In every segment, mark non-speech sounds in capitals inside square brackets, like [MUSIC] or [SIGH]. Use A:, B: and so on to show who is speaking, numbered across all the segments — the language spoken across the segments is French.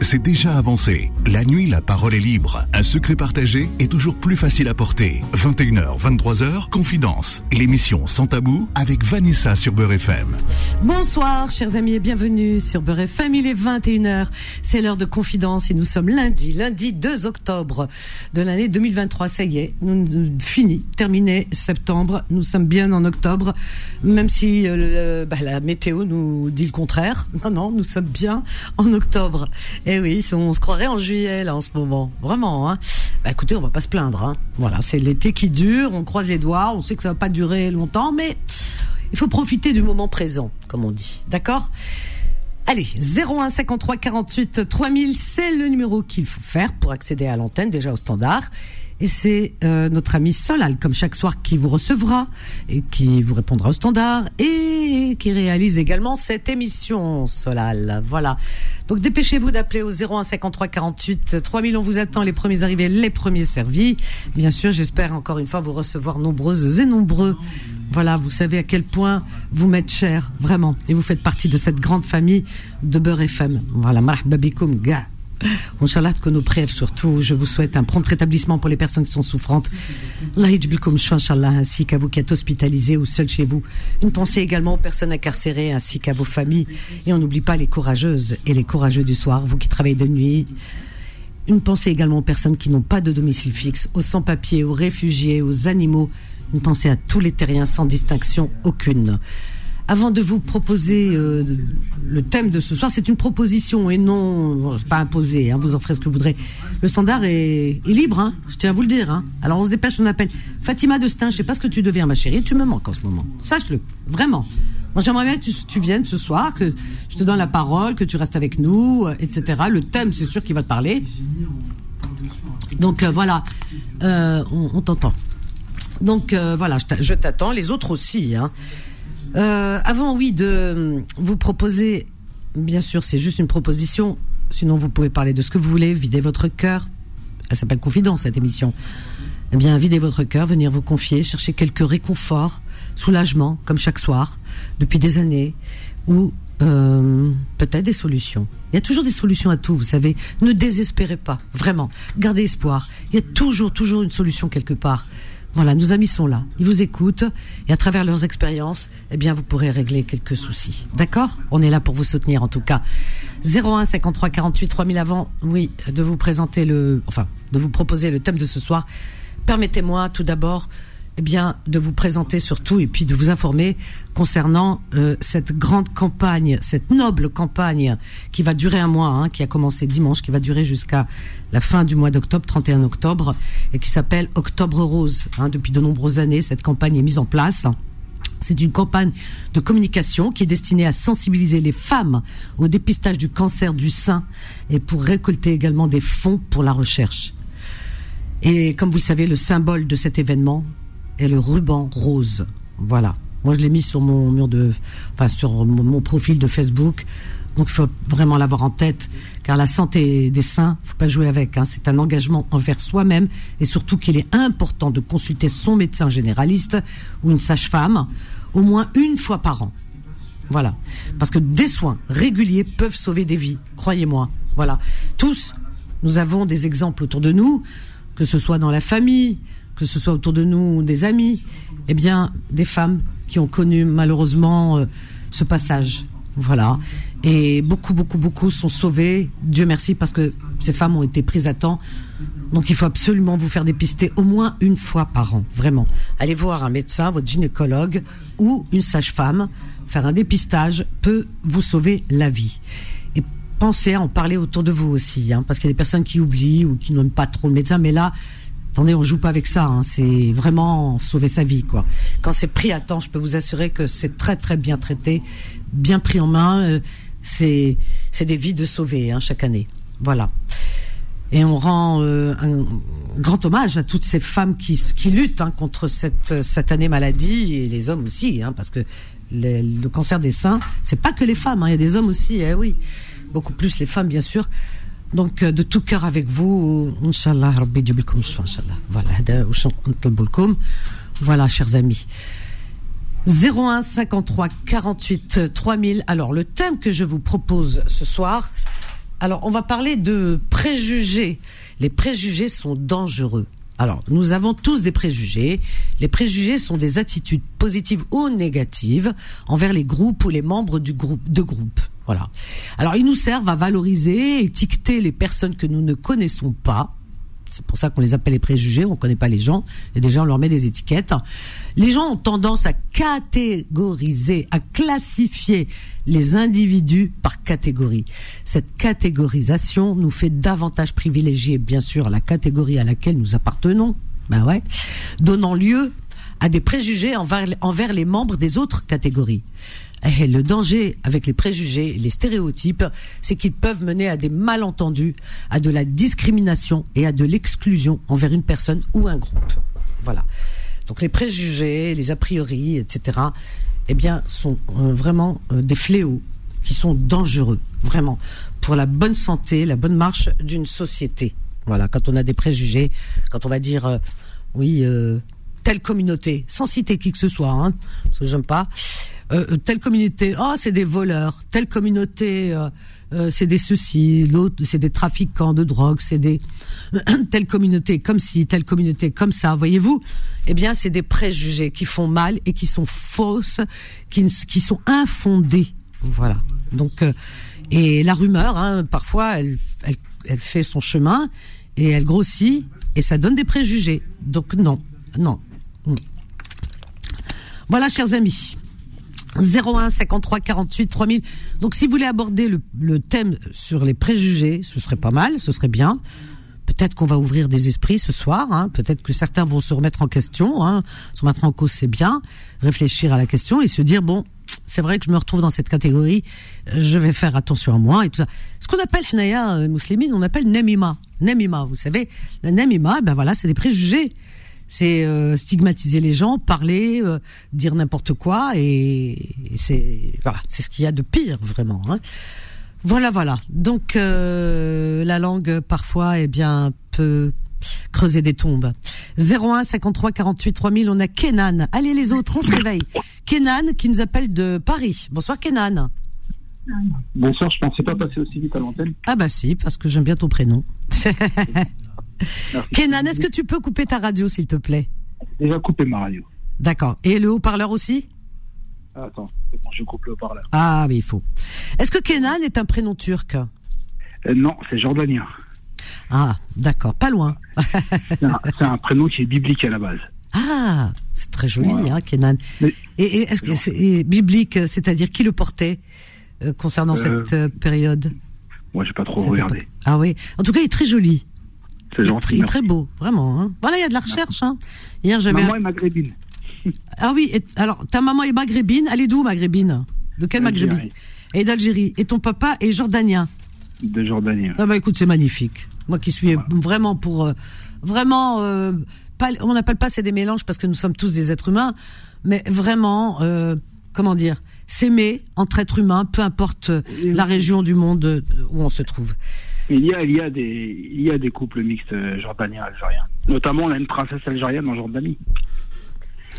A: c'est déjà avancé. La nuit, la parole est libre. Un secret partagé est toujours plus facile à porter. 21h, 23h, Confidence. L'émission Sans Tabou avec Vanessa sur Beurre FM.
B: Bonsoir, chers amis, et bienvenue sur Beurre FM. Il est 21h. C'est l'heure de Confidence et nous sommes lundi, lundi 2 octobre de l'année 2023. Ça y est, nous, fini, terminé septembre. Nous sommes bien en octobre, même si euh, bah, la météo nous dit le contraire. Non, non, nous sommes bien en octobre. Eh oui, on se croirait en juillet là en ce moment. Vraiment, hein. Bah écoutez, on va pas se plaindre. Hein. Voilà, c'est l'été qui dure. On croise les doigts. On sait que ça va pas durer longtemps, mais il faut profiter du moment présent, comme on dit. D'accord? Allez, 01 53 48 3000, c'est le numéro qu'il faut faire pour accéder à l'antenne, déjà au standard. Et c'est euh, notre ami Solal, comme chaque soir, qui vous recevra et qui vous répondra au standard et qui réalise également cette émission, Solal. Voilà. Donc dépêchez-vous d'appeler au 01 53 48 3000. On vous attend, les premiers arrivés, les premiers servis. Bien sûr, j'espère encore une fois vous recevoir nombreuses et nombreux. Voilà, vous savez à quel point vous m'êtes cher, vraiment. Et vous faites partie de cette grande famille de Beurre FM. Voilà, marhaba gars. Inch'Allah, que nos prières surtout. Je vous souhaite un prompt rétablissement pour les personnes qui sont souffrantes. Ainsi qu'à vous qui êtes hospitalisés ou seuls chez vous. Une pensée également aux personnes incarcérées ainsi qu'à vos familles. Et on n'oublie pas les courageuses et les courageux du soir, vous qui travaillez de nuit. Une pensée également aux personnes qui n'ont pas de domicile fixe, aux sans-papiers, aux réfugiés, aux animaux. Une pensée à tous les terriens sans distinction aucune. Avant de vous proposer euh, le thème de ce soir, c'est une proposition et non pas imposé. Hein, vous en ferez ce que vous voudrez. Le standard est, libre, hein, je tiens à vous le dire. Hein. Alors on se dépêche, on appelle Fatima Destin. Je sais pas ce que tu deviens, ma chérie. Tu me manques en ce moment. Sache-le, vraiment. Moi, j'aimerais bien que tu, viennes ce soir, que je te donne la parole, que tu restes avec nous, euh, etc. Le thème, c'est sûr qu'il va te parler. Donc euh, voilà, on, t'entend. Donc voilà, je t'a- je t'attends, les autres aussi. Euh, avant, oui, de vous proposer, bien sûr, c'est juste une proposition. Sinon, vous pouvez parler de ce que vous voulez, vider votre cœur. Elle s'appelle Confidence cette émission. Eh bien, videz votre cœur, venir vous confier, chercher quelques réconforts, soulagement, comme chaque soir, depuis des années, ou euh, peut-être des solutions. Il y a toujours des solutions à tout, vous savez. Ne désespérez pas, vraiment. Gardez espoir. Il y a toujours, toujours une solution quelque part. Voilà, nos amis sont là. Ils vous écoutent et à travers leurs expériences, eh bien, vous pourrez régler quelques soucis. D'accord? On est là pour vous soutenir en tout cas. 01 53 48 3000 avant, oui, de vous présenter le, enfin, de vous proposer le thème de ce soir. Permettez-moi tout d'abord, eh bien, de vous présenter surtout et puis de vous informer concernant euh, cette grande campagne, cette noble campagne qui va durer un mois, hein, qui a commencé dimanche, qui va durer jusqu'à la fin du mois d'octobre, 31 octobre, et qui s'appelle Octobre Rose. hein. depuis de nombreuses années, cette campagne est mise en place. C'est une campagne de communication qui est destinée à sensibiliser les femmes au dépistage du cancer du sein et pour récolter également des fonds pour la recherche. Et comme vous le savez, le symbole de cet événement est le ruban rose. Voilà. Moi, je l'ai mis sur mon mur de, enfin, sur mon, mon profil de Facebook. Donc, il faut vraiment l'avoir en tête, car la santé des seins, faut pas jouer avec. Hein. C'est un engagement envers soi-même, et surtout qu'il est important de consulter son médecin généraliste ou une sage-femme au moins une fois par an. Voilà. Parce que des soins réguliers peuvent sauver des vies. Croyez-moi. Voilà. Tous, nous avons des exemples autour de nous, que ce soit dans la famille, que ce soit autour de nous des amis, eh bien, des femmes qui ont connu malheureusement euh, ce passage. Voilà. Et beaucoup, beaucoup, beaucoup sont sauvées. Dieu merci parce que ces femmes ont été prises à temps. Donc il faut absolument vous faire dépister au moins une fois par an, vraiment. Allez voir un médecin, votre gynécologue ou une sage-femme. Faire un dépistage peut vous sauver la vie. Et pensez à en parler autour de vous aussi, hein, parce qu'il y a des personnes qui oublient ou qui n'aiment pas trop le médecin, mais là, attendez, on joue pas avec ça. hein, c'est vraiment sauver sa vie, quoi. Quand c'est pris à temps, je peux vous assurer que c'est très très bien traité, bien pris en main. euh, c'est c'est des vies de sauver hein, chaque année. Voilà. Et on rend euh, un grand hommage à toutes ces femmes qui, qui luttent hein, contre cette satanée maladie et les hommes aussi, hein, parce que le, le cancer des seins, c'est pas que les femmes, hein, il y a des hommes aussi, eh oui, beaucoup plus les femmes bien sûr. Donc de tout cœur avec vous, Inch'Allah, Rabbi Jibilkoum Shfa, Inch'Allah. Voilà, hada wa ntalbulkoum. voilà, chers amis. 01 53 48 3000. Alors le thème que je vous propose ce soir, Alors, on va parler de préjugés. Les préjugés sont dangereux. Alors, nous avons tous des préjugés. Les préjugés sont des attitudes positives ou négatives envers les groupes ou les membres du groupe de groupe. Voilà. Alors, ils nous servent à valoriser, étiqueter les personnes que nous ne connaissons pas c'est pour ça qu'on les appelle les préjugés. On ne connaît pas les gens et déjà on leur met des étiquettes. Les gens ont tendance à catégoriser, à classifier les individus par catégorie. Cette catégorisation nous fait davantage privilégier, bien sûr, la catégorie à laquelle nous appartenons. Ben ouais, donnant lieu à des préjugés envers, envers les membres des autres catégories. Et le danger avec les préjugés, les stéréotypes, c'est qu'ils peuvent mener à des malentendus, à de la discrimination et à de l'exclusion envers une personne ou un groupe. Voilà. Donc les préjugés, les a priori, etc., eh bien, sont euh, vraiment euh, des fléaux qui sont dangereux, vraiment, pour la bonne santé, la bonne marche d'une société. Voilà, quand on a des préjugés, quand on va dire, euh, oui, telle communauté, sans citer qui que ce soit, hein, parce que j'aime pas, euh, telle communauté, oh c'est des voleurs, telle communauté, euh, euh, c'est des ceci, l'autre c'est des trafiquants de drogue, c'est des [CLEARS THROAT] telle communauté comme ci, telle communauté comme ça, voyez-vous? Eh bien, c'est des préjugés qui font mal et qui sont fausses, qui, qui sont infondés. Voilà. Donc, et la rumeur, hein, parfois, elle, elle fait son chemin et elle grossit et ça donne des préjugés. Donc non, non. Voilà, chers amis. 01 53 48 3000. Donc si vous voulez aborder le, thème sur les préjugés, ce serait pas mal, ce serait bien. Peut-être qu'on va ouvrir des esprits ce soir. Hein. Peut-être que certains vont se remettre en question. Hein. Se remettre en cause, c'est bien. Réfléchir à la question et se dire bon, c'est vrai que je me retrouve dans cette catégorie. Je vais faire attention à moi et tout ça. Ce qu'on appelle Hnaya euh, muslimine, on appelle Namima. Namima, vous savez, la Namima, ben voilà, c'est des préjugés c'est euh, stigmatiser les gens, parler, euh, dire n'importe quoi, et, c'est voilà, c'est ce qu'il y a de pire vraiment. Hein. Voilà, voilà. Donc euh, la langue parfois, eh bien, peut creuser des tombes. 01 53 48 3000. On a Kenan. Allez les autres, on se réveille. Kenan qui nous appelle de Paris. Bonsoir Kenan.
C: Bonsoir, je pensais pas passer aussi vite à l'antenne.
B: Ah bah si, parce que j'aime bien ton prénom. [LAUGHS] Kenan, est-ce que tu peux couper ta radio, s'il te plaît?
C: Déjà coupé ma radio.
B: D'accord. Et le haut-parleur aussi?
C: Attends, bon, je coupe le haut-parleur.
B: Ah oui, il faut. Est-ce que Kenan est un prénom turc?
C: Euh, Non, c'est jordanien.
B: Ah, d'accord, pas loin.
C: c'est un, prénom qui est biblique à la base.
B: Ah, c'est très joli, hein, Kenan. et, est-ce que c'est biblique, c'est-à-dire qui le portait euh, concernant euh, cette période?
C: Moi, j'ai pas trop regardé.
B: Ah oui. En tout cas, il est très joli.
C: C'est gentil.
B: Il est très beau, vraiment. Hein. Voilà, il y a de la recherche. Hein.
C: Hier, j'avais. Maman est maghrébine.
B: Ah oui. alors, ta maman est maghrébine? Elle est d'où, maghrébine? De quelle maghrébine? Et d'Algérie. Et ton papa est jordanien?
C: De Jordanie.
B: Ah bah écoute, c'est magnifique. Moi qui suis vraiment pour, euh, vraiment, euh, pas, on n'appelle pas c'est des mélanges parce que nous sommes tous des êtres humains, mais vraiment, euh, comment dire, s'aimer entre êtres humains, peu importe la région du monde où on se trouve.
C: Il y a, il y a des, il y a des couples mixtes euh, jordaniens algériens. Notamment, on a une princesse algérienne en Jordanie.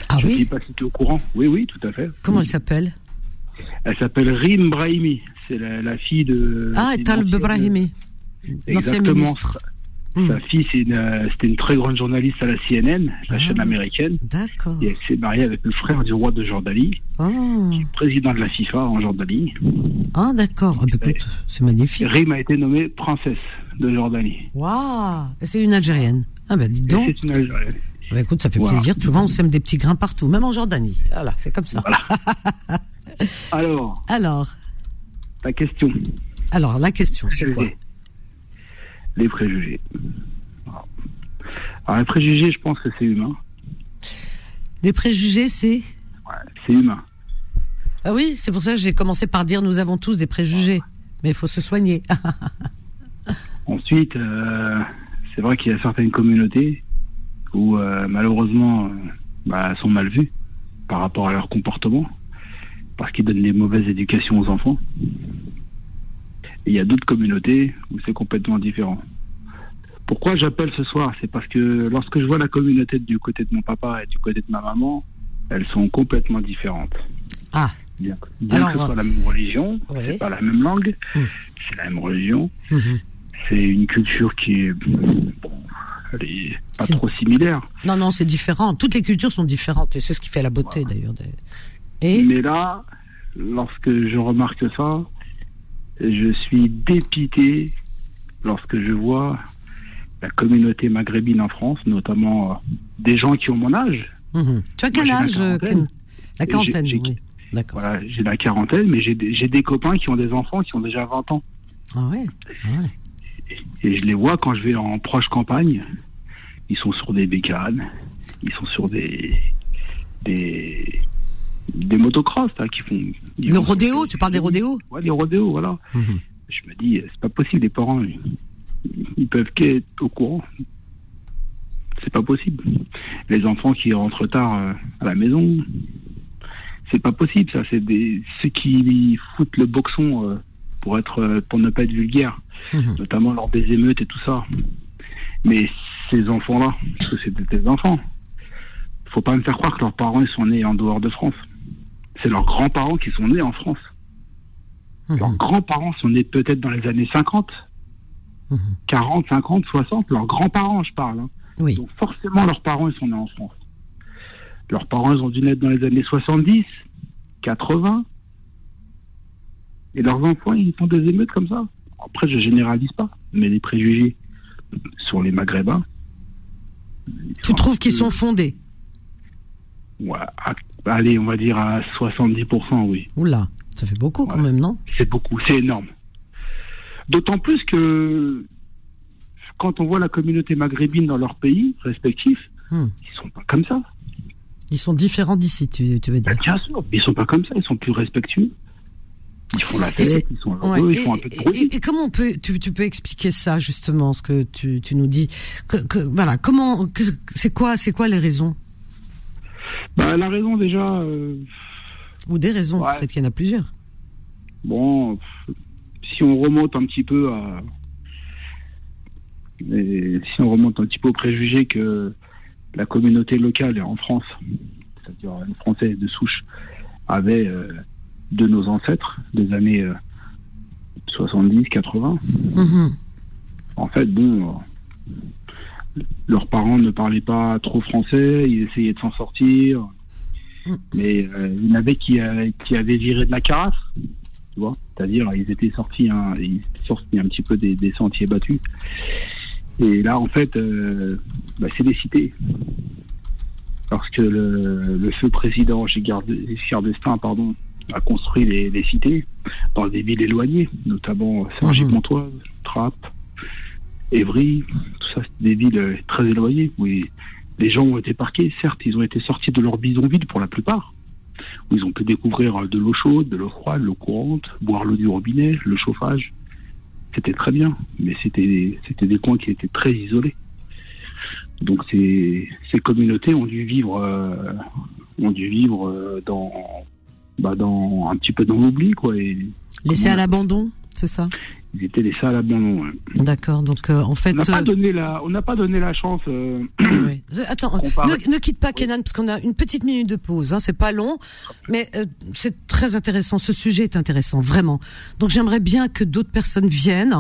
B: Ah
C: Je
B: oui.
C: ne sais pas si tu es au courant. Oui, oui, tout à fait.
B: Comment elle s'appelle?
C: Elle s'appelle Rim Brahimi. C'est la, fille de.
B: Ah, Talb Brahimi.
C: Exactement. Sa hmm. fille, c'était une, très grande journaliste à la CNN, la ah, chaîne américaine.
B: D'accord.
C: Et elle s'est mariée avec le frère du roi de Jordanie, oh. qui est président de la FIFA en Jordanie.
B: Ah, d'accord. Ah, bah, c'est magnifique.
C: Rim a été nommée princesse de Jordanie.
B: Waouh C'est une Algérienne. Ah, ben dis donc.
C: C'est une Algérienne.
B: Bah, écoute, ça fait plaisir. Tu vois, on sème des petits grains partout, même en Jordanie. Voilà, c'est comme ça.
C: Voilà. [LAUGHS] Alors.
B: Alors.
C: Ta question.
B: Alors, la question, c'est quoi?
C: Les préjugés. Alors, les préjugés, je pense que c'est humain.
B: Les préjugés, c'est
C: ouais, C'est humain.
B: Ah oui, c'est pour ça que j'ai commencé par dire nous avons tous des préjugés, mais il faut se soigner. [LAUGHS]
C: Ensuite, euh, c'est vrai qu'il y a certaines communautés où euh, malheureusement, euh, bah, sont mal vues par rapport à leur comportement, parce qu'ils donnent des mauvaises éducations aux enfants il y a d'autres communautés où c'est complètement différent. Pourquoi j'appelle ce soir? C'est parce que lorsque je vois la communauté du côté de mon papa et du côté de ma maman, elles sont complètement différentes.
B: Ah.
C: Bien, que ce soit la même religion, pas la même langue, hmm. c'est la même religion.
B: Mhm.
C: C'est une culture qui est, bon, elle est pas
B: C'est-
C: trop similaire.
B: Non, non, c'est différent. Toutes les cultures sont différentes et c'est ce qui fait la beauté d'ailleurs. Et
C: Mais là, lorsque je remarque ça, je suis dépité lorsque je vois la communauté maghrébine en France, notamment euh, des gens qui ont mon âge.
B: Mhm. tu as quel âge La quarantaine,
C: j'ai-
B: oui. D'accord.
C: Voilà, j'ai la quarantaine, mais j'ai des, copains qui ont des enfants qui ont déjà 20 ans.
B: Ah ouais. Ah.
C: Et je les vois quand je vais en proche campagne. Ils sont sur des bécanes, ils sont sur des des des motocross là, qui font.
B: Le rodéo, tu parles des rodéos
C: Ouais, des rodéos, voilà.
B: Mhm.
C: Je me dis, c'est pas possible, les parents, ils, ils peuvent qu'être au courant. C'est pas possible. Les enfants qui rentrent tard euh, à la maison, c'est pas possible, ça. C'est des ceux qui foutent le boxon euh, pour être, euh, pour ne pas être vulgaire,
B: Mhm.
C: notamment lors des émeutes et tout ça. Mais ces enfants-là, parce que c'est des enfants, faut pas me faire croire que leurs parents ils sont nés en dehors de France. C'est leurs grands-parents qui sont nés en France. Leurs
B: Mhm.
C: grands-parents sont nés peut-être dans les années 50,
B: Mhm.
C: 40, 50, 60. Leurs grands-parents, je parle. hein.
B: Oui.
C: Donc forcément, leurs parents, ils sont nés en France. Leurs parents, ils ont dû naître dans les années 70, 80. Et leurs enfants, ils font des émeutes comme ça. Après, je généralise pas, mais les préjugés sur les Maghrébins.
B: Tu trouves qu'ils sont fondés?
C: Ouais, à- allez, on va dire à 70%, oui.
B: Oula, ça fait beaucoup quand même, non?
C: C'est beaucoup, c'est énorme. D'autant plus que quand on voit la communauté maghrébine dans leur pays respectifs,
B: Hmm.
C: ils sont pas comme ça.
B: Ils sont différents d'ici, tu, tu veux dire?
C: Ben, bien sûr, ils sont pas comme ça, ils sont plus respectueux. Ils font la fête, ils sont heureux,
B: Ouais.
C: ils
B: Et,
C: font un peu de bruit.
B: et- et comment on peut, tu, tu peux expliquer ça justement, ce que tu, tu nous dis? Que, que- Voilà, comment, c'est quoi, c'est quoi les raisons?
C: Ben, la raison déjà, euh,
B: ou des raisons
C: Ouais.
B: Peut-être qu'il y en a plusieurs.
C: bon, si on remonte un petit peu à, et si on remonte un petit peu au préjugé que la communauté locale en France, c'est-à-dire les Français de souche, avait euh, de nos ancêtres des années euh, 70, 80.
B: Mhm.
C: En fait, bon, euh, leurs parents ne parlaient pas trop français, ils essayaient de s'en sortir,
B: Mm.
C: mais euh, il y en avait qui, euh, qui avaient viré de la carafe, tu vois, c'est-à-dire ils étaient sortis, un, ils sortis un petit peu des, des sentiers battus. Et là, en fait, euh, bah, c'est des cités. Parce que le, le feu président Giscard d'Estaing, pardon, a construit les, les cités dans des villes éloignées, notamment Cergy-Pontoise, Trappes, Évry, tout ça, c'est des villes euh, très éloignées où les gens ont été parqués. Certes, ils ont été sortis de leur bidonville pour la plupart, où ils ont pu découvrir euh, de l'eau chaude, de l'eau froide, l'eau courante, boire l'eau du robinet, le chauffage. C'était très bien, mais c'était des coins qui étaient très isolés. Donc ces, ces communautés ont dû vivre euh, ont dû vivre euh, dans bah dans un petit peu dans l'oubli quoi et Comment
B: à
C: on-
B: l'abandon, c'est ça?
C: Ils étaient laissés à l'abandon. ouais.
B: D'accord. Donc euh, en fait,
C: On n'a pas
B: euh,
C: donné la on pas donné la chance euh,
B: oui. Attends, [CLEARS THROAT] ne, ne quitte pas Kenan parce qu'on a une petite minute de pause. Hein, c'est pas long, mais euh, c'est très intéressant. Ce sujet est intéressant, vraiment. Donc j'aimerais bien que d'autres personnes viennent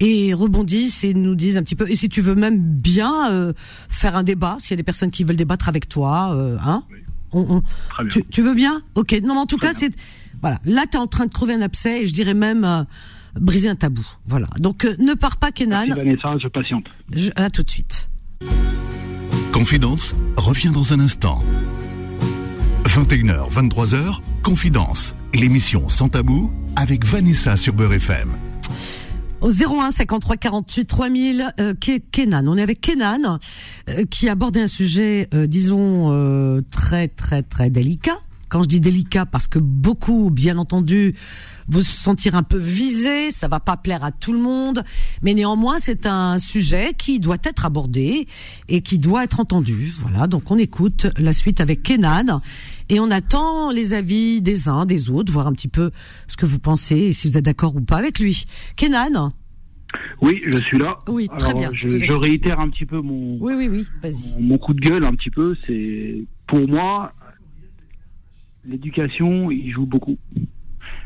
B: et rebondissent et nous disent un petit peu. Et si tu veux même bien faire un débat, s'il y a des personnes qui veulent débattre avec toi, hein, on, on-
C: très bien.
B: tu, tu veux bien? Ok. Non, mais en tout
C: Très
B: cas, c'est voilà. Là, tu es en train de trouver un abcès et je dirais même briser un tabou. Voilà. Donc euh, ne pars pas, Kenan.
C: Merci Vanessa, je patiente.
B: Je, à tout de suite.
A: Confidence revient dans un instant. 21h, 23h, Confidence, l'émission sans tabou avec Vanessa sur Beurre FM.
B: Au 01 53 48 3000, euh, Ke- Kenan. On est avec Kenan euh, qui abordait un sujet, euh, disons, euh, très très très délicat. Quand je dis délicat, parce que beaucoup, bien entendu, vont se sentir un peu visés, ça va pas plaire à tout le monde, mais néanmoins c'est un sujet qui doit être abordé et qui doit être entendu. Voilà, donc on écoute la suite avec Kenan et on attend les avis des uns, des autres, voir un petit peu ce que vous pensez et si vous êtes d'accord ou pas avec lui. Kenan
C: Oui, je suis là.
B: Oui, très
C: Alors,
B: bien,
C: Je, réitère un petit peu mon,
B: Oui, oui, oui, vas-y.
C: mon coup de gueule un petit peu. C'est pour moi l'éducation, il joue beaucoup.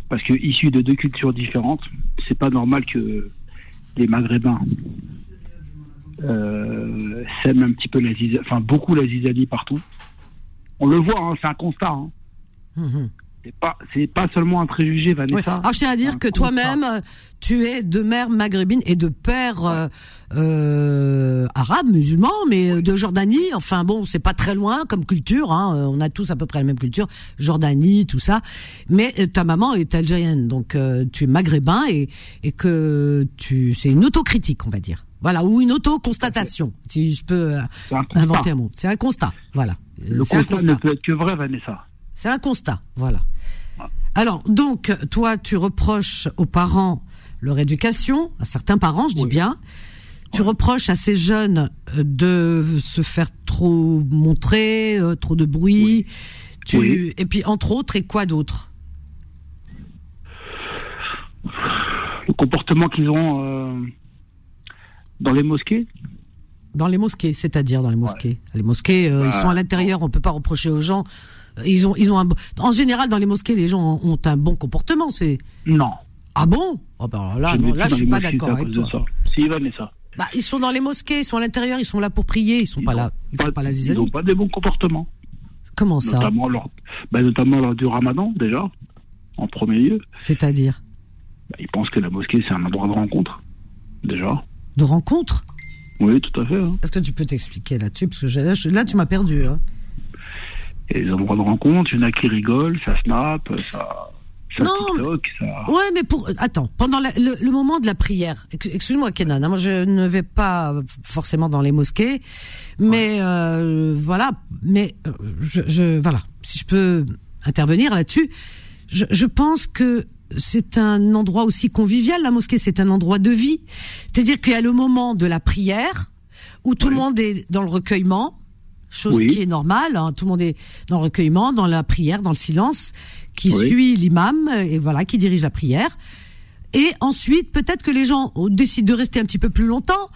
C: Parce que issus de deux cultures différentes, c'est pas normal que les Maghrébins euh, sèment un petit peu la zizanie, enfin beaucoup la zizanie partout. On le voit, hein, c'est un constat. Hein.
B: Mhm.
C: C'est pas, pas seulement un préjugé, Vanessa.
B: Oui. Alors je tiens à dire
C: Un
B: que
C: constat.
B: toi-même, tu es de mère maghrébine et de père euh, euh, arabe, musulman, mais euh, de Jordanie. Enfin bon, c'est pas très loin comme culture. Hein. euh, On a tous à peu près la même culture, Jordanie, tout ça. Mais ta maman est algérienne, donc euh, tu es maghrébin et, et que tu, c'est une autocritique, on va dire. Voilà, ou une auto-constatation, si je peux
C: constat.
B: inventer un mot. C'est un constat, voilà.
C: Le
B: un
C: constat ne peut être que vrai, Vanessa.
B: C'est un constat, voilà. Alors, donc, toi, tu reproches aux parents leur éducation, à certains parents, je dis
C: Oui.
B: bien. Tu reproches à ces jeunes euh, de se faire trop montrer, euh, trop de bruit. Tu,
C: Oui.
B: Et puis, entre autres, et quoi d'autre?
C: Le comportement qu'ils ont euh, dans les mosquées,
B: Dans les mosquées, c'est-à-dire dans les mosquées. Les mosquées, euh, ils
C: Bah,
B: sont à l'intérieur, on peut pas reprocher aux gens. Euh, Ils ont, ils ont un, en général, dans les mosquées, les gens ont un bon comportement. C'est
C: non.
B: ah bon? Ah ben là,
C: Je
B: non, là, je suis pas d'accord avec toi.
C: ça. Si, Vanessa.
B: Bah, ils sont dans les mosquées, ils sont à l'intérieur, ils sont là pour prier, ils sont
C: Ils
B: pas là, ils font pas la
C: Ils
B: zizanie.
C: n'ont pas des bons comportements.
B: Comment ça?
C: Notamment lors, bah, notamment lors du ramadan, déjà, en premier lieu.
B: C'est-à-dire?
C: Bah, ils pensent que la mosquée, c'est un endroit de rencontre. Déjà.
B: de rencontre?
C: Oui, tout à fait. hein.
B: Est-ce que tu peux t'expliquer là-dessus? Parce que là, je- là, tu m'as perdu. Hein.
C: Et les endroits de rencontre, il y en a qui rigolent, ça snap, ça, ça
B: Non,
C: TikTok, ça.
B: Ouais, mais pour attends, pendant la- le, le moment de la prière, ex- excuse-moi Kenan, hein, moi je ne vais pas forcément dans les mosquées, mais euh, voilà, mais euh, je, je voilà, si je peux intervenir là-dessus, je, je pense que c'est un endroit aussi convivial. La mosquée, c'est un endroit de vie, c'est-à-dire qu'il y a le moment de la prière où tout le monde est dans le recueillement, chose
C: Oui.
B: qui est normale. hein, tout le monde est dans le recueillement, dans la prière, dans le silence, qui
C: Oui.
B: suit l'imam et voilà, qui dirige la prière. Et ensuite, peut-être que les gens euh, décident de rester un petit peu plus longtemps.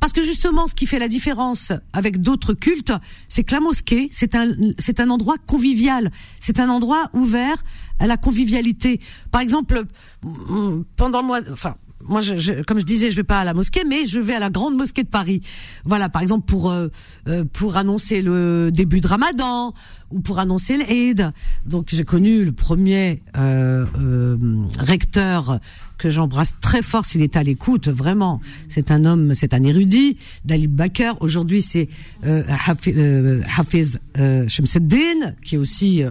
B: Parce que justement, ce qui fait la différence avec d'autres cultes, c'est que la mosquée, c'est un, c'est un endroit convivial. C'est un endroit ouvert à la convivialité. Par exemple, mm, pendant le mois, enfin, moi, je, je- comme je disais, je vais pas à la mosquée, mais je vais à la grande mosquée de Paris. Voilà, par exemple pour euh, euh, pour annoncer le début de Ramadan ou pour annoncer l'Eid. Donc j'ai connu le premier euh, euh, recteur que j'embrasse très fort s'il est à l'écoute. Vraiment, c'est un homme, c'est un érudit, Dalib Bakr. Aujourd'hui, c'est euh, euh, Hafiz euh, Shamseddin, qui est aussi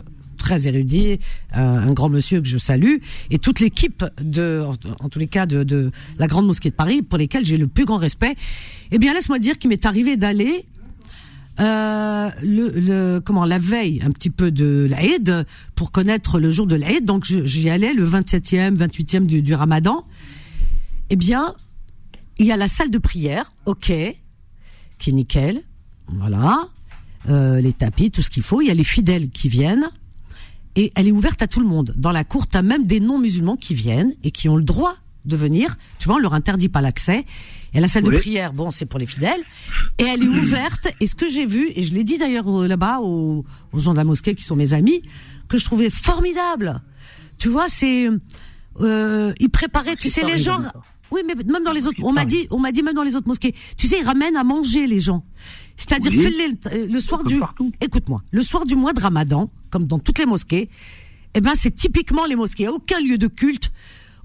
B: très érudit, euh, un grand monsieur que je salue, et toute l'équipe de, en, tous les cas, de, la grande mosquée de Paris, pour lesquels j'ai le plus grand respect. Eh bien, laisse-moi dire qu'il m'est arrivé d'aller euh, le, comment la veille un petit peu de l'Aïd pour connaître le jour de l'Aïd. Donc j'y allais le 27e, 28e du, du Ramadan. Eh bien, il y a la salle de prière, ok, qui est nickel, voilà, euh, les tapis, tout ce qu'il faut. Il y a les fidèles qui viennent et elle est ouverte à tout le monde. Dans la cour, t'as même des non-musulmans qui viennent et qui ont le droit de venir. Tu vois, on leur interdit pas l'accès. Et la salle de prière, bon, c'est pour les fidèles. Et elle est [CLEARS THROAT] ouverte. Et ce que j'ai vu, et je l'ai dit d'ailleurs euh, là-bas aux, aux gens de la mosquée qui sont mes amis, que je trouvais formidable. Tu vois, c'est, euh, ils préparaient, tu sais, les gens. Oui, mais même dans les autres, on m'a dit, on m'a dit même dans les autres mosquées. Tu sais, ils ramènent à manger les gens. C'est-à-dire,
C: Oui.
B: fais-les le, le soir du, écoute-moi, le soir du mois de Ramadan, comme dans toutes les mosquées, eh ben c'est typiquement les mosquées. Il n'y a aucun lieu de culte.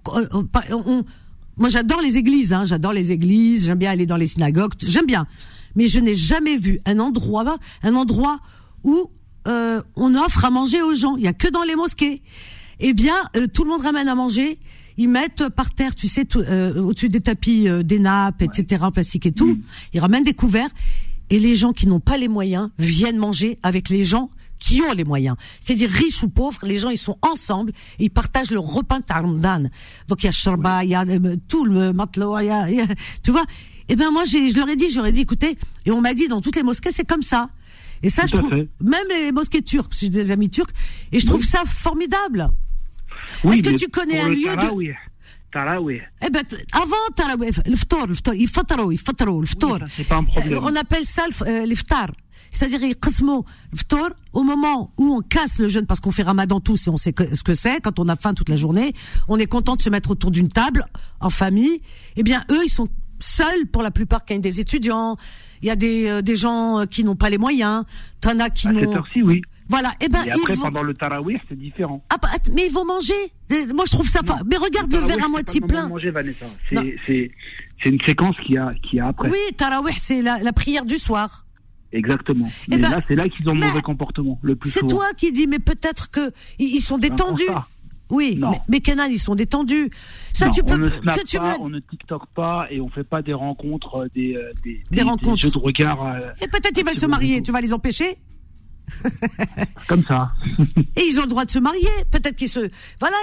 B: On- on- on- moi, j'adore les églises. Hein, j'adore les églises. J'aime bien aller dans les synagogues. J'aime bien. Mais je n'ai jamais vu un endroit, un endroit où euh, on offre à manger aux gens. Il y a que dans les mosquées. Eh bien, euh, tout le monde ramène à manger. Ils mettent par terre, tu sais, euh, au-dessus des tapis, euh, des nappes, etc., en plastique et tout. Ils ramènent des couverts. Et les gens qui n'ont pas les moyens viennent manger avec les gens qui ont les moyens. C'est-à-dire riches ou pauvres, les gens ils sont ensemble et ils partagent le repas de Ramadan. Donc il y a Sharba, il y a euh, tout le matelot, il y a, [LAUGHS] tu vois. Et ben moi je leur ai dit, j'aurais dit, écoutez, et on m'a dit dans toutes les mosquées c'est comme ça. Et ça je trouve,
C: fait.
B: même les mosquées turques, j'ai des amis turcs, et je trouve ça formidable. Est-ce que tu connais un lieu de-
C: tarawih, Tarawih.
B: Eh ben, t- avant tarawih, le ftor, le ftor, يفطروا يفطروا الفطور.
C: Oui, ça, c'est pas un problème.
B: Euh, On appelle ça le f- euh, l'iftar. C'est-à-dire, يقسموا الفطور au moment où on casse le jeûne parce qu'on fait ramadan tous et on sait que- ce que c'est. Quand on a faim toute la journée, on est content de se mettre autour d'une table, en famille. Eh bien, eux, ils sont seuls pour la plupart quand il y a des étudiants. Il y a des, euh, des gens euh, qui n'ont pas les moyens. T'en as qui
C: À cette
B: n'ont...
C: heure-ci, oui.
B: Voilà. Eh ben,
C: Et après,
B: vont...
C: pendant le Tarawih, c'est différent.
B: Ah, bah, mais ils vont manger. Euh, Moi, je trouve ça... Mais regarde le
C: Tarawih,
B: verre à moitié plein.
C: manger, Vanessa. C'est, c'est, une séquence qui a, qui a après.
B: Oui, tarawih, c'est la, la prière du soir.
C: Exactement.
B: Eh
C: Mais
B: ben,
C: là, c'est là qu'ils ont le mauvais comportement, le plus
B: C'est toi qui dis, mais peut-être que ils sont détendus. Oui,
C: Non.
B: mais, mais Kenan, ils sont détendus. Ça,
C: Non,
B: tu peux
C: on ne
B: que tu
C: pas,
B: me.
C: on ne TikTok pas et on fait pas des rencontres, euh, des, euh, des,
B: Des rencontres.
C: jeux de regard
B: Et peut-être ils veulent se marier. Tu vas les empêcher
C: comme ça. [LAUGHS]
B: Et ils ont le droit de se marier. Peut-être qu'ils se. Voilà,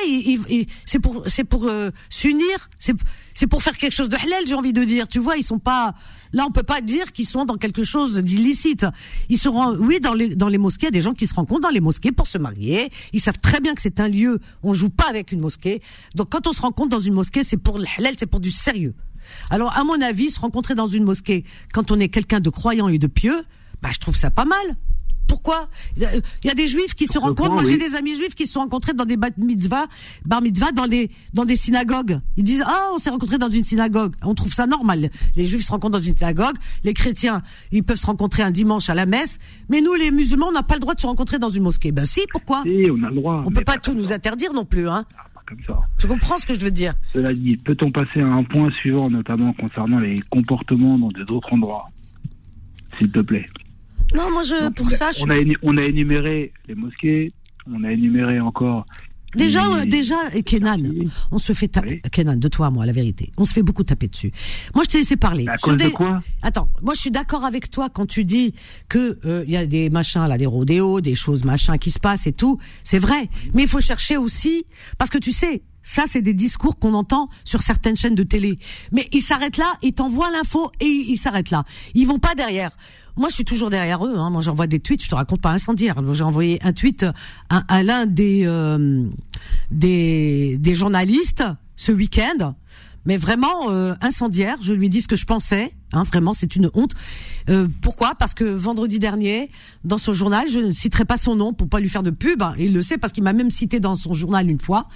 B: c'est pour, c'est pour euh, s'unir. C'est, c'est pour faire quelque chose de halal, j'ai envie de dire. Tu vois, ils sont pas. Là, on peut pas dire qu'ils sont dans quelque chose d'illicite. Ils seront, oui, dans les dans les mosquées, il y a des gens qui se rencontrent dans les mosquées pour se marier. Ils savent très bien que c'est un lieu. On joue pas avec une mosquée. Donc, quand on se rencontre dans une mosquée, c'est pour le halal, c'est pour du sérieux. Alors, à mon avis, se rencontrer dans une mosquée quand on est quelqu'un de croyant et de pieux, bah, je trouve ça pas mal. Pourquoi Il y a- des juifs qui se rencontrent. Moi, j'ai des amis juifs qui se sont rencontrés dans des bar mitzvahs, bar mitzvahs dans des dans des synagogues. Ils disent ah on s'est rencontrés dans une synagogue. On trouve ça normal. Les juifs se rencontrent dans une synagogue. Les chrétiens ils peuvent se rencontrer un dimanche à la messe. Mais nous les musulmans on n'a pas le droit de se rencontrer dans une mosquée. Ben si pourquoi
C: Et on a le droit.
B: On peut pas tout nous interdire non plus hein.
C: Ah, comme ça.
B: Tu comprends ce que je veux dire?
C: Cela dit, peut-on passer à un point suivant, notamment concernant les comportements dans d'autres endroits? S'il te plaît.
B: Non moi je
C: Donc,
B: pour ça je
C: on, a, énu- on a énuméré les mosquées, on a énuméré encore.
B: Déjà,
C: les-
B: euh, déjà, et Kenan,
C: Oui.
B: on se fait taper,
C: Oui.
B: Kenan, de toi à moi, la vérité. On se fait beaucoup taper dessus. Moi, je t'ai laissé parler.
C: À cause de quoi?
B: Attends, moi, je suis d'accord avec toi quand tu dis que euh, il y a des machins là, des rodéos, des choses machins qui se passent et tout. C'est vrai, mais il faut chercher aussi, parce que tu sais. Ça, c'est des discours qu'on entend sur certaines chaînes de télé. Mais ils s'arrêtent là, ils t'envoient l'info et ils s'arrêtent là. Ils vont pas derrière. Moi, je suis toujours derrière eux. Hein. Moi, j'envoie des tweets. Je te raconte pas incendiaire. J'ai envoyé un tweet à, à l'un des, euh, des des journalistes ce week-end, mais vraiment euh, incendiaire. Je lui dis ce que je pensais. Hein, vraiment, c'est une honte. Euh, pourquoi? Parce que vendredi dernier, dans son journal, je ne citerai pas son nom pour pas lui faire de pub. hein, il le sait parce qu'il m'a même cité dans son journal une fois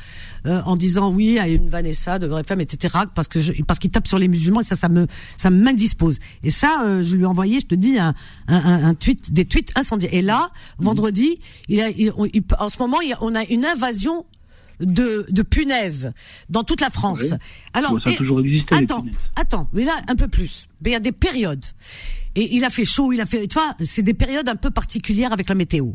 B: euh, en disant oui à une Vanessa de vraie femme, etc. Parce que je, parce qu'il tape sur les musulmans et ça, ça me ça m'indispose. Et ça, euh, je lui ai envoyé, je te dis, un, un, un, tweet, des tweets incendiaires. Et là, vendredi, il a, il- en ce moment, il on a une invasion de, de punaises dans toute la France.
C: Oui.
B: Alors,
C: Bon, ça a
B: et-
C: toujours existé,
B: attends, attends, mais là un peu plus. Mais il y a des périodes. Et il a fait chaud, il a fait, tu vois, c'est des périodes un peu particulières avec la météo.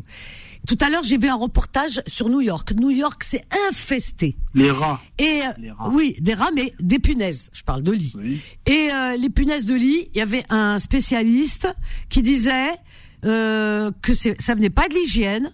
B: Tout à l'heure, j'ai vu un reportage sur New York. New York, c'est infesté.
C: Les rats.
B: Et euh,
C: Les rats.
B: oui, des rats, mais des punaises. Je parle de lit.
C: Oui.
B: Et euh, les punaises de lit, il y avait un spécialiste qui disait euh, que ça venait pas de l'hygiène,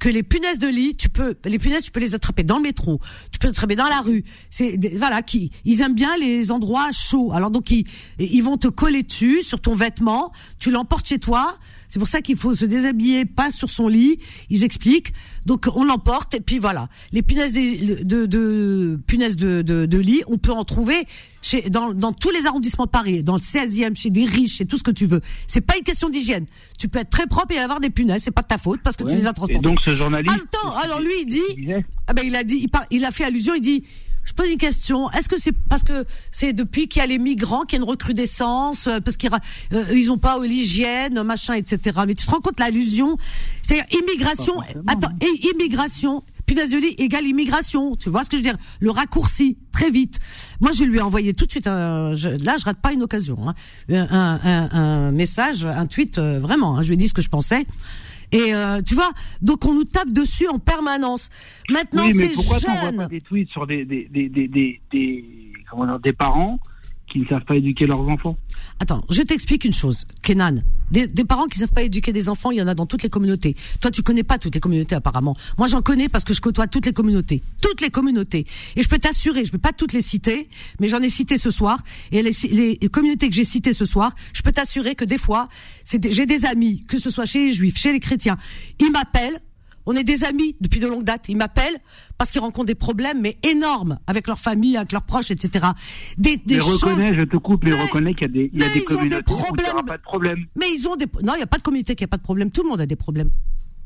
B: que les punaises de lit, tu peux, les punaises, tu peux les attraper dans le métro, tu peux les attraper dans la rue. C'est voilà, qui ils aiment bien les endroits chauds. Alors donc ils ils vont te coller dessus sur ton vêtement, tu l'emportes chez toi. C'est pour ça qu'il faut se déshabiller, pas sur son lit. Ils expliquent. Donc on l'emporte et puis voilà. Les punaises de, de, de punaises de, de, de lit, on peut en trouver chez dans, dans tous les arrondissements de Paris, dans le 16e, chez des riches, chez tout ce que tu veux. C'est pas une question d'hygiène. Tu peux être très propre et avoir des punaises, c'est pas de ta faute parce que tu les as
C: Et
B: transportées.
C: donc ce journaliste.
B: Attends, alors lui il dit, ah ben il a dit, il, par- il a fait allusion, il dit, je pose une question, est-ce que c'est parce que c'est depuis qu'il y a les migrants qu'il y a une recrudescence, euh, parce qu'ils euh, ils ont pas l'hygiène, machin, etc. Mais tu te rends compte l'allusion, c'est-à-dire immigration, attends, et immigration, punaise de lit égale immigration, tu vois ce que je veux dire? Le raccourci, très vite. Moi je lui ai envoyé tout de suite, un, je, là je rate pas une occasion, hein, un, un, un message, un tweet, euh, vraiment, hein, je lui ai dit ce que je pensais. Et euh, tu vois, donc on nous tape dessus en permanence. Maintenant,
C: oui, mais pourquoi t'envoies
B: jeune.
C: pas des tweets sur des, des, des, des, des, des- comment dire, des parents qui ne savent pas éduquer leurs enfants?
B: Attends, je t'explique une chose, Kenan. Des, parents qui savent pas éduquer des enfants, il y en a dans toutes les communautés. Toi, tu connais pas toutes les communautés apparemment. Moi, j'en connais parce que je côtoie toutes les communautés, toutes les communautés. Et je peux t'assurer, je vais pas toutes les citer, mais j'en ai cité ce soir. Et les, les communautés que j'ai citées ce soir, je peux t'assurer que des fois, j'ai des amis, que ce soit chez les juifs, chez les chrétiens, ils m'appellent on est des amis depuis de longues dates. Ils m'appellent parce qu'ils rencontrent des problèmes, mais énormes, avec leur famille, avec leurs proches, etc.
C: Des, des mais reconnais, je te coupe, mais, reconnais qu'il y a des, il y a des communautés où il n'y aura pas de problème.
B: Mais ils ont des, non, il n'y a pas de communauté qui a pas de problème. Tout le monde a des problèmes.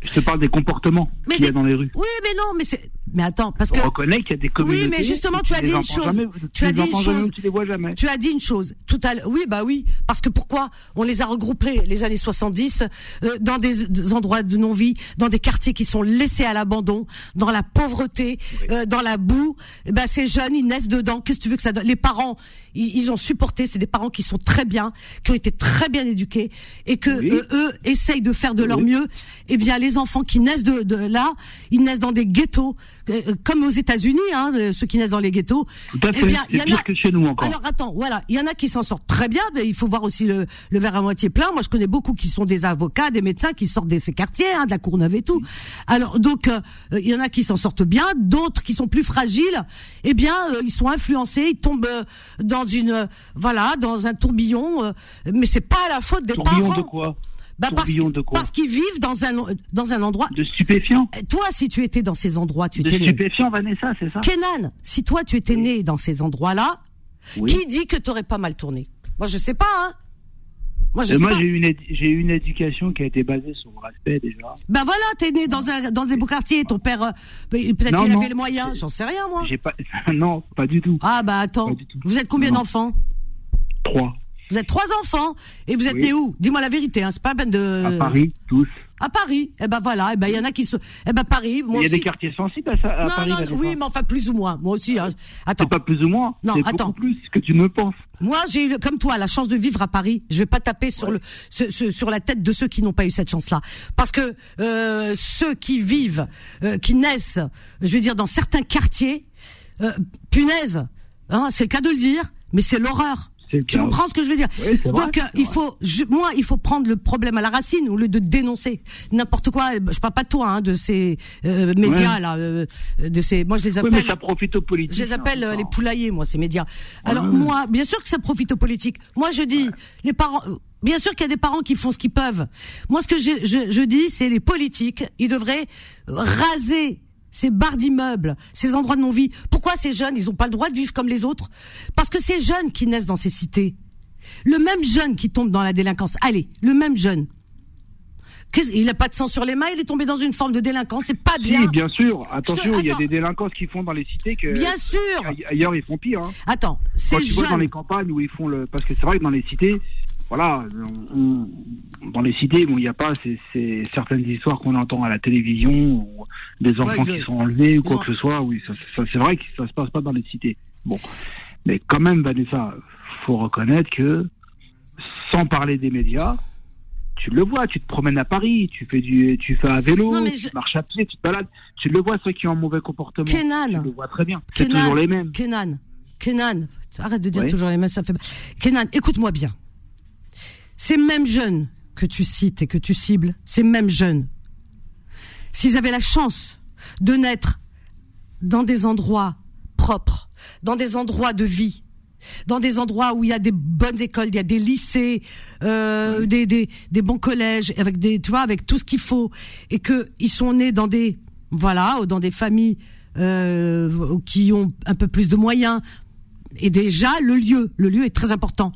C: Je te parle des comportements qu'il y a dans les rues.
B: Oui, mais non, mais c'est. Mais attends, parce
C: que.
B: On
C: reconnaît qu'il y a des communautés.
B: Oui, mais justement, tu as dit une chose. tu as dit une chose.
C: tu les vois jamais.
B: Tu as dit une chose. Tout à Oui, bah oui. Parce que pourquoi on les a regroupés les années 70 euh, dans des, endroits de non-vie, dans des quartiers qui sont laissés à l'abandon, dans la pauvreté, euh, dans la boue. Eh ben ces jeunes, ils naissent dedans. Qu'est-ce que tu veux que ça donne? Les parents, ils, ont supporté. C'est des parents qui sont très bien, qui ont été très bien éduqués et que euh, eux essayent de faire de leur mieux. Eh bien, les enfants qui naissent de, de là, ils naissent dans des ghettos, euh, comme aux États-Unis, hein, euh, ceux qui naissent dans les ghettos.
C: Tout à fait. Eh bien, il y en a que chez nous encore.
B: Alors attends, voilà, il y en a qui s'en sortent très bien, mais il faut voir aussi le, le verre à moitié plein. Moi, je connais beaucoup qui sont des avocats, des médecins qui sortent de ces quartiers, hein, de la Courneuve et tout. Alors donc, euh, il y en a qui s'en sortent bien, d'autres qui sont plus fragiles. Eh bien, ils sont influencés, ils tombent dans une, voilà, dans un tourbillon. mais c'est pas la faute des
C: tourbillon
B: parents.
C: de quoi?
B: Bah parce, parce qu'ils vivent dans un dans un endroit
C: de stupéfiants.
B: Euh, toi, si tu étais dans ces endroits, tu
C: de
B: étais
C: stupéfiants, Vanessa, c'est ça.
B: Kenan, si toi tu étais né dans ces endroits-là, qui dit que tu aurais pas mal tourné? Moi, je sais pas. Hein.
C: Moi, moi, j'ai eu une j'ai eu une éducation qui a été basée sur le respect déjà.
B: Ben voilà, t'es né dans un dans des beaux quartiers. Ton père, euh, peut-être qu'il avait les moyens. J'en sais rien, moi.
C: J'ai pas, [LAUGHS] non, pas du tout.
B: Ah bah attends, vous êtes combien d'enfants?
C: Trois.
B: Vous êtes trois enfants et vous êtes nés où? Dis-moi la vérité, hein, c'est pas la peine de.
C: À Paris, tous.
B: À Paris, eh ben voilà, eh ben il y en a qui sont, eh ben Paris, moi
C: Il y
B: a
C: des quartiers sensibles à, ça, à
B: non,
C: Paris.
B: Non, oui, mais enfin plus ou moins, moi aussi. Hein. Attends.
C: C'est pas plus ou moins. Non, attends. Beaucoup plus que tu ne penses.
B: Moi, j'ai eu, comme toi, la chance de vivre à Paris. Je vais pas taper sur le, sur la tête de ceux qui n'ont pas eu cette chance-là, parce que euh, ceux qui vivent, euh, qui naissent, je veux dire, dans certains quartiers, euh, punaise, hein, c'est le cas de le dire, mais c'est l'horreur. Tu comprends ce que je veux dire Donc euh, il faut, moi, il faut prendre le problème à la racine au lieu de dénoncer n'importe quoi. Je parle pas de toi, hein, de ces euh, médias là, euh, de ces. Moi, je les appelle.
C: Oui, mais ça profite aux politiques.
B: Je les appelle les poulaillers, moi, ces médias. Alors moi, bien sûr que ça profite aux politiques. Moi, je dis, les parents. Bien sûr qu'il y a des parents qui font ce qu'ils peuvent. Moi, ce que je, je, je dis, c'est les politiques, ils devraient raser ces barres d'immeubles, ces endroits de non-vie. Pourquoi ces jeunes, ils n'ont pas le droit de vivre comme les autres? Parce que ces jeunes qui naissent dans ces cités, le même jeune qui tombe dans la délinquance, allez, le même jeune, il n'a pas de sang sur les mains, il est tombé dans une forme de délinquance, c'est pas bien.
C: Oui, bien sûr. Attention, il y a des délinquances qui font dans les cités que.
B: Bien sûr.
C: Ailleurs, ils font pire. Hein.
B: Attends, c'est
C: Quand tu vois dans les campagnes où ils font le, parce que c'est vrai que dans les cités, voilà, dans les cités, bon, il n'y a pas ces, certaines histoires qu'on entend à la télévision, ou des enfants qui sont enlevés ou quoi que ce soit. Oui, ça, c'est vrai que ça se passe pas dans les cités. Bon, mais quand même, Vanessa, faut reconnaître que, sans parler des médias, tu le vois, tu te promènes à Paris, tu fais du, tu fais à vélo, tu marches à pied, tu te balades, tu le vois ceux qui ont un mauvais comportement.
B: Kenan.
C: Tu le vois très bien. C'est toujours les mêmes.
B: Kenan, Kenan, arrête de dire toujours les mêmes, ça fait. Kenan, écoute-moi bien. Ces mêmes jeunes que tu cites et que tu cibles, ces mêmes jeunes, s'ils avaient la chance de naître dans des endroits propres, dans des endroits de vie, dans des endroits où il y a des bonnes écoles, il y a des lycées, euh, des, des, des, bons collèges, avec des, tu vois, avec tout ce qu'il faut, et que ils sont nés dans des, voilà, dans des familles euh, qui ont un peu plus de moyens. Et déjà, le lieu, le lieu est très important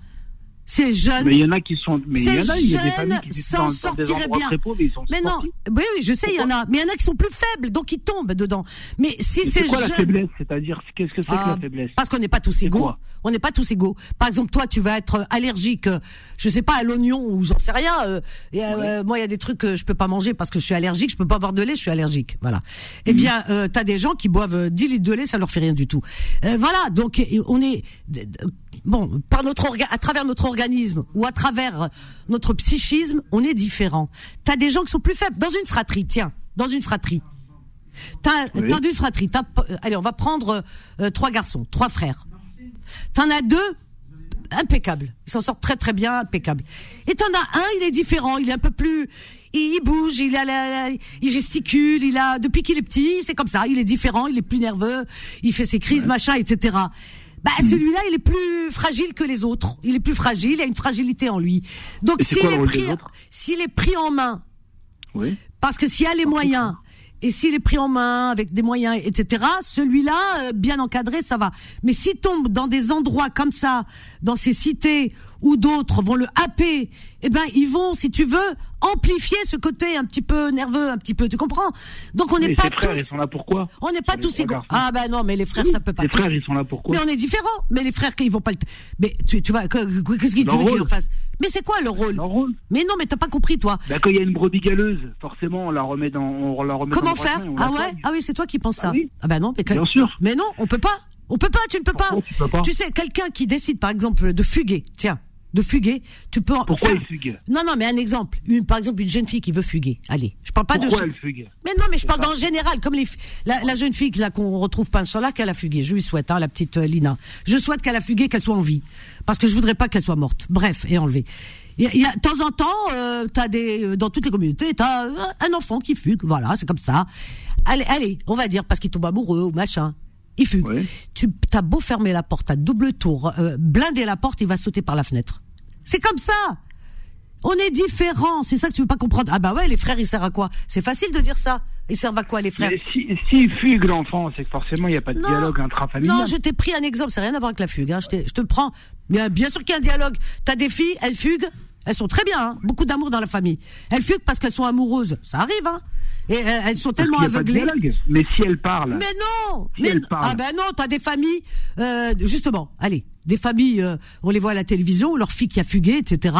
B: ces jeunes.
C: Mais il y en a qui sont. Mais il y en a, il y a des familles qui
B: s'en sortiraient bien. mais ils sont mais non, oui, oui, je sais, il y en a. Mais il y en a qui sont plus faibles, donc ils tombent dedans. Mais si
C: c'est quoi la faiblesse? C'est-à-dire, qu'est-ce que c'est que la ah, faiblesse?
B: Parce qu'on n'est pas tous égaux. On n'est pas tous égaux. Par exemple, toi, tu vas être allergique, je sais pas, à l'oignon ou j'en sais rien. Euh, euh, moi, il y a des trucs que je peux pas manger parce que je suis allergique. Je peux pas boire de lait, je suis allergique. Voilà. Eh mhm. bien, euh, t'as des gens qui boivent 10 litres de lait, ça leur fait rien du tout. Euh, voilà. Donc, on est bon par notre à travers notre organisme ou à travers notre psychisme, on est différent. T'as des gens qui sont plus faibles dans une fratrie. Tiens, dans une fratrie. T'as oui. une fratrie. Euh, allez, on va prendre euh, trois garçons, trois frères. T'en as deux impeccables. Ils s'en sortent très très bien, impeccables. Et t'en as un, il est différent. Il est un peu plus, il, bouge, il a, il gesticule, il a, depuis qu'il est petit, c'est comme ça. Il est différent, il est plus nerveux, il fait ses crises, machin, etc. Bah celui-là, il est plus fragile que les autres. Il est plus fragile, il a une fragilité en lui. Donc s'il est pris, s'il est pris en main,
C: oui.
B: parce que s'il y a les moyens et s'il est pris en main avec des moyens, etc., celui-là, euh, bien encadré, ça va. Mais s'il tombe dans des endroits comme ça, dans ces cités où d'autres vont le happer, eh ben ils vont, si tu veux, amplifier ce côté un petit peu nerveux, un petit peu, tu comprends? Donc on n'est pas
C: frères, ils sont là pourquoi
B: On n'est pas tous égaux. Ah ben non, mais les frères, ça peut pas.
C: Les frères, ils sont là pourquoi
B: Mais on est différents. Mais les frères, ils vont pas le. Mais tu, tu vois, qu'est-ce qu'ils veux qu'ils fassent Mais c'est quoi le rôle?
C: Leur rôle
B: Mais non, mais t'as pas compris, toi.
C: Bah, quand il y a une brebis galeuse, forcément, on la remet dans, on la remet
B: Comment faire? Ah ouais? Ah oui, c'est toi qui penses ça.
C: Ah, oui.
B: ah ben non, mais
C: bien sûr.
B: Mais non, on peut pas. On peut pas. Tu ne peux pas.
C: tu, peux pas
B: tu sais, quelqu'un qui décide, par exemple, de fuguer. Tiens de fuguer, tu peux.
C: Pourquoi elle fugue?
B: Non, non, mais un exemple. Une, par exemple, une jeune fille qui veut fuguer. Allez, je parle pas
C: de.
B: Pourquoi
C: elle fugue?
B: Mais non, mais je parle en général, comme les, la, jeune fille là qu'on retrouve pas là qu'elle a fugué. Je lui souhaite, hein, la petite euh, Lina. Je souhaite qu'elle a fugué, qu'elle soit en vie, parce que je voudrais pas qu'elle soit morte. Bref, et enlevée. Il y, a, de temps en temps, euh, as des, euh, dans toutes les communautés, t'as un, un enfant qui fugue. Voilà, c'est comme ça. Allez, allez, on va dire parce qu'il tombe amoureux ou machin il fugue. Tu as beau fermer la porte à double tour, euh, blinder la porte, il va sauter par la fenêtre. C'est comme ça. On est différents, c'est ça que tu veux pas comprendre. Ah bah ouais, les frères, ils servent à quoi? C'est facile de dire ça. Ils servent à quoi les frères?
C: S'il si, fugue l'enfant, c'est que forcément il n'y a pas de dialogue intrafamilial.
B: Non, je t'ai pris un exemple, ça n'a rien à voir avec la fugue. Hein. Je, je, te prends. Bien, bien sûr qu'il y a un dialogue. T'as des filles, elles fuguent, elles sont très bien, hein. beaucoup d'amour dans la famille. Elles fuguent parce qu'elles sont amoureuses, ça arrive, hein. Et euh, elles sont tellement aveuglées.
C: Mais si elles parlent.
B: Mais non.
C: Si elles parlent.
B: Ah ben non, t'as des familles, euh, justement. Allez, des familles, euh, on les voit à la télévision, leur fille qui a fugué, etc.,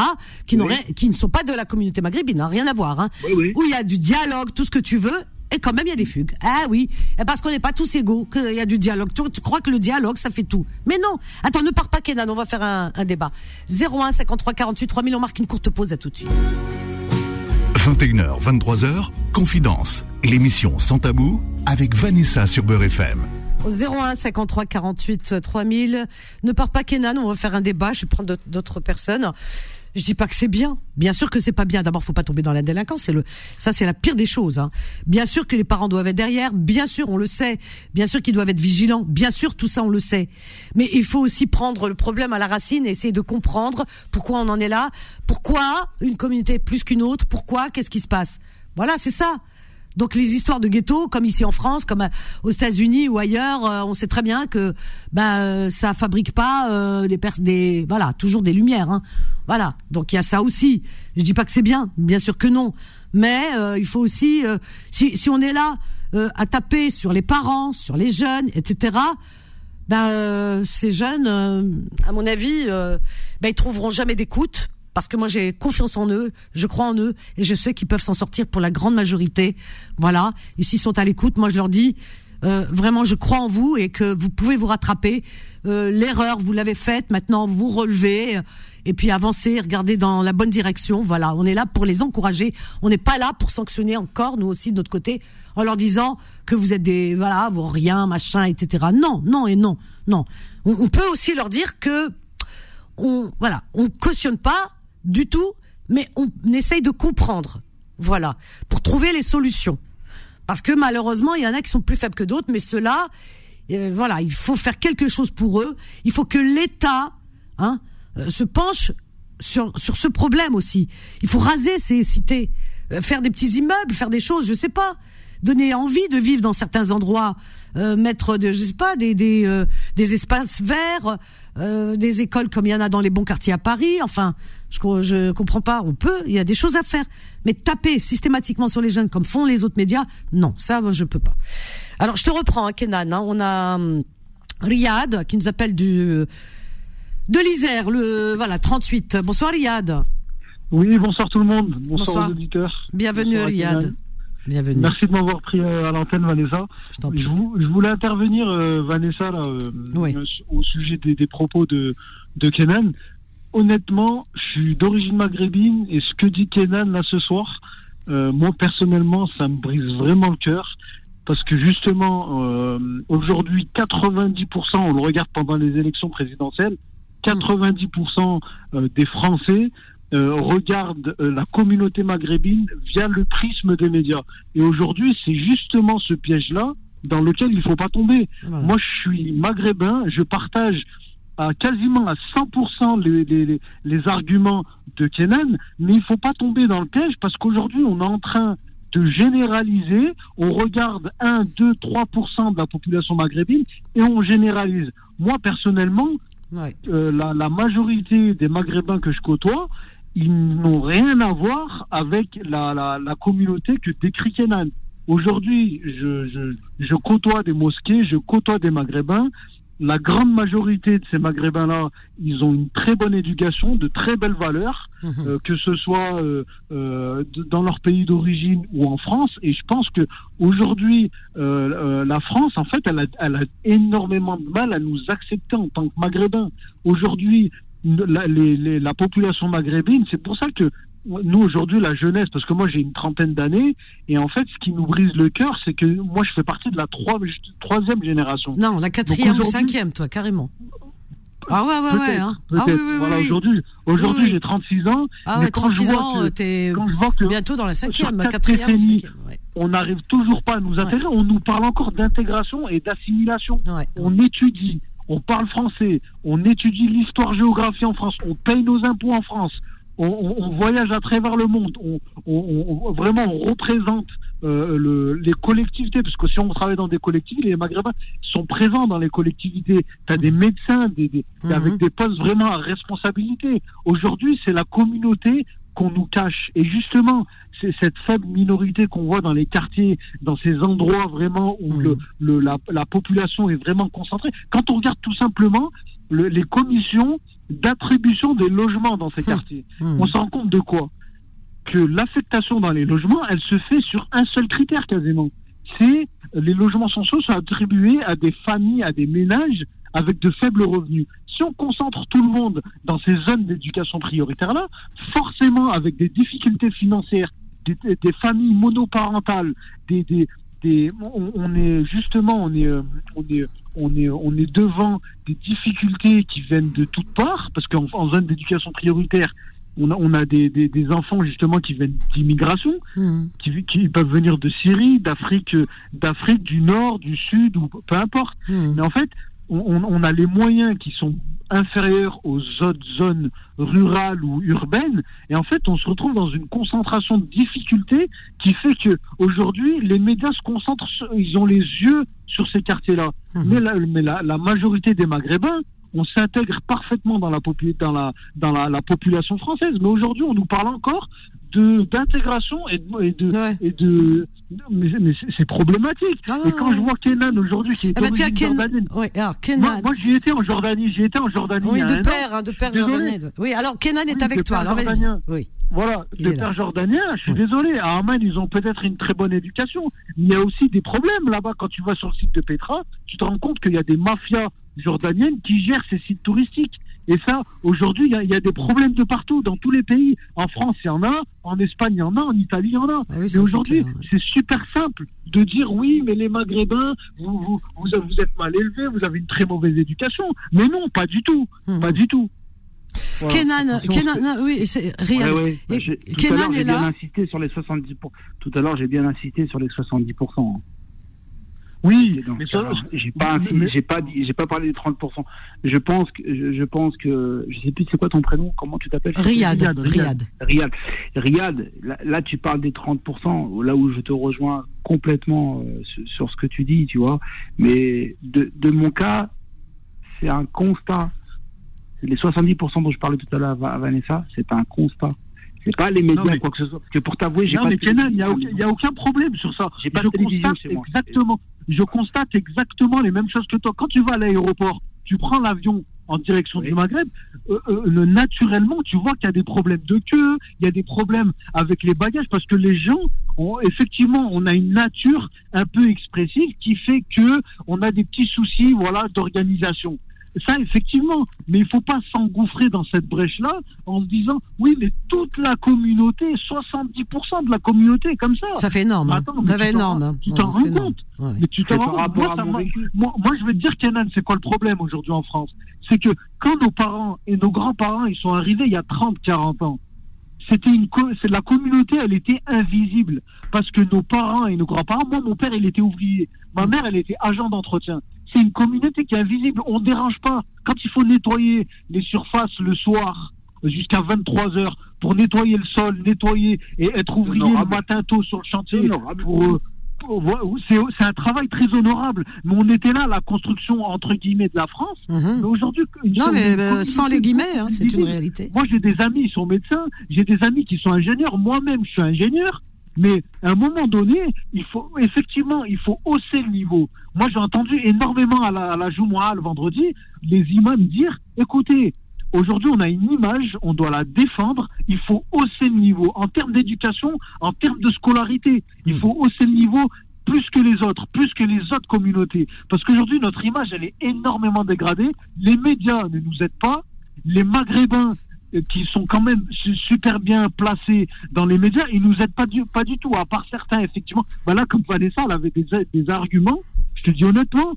B: qui, qui ne sont pas de la communauté maghrébine, hein, rien à voir, hein, où il y a du dialogue, tout ce que tu veux, et quand même, il y a des fugues. Ah oui, parce qu'on n'est pas tous égaux, qu'il y a du dialogue. Tu, crois que le dialogue, ça fait tout. Mais non. Attends, ne pars pas, Kenan, on va faire un, un débat. 01 53 48 3000, on marque une courte pause, à tout de suite.
A: 21h, 23h, Confidence. L'émission Sans Tabou avec Vanessa sur Beurre FM.
B: Au 01 53 48 3000. Ne pars pas, Kenan, on va faire un débat. Je vais prendre d'autres personnes. Je dis pas que c'est bien. Bien sûr que c'est pas bien. D'abord, faut pas tomber dans la délinquance. C'est ça, c'est la pire des choses. Hein. Bien sûr que les parents doivent être derrière. Bien sûr, on le sait. Bien sûr qu'ils doivent être vigilants. Bien sûr, tout ça, on le sait. Mais il faut aussi prendre le problème à la racine et essayer de comprendre pourquoi on en est là. Pourquoi une communauté plus qu'une autre? Pourquoi? Qu'est-ce qui se passe? Voilà, c'est ça. Donc les histoires de ghetto, comme ici en France, comme euh, aux États-Unis ou ailleurs, euh, on sait très bien que ben ça fabrique pas euh, des des voilà toujours des lumières. Hein. Voilà. Donc il y a ça aussi. Je dis pas que c'est bien, bien sûr que non. Mais il faut aussi si si on est là à taper sur les parents, sur les jeunes, etc. Ben ces jeunes, à mon avis, ben ils trouveront jamais d'écoute parce que moi j'ai confiance en eux, je crois en eux et je sais qu'ils peuvent s'en sortir pour la grande majorité. Voilà. Et s'ils sont à l'écoute, moi je leur dis euh, vraiment je crois en vous et que vous pouvez vous rattraper. Euh, l'erreur vous l'avez faite, maintenant vous relevez et puis avancer, regarder dans la bonne direction. Voilà, on est là pour les encourager. On n'est pas là pour sanctionner encore nous aussi de notre côté en leur disant que vous êtes des voilà vous rien machin etc. Non non et non non. On, on peut aussi leur dire que on voilà on cautionne pas du tout, mais on essaye de comprendre. Voilà, pour trouver les solutions. Parce que malheureusement, il y en a qui sont plus faibles que d'autres, mais ceux-là, euh, voilà, il faut faire quelque chose pour eux. Il faut que l'État hein, euh, se penche sur, sur ce problème aussi. Il faut raser ces cités, euh, faire des petits immeubles, faire des choses, je sais pas donner envie de vivre dans certains endroits, euh, mettre de, je sais pas, des des, euh, des espaces verts, euh, des écoles comme il y en a dans les bons quartiers à Paris. Enfin, je je comprends pas. On peut, il y a des choses à faire, mais taper systématiquement sur les jeunes comme font les autres médias, non, ça je peux pas. Alors je te reprends, hein, Kenan. Hein, on a hum, Riyad qui nous appelle du de l'Isère, le voilà 38. Bonsoir Riyad.
D: Oui, bonsoir tout le monde. Bonsoir, aux auditeurs.
B: Bienvenue Riyad.
D: Merci de m'avoir pris euh, à l'antenne, Vanessa. Je, voulais intervenir, euh, Vanessa, euh, au sujet des, propos de, de Kenan. Honnêtement, je suis d'origine maghrébine et ce que dit Kenan là ce soir, moi personnellement, ça me brise vraiment le cœur. Parce que justement, aujourd'hui, 90%, on le regarde pendant les élections présidentielles, 90% des Français euh, regarde euh, la communauté maghrébine via le prisme des médias. Et aujourd'hui, c'est justement ce piège-là dans lequel il ne faut pas tomber. Moi, je suis maghrébin, je partage à quasiment à 100% les, les, les, arguments de Kenan, mais il ne faut pas tomber dans le piège parce qu'aujourd'hui, on est en train de généraliser. On regarde 1, 2, 3% de la population maghrébine et on généralise. Moi, personnellement, euh, la, majorité des Maghrébins que je côtoie, ils n'ont rien à voir avec la, la, communauté que décrit Kenan. Aujourd'hui, je, je, je côtoie des mosquées, je côtoie des Maghrébins la grande majorité de ces Maghrébins-là, ils ont une très bonne éducation, de très belles valeurs, [LAUGHS] mhm. euh, que ce soit euh, euh, dans leur pays d'origine ou en France. Et je pense que aujourd'hui, la France, en fait, elle a, elle a, énormément de mal à nous accepter en tant que Maghrébins. Aujourd'hui, la, la population maghrébine, c'est pour ça que nous aujourd'hui la jeunesse, parce que moi j'ai une trentaine d'années, et en fait ce qui nous brise le cœur, c'est que moi je fais partie de la troisième génération.
B: Non, la quatrième ou cinquième, toi, carrément. Ah ouais, ouais, ouais. Hein. Ah oui, oui,
D: voilà, aujourd'hui, aujourd'hui j'ai 36 ans.
B: Ah ouais, 36 ans, t'es bientôt dans la cinquième, quatrième.
D: On n'arrive toujours pas à nous intégrer. On nous parle encore d'intégration et d'assimilation. On étudie, on parle français, on étudie l'histoire-géographie en France, on paye nos impôts en France on, voyage à travers le monde, on, vraiment on représente euh, le, les collectivités, parce que si on travaille dans des collectivités, les Maghrébins sont présents dans les collectivités. Tu as des médecins des, mhm. avec des postes vraiment à responsabilité. Aujourd'hui, c'est la communauté qu'on nous cache. Et justement, c'est cette faible minorité qu'on voit dans les quartiers, dans ces endroits vraiment où mhm. le, la, la, population est vraiment concentrée. Quand on regarde tout simplement les commissions d'attribution des logements dans ces hum. quartiers. Hum. On se rend compte de quoi? Que l'affectation dans les logements, elle se fait sur un seul critère quasiment. C'est les logements sociaux sont attribués à des familles, à des ménages avec de faibles revenus. Si on concentre tout le monde dans ces zones d'éducation prioritaire-là, forcément avec des difficultés financières, des, familles monoparentales, des, des, on, est justement, on est, euh, on est, on est, on est devant des difficultés qui viennent de toutes parts, parce qu'en zone d'éducation prioritaire, on a, on a des, des, des, enfants justement qui viennent d'immigration, mmh. qui, qui, peuvent venir de Syrie, d'Afrique, d'Afrique du Nord, du Sud ou peu importe. Mmh. Mais en fait, on, on, a les moyens qui sont inférieurs aux autres zones rurales ou urbaines, et en fait, on se retrouve dans une concentration de difficultés qui fait que aujourd'hui, les médias se concentrent, ils ont les yeux sur ces quartiers-là. Mmh. Mais, la, mais la, la majorité des Maghrébins, on s'intègre parfaitement dans la, dans la, dans la, la population française. Mais aujourd'hui, on nous parle encore de d'intégration et de, et de, et de mais, c'est problématique. Ah, et quand je vois Kenan aujourd'hui qui est ah bah tiens,
B: oui, alors Kenan.
D: Moi, j'y étais en Jordanie, j'y étais en Jordanie.
B: Oui, de père, hein, de père jordanien. Oui, alors Kenan est avec toi. Alors vas-y. Oui.
D: Voilà, de père jordanien, je suis désolé. À Amman, ils ont peut-être une très bonne éducation. Mais il y a aussi des problèmes là-bas. Quand tu vas sur le site de Petra, tu te rends compte qu'il y a des mafias jordaniennes qui gèrent ces sites touristiques. Et ça, aujourd'hui, il y, a des problèmes de partout, dans tous les pays. En France, il y en a, en Espagne, il y en a, en Italie, il y en a. Ah mais aujourd'hui, c'est super simple de dire oui, mais les Maghrébins, vous, vous, vous, êtes mal élevés, vous avez une très mauvaise éducation. Mais non, pas du tout. Hum. Pas du tout.
B: Kenan, Kenan, oui, c'est Riyad.
C: Bah, Kenan est là. Bien insisté sur les 70 Tout à l'heure, j'ai bien insisté sur les 70%.
D: Oui,
C: mais j'ai pas, j'ai pas, j'ai pas parlé des 30%. Je pense que, je, pense que, je sais plus c'est quoi ton prénom, comment tu t'appelles?
B: Riyad, Riyad.
C: Riyad. Riyad. Là, tu parles des 30%, là où je te rejoins complètement euh, sur, ce que tu dis, tu vois. Mais de, de mon cas, c'est un constat. Les 70% dont je parlais tout à l'heure à Vanessa, c'est un constat. C'est pas les médias ou quoi que ce soit. Parce que pour t'avouer, j'ai
D: pas. Non, mais il n'y a, a, aucun problème sur ça.
C: J'ai pas de télévision chez moi.
D: Exactement je constate exactement les mêmes choses que toi. Quand tu vas à l'aéroport, tu prends l'avion en direction du Maghreb, euh, euh, naturellement, tu vois qu'il y a des problèmes de queue, il y a des problèmes avec les bagages, parce que les gens, ont, effectivement, on a une nature un peu expressive qui fait que on a des petits soucis, voilà, d'organisation. Ça, effectivement, mais il faut pas s'engouffrer dans cette brèche-là en se disant, oui, mais toute la communauté, 70% de la communauté, comme ça.
B: Ça fait énorme. Hein. ça fait énorme.
D: Tu t'en rends compte. Mais tu t'en rends compte. Moi, moi, moi, je vais te dire, Kenan, c'est quoi le problème aujourd'hui en France? C'est que quand nos parents et nos grands-parents, ils sont arrivés il y a 30, 40 ans, c'était une c'est la communauté elle était invisible parce que nos parents et nos grands-parents moi mon père il était ouvrier ma mère elle était agent d'entretien c'est une communauté qui est invisible. On ne dérange pas. Quand il faut nettoyer les surfaces le soir, jusqu'à 23 heures pour nettoyer le sol, nettoyer et être ouvrier le matin tôt sur le chantier pour, c'est un travail très honorable. Mais on était là, la construction entre guillemets de la France.
B: Mhm. Mais aujourd'hui, non, mais euh, sans les guillemets, hein, c'est une réalité.
D: Moi, j'ai des amis qui sont médecins, j'ai des amis qui sont ingénieurs. Moi-même, je suis ingénieur. Mais à un moment donné, il faut effectivement, il faut hausser le niveau. Moi, j'ai entendu énormément à la, à la le vendredi les imams dire écoutez, Aujourd'hui, on a une image, on doit la défendre. Il faut hausser le niveau en termes d'éducation, en termes de scolarité. Il hmm. faut hausser le niveau plus que les autres, plus que les autres communautés. Parce qu'aujourd'hui, notre image, elle est énormément dégradée. Les médias ne nous aident pas. Les Maghrébins, euh, qui sont quand même super bien placés dans les médias, ils nous aident pas du, pas du tout, à part certains, effectivement. Ben là, comme Vanessa, elle avait des, des arguments. Je te dis honnêtement,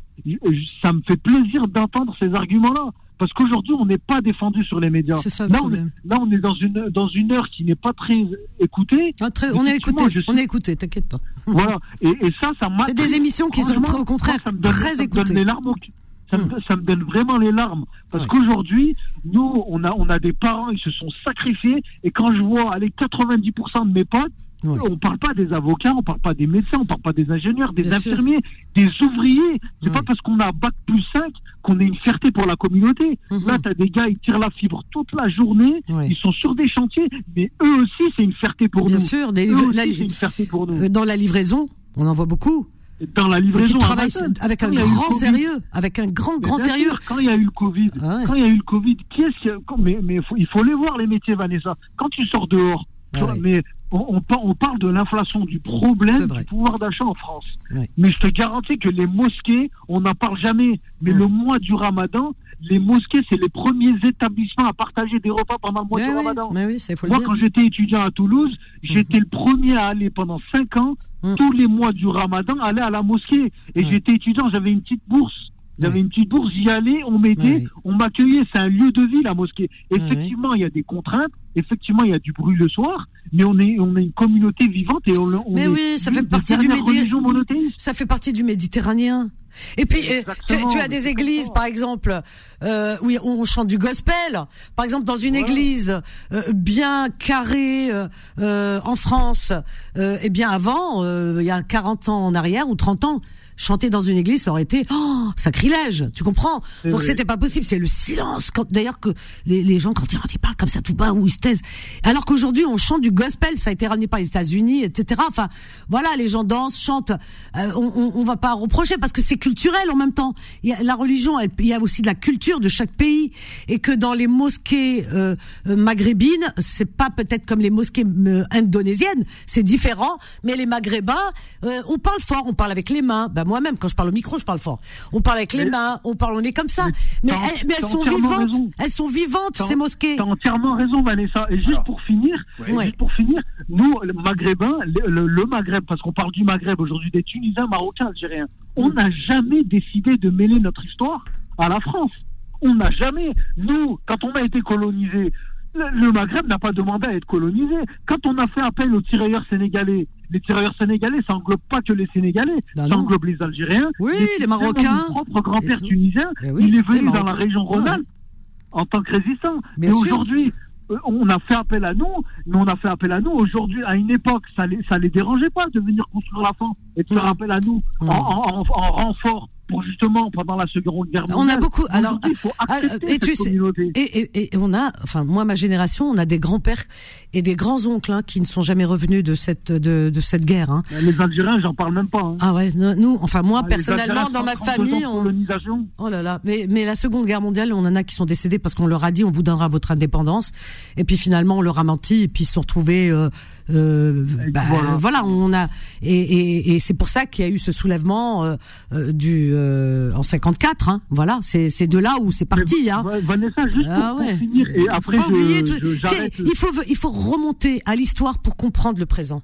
D: ça me fait plaisir d'entendre ces arguments-là. Parce qu'aujourd'hui, on n'est pas défendu sur les médias.
B: Ça,
D: là, on est, là, on est dans une, dans une heure qui n'est pas très écoutée.
B: Ah, on est écouté, on est écouté, t'inquiète pas. [LAUGHS]
D: Voilà. Et, et ça, ça m'a.
B: C'est des émissions qui sont au contraire ça me donne, très écoutées.
D: Les larmes ça, me, ça, me, donne vraiment les larmes. Parce qu'aujourd'hui, nous, on a, on a des parents, ils se sont sacrifiés. Et quand je vois, aller 90% de mes potes, on On parle pas des avocats, on parle pas des médecins, on parle pas des ingénieurs, des infirmiers, des ouvriers. C'est pas parce qu'on a bac plus 5 qu'on est une fierté pour la communauté. Mhm. Là, tu as des gars, ils tirent la fibre toute la journée, ils sont sur des chantiers, mais eux aussi, c'est une fierté pour
B: Bien
D: nous.
B: sûr, des une fierté pour nous. Euh, dans la livraison, on en voit beaucoup.
D: Dans la livraison,
B: travaillent avec un grand sérieux, avec un grand, grand sérieux.
D: quand il y a eu le Covid, ah quand il y a eu le Covid, qui est-ce mais, mais il faut les voir les métiers, Vanessa. Quand tu sors dehors, ah mais on, on, parle de l'inflation, du problème du pouvoir d'achat en France. Mais je te garantis que les mosquées, on n'en parle jamais. Mais le mois du ramadan, les mosquées, c'est les premiers établissements à partager des repas pendant le mois du ramadan. Moi, quand j'étais étudiant à Toulouse, j'étais mhm. le premier à aller pendant cinq ans, mhm. tous les mois du ramadan, aller à la mosquée. Et j'étais étudiant, j'avais une petite bourse. J'avais une petite bourse, j'y allais, on m'aidait, on m'accueillait. C'est un lieu de vie, la mosquée. Effectivement, il y a des contraintes. Effectivement, il y a du bruit le soir, mais on est, on est une communauté vivante et on, on
B: mais oui, ça fait partie du Ça fait partie du Méditerranéen. Et puis euh, tu, as des églises, par exemple, euh, où on chante du gospel. Par exemple, dans une église euh, bien carrée euh, en France, eh bien avant, il y a 40 ans en arrière ou 30 ans, chanter dans une église, ça aurait été oh, sacrilège. Tu comprends? Donc c'était pas possible. C'est le silence. D'ailleurs que les, les, gens quand ils ils parlent comme ça tout bas ou ils se taisent. Alors qu'aujourd'hui on chante du gospel. Ça a été ramené par les États-Unis, etc. Enfin voilà, les gens dansent, chantent. Euh, on, on, on, va pas reprocher parce que c'est culturel en même temps. Il y a, la religion, il y a aussi de la culture de chaque pays et que dans les mosquées euh, euh maghrébines, c'est pas peut-être comme les mosquées euh, indonésiennes, c'est différent. Mais les maghrébins, on parle fort, on parle avec les mains. Ben, moi-même, quand je parle au micro, je parle fort. On parle avec les mains, on parle, on est comme ça. Mais, elles, sont vivantes. Elles sont vivantes, ces mosquées.
D: T'as entièrement raison, Vanessa. Et juste pour finir, juste pour finir, nous, le Maghrébins, le, Maghreb, parce qu'on parle du Maghreb aujourd'hui, des Tunisiens, Marocains, Algériens, on mm. n'a jamais décidé de mêler notre histoire à la France. On n'a jamais, nous, quand on a été colonisé, le Maghreb n'a pas demandé à être colonisé. Quand on a fait appel aux tirailleurs sénégalais, les tirailleurs sénégalais, ça englobe pas que les Sénégalais, ça englobe les Algériens.
B: Oui, les, Marocains.
D: Mon propre grand-père tunisien, eh il est venu dans la région Rhône-Alpes en tant que résistant. Mais aujourd'hui, euh, on a fait appel à nous, mais on a fait appel à nous. Aujourd'hui, à une époque, ça les, ça les dérangeait pas de venir construire la fin et de faire appel à nous en, en, en renfort pour justement pendant la Seconde Guerre mondiale.
B: On a beaucoup. Alors, il faut ah, et tu sais, et, et, et, on a, enfin moi ma génération, on a des grands-pères et des grands-oncles hein, qui ne sont jamais revenus de cette de, de cette guerre. Hein.
D: Les Algériens, j'en parle même pas. Hein.
B: Ah ouais, nous, enfin moi ah, personnellement dans ma famille, on... oh là là, mais mais la Seconde Guerre mondiale, on en a qui sont décédés parce qu'on leur a dit on vous donnera votre indépendance et puis finalement on leur a menti et puis ils se sont retrouvés euh, euh, bah, voilà. on a et, et, et c'est pour ça qu'il y a eu ce soulèvement euh, euh du en 54. Hein, voilà, c'est de là où c'est parti. hein.
D: Vanessa, juste ah, pour, finir et après je,
B: il faut il faut remonter à l'histoire pour comprendre le présent.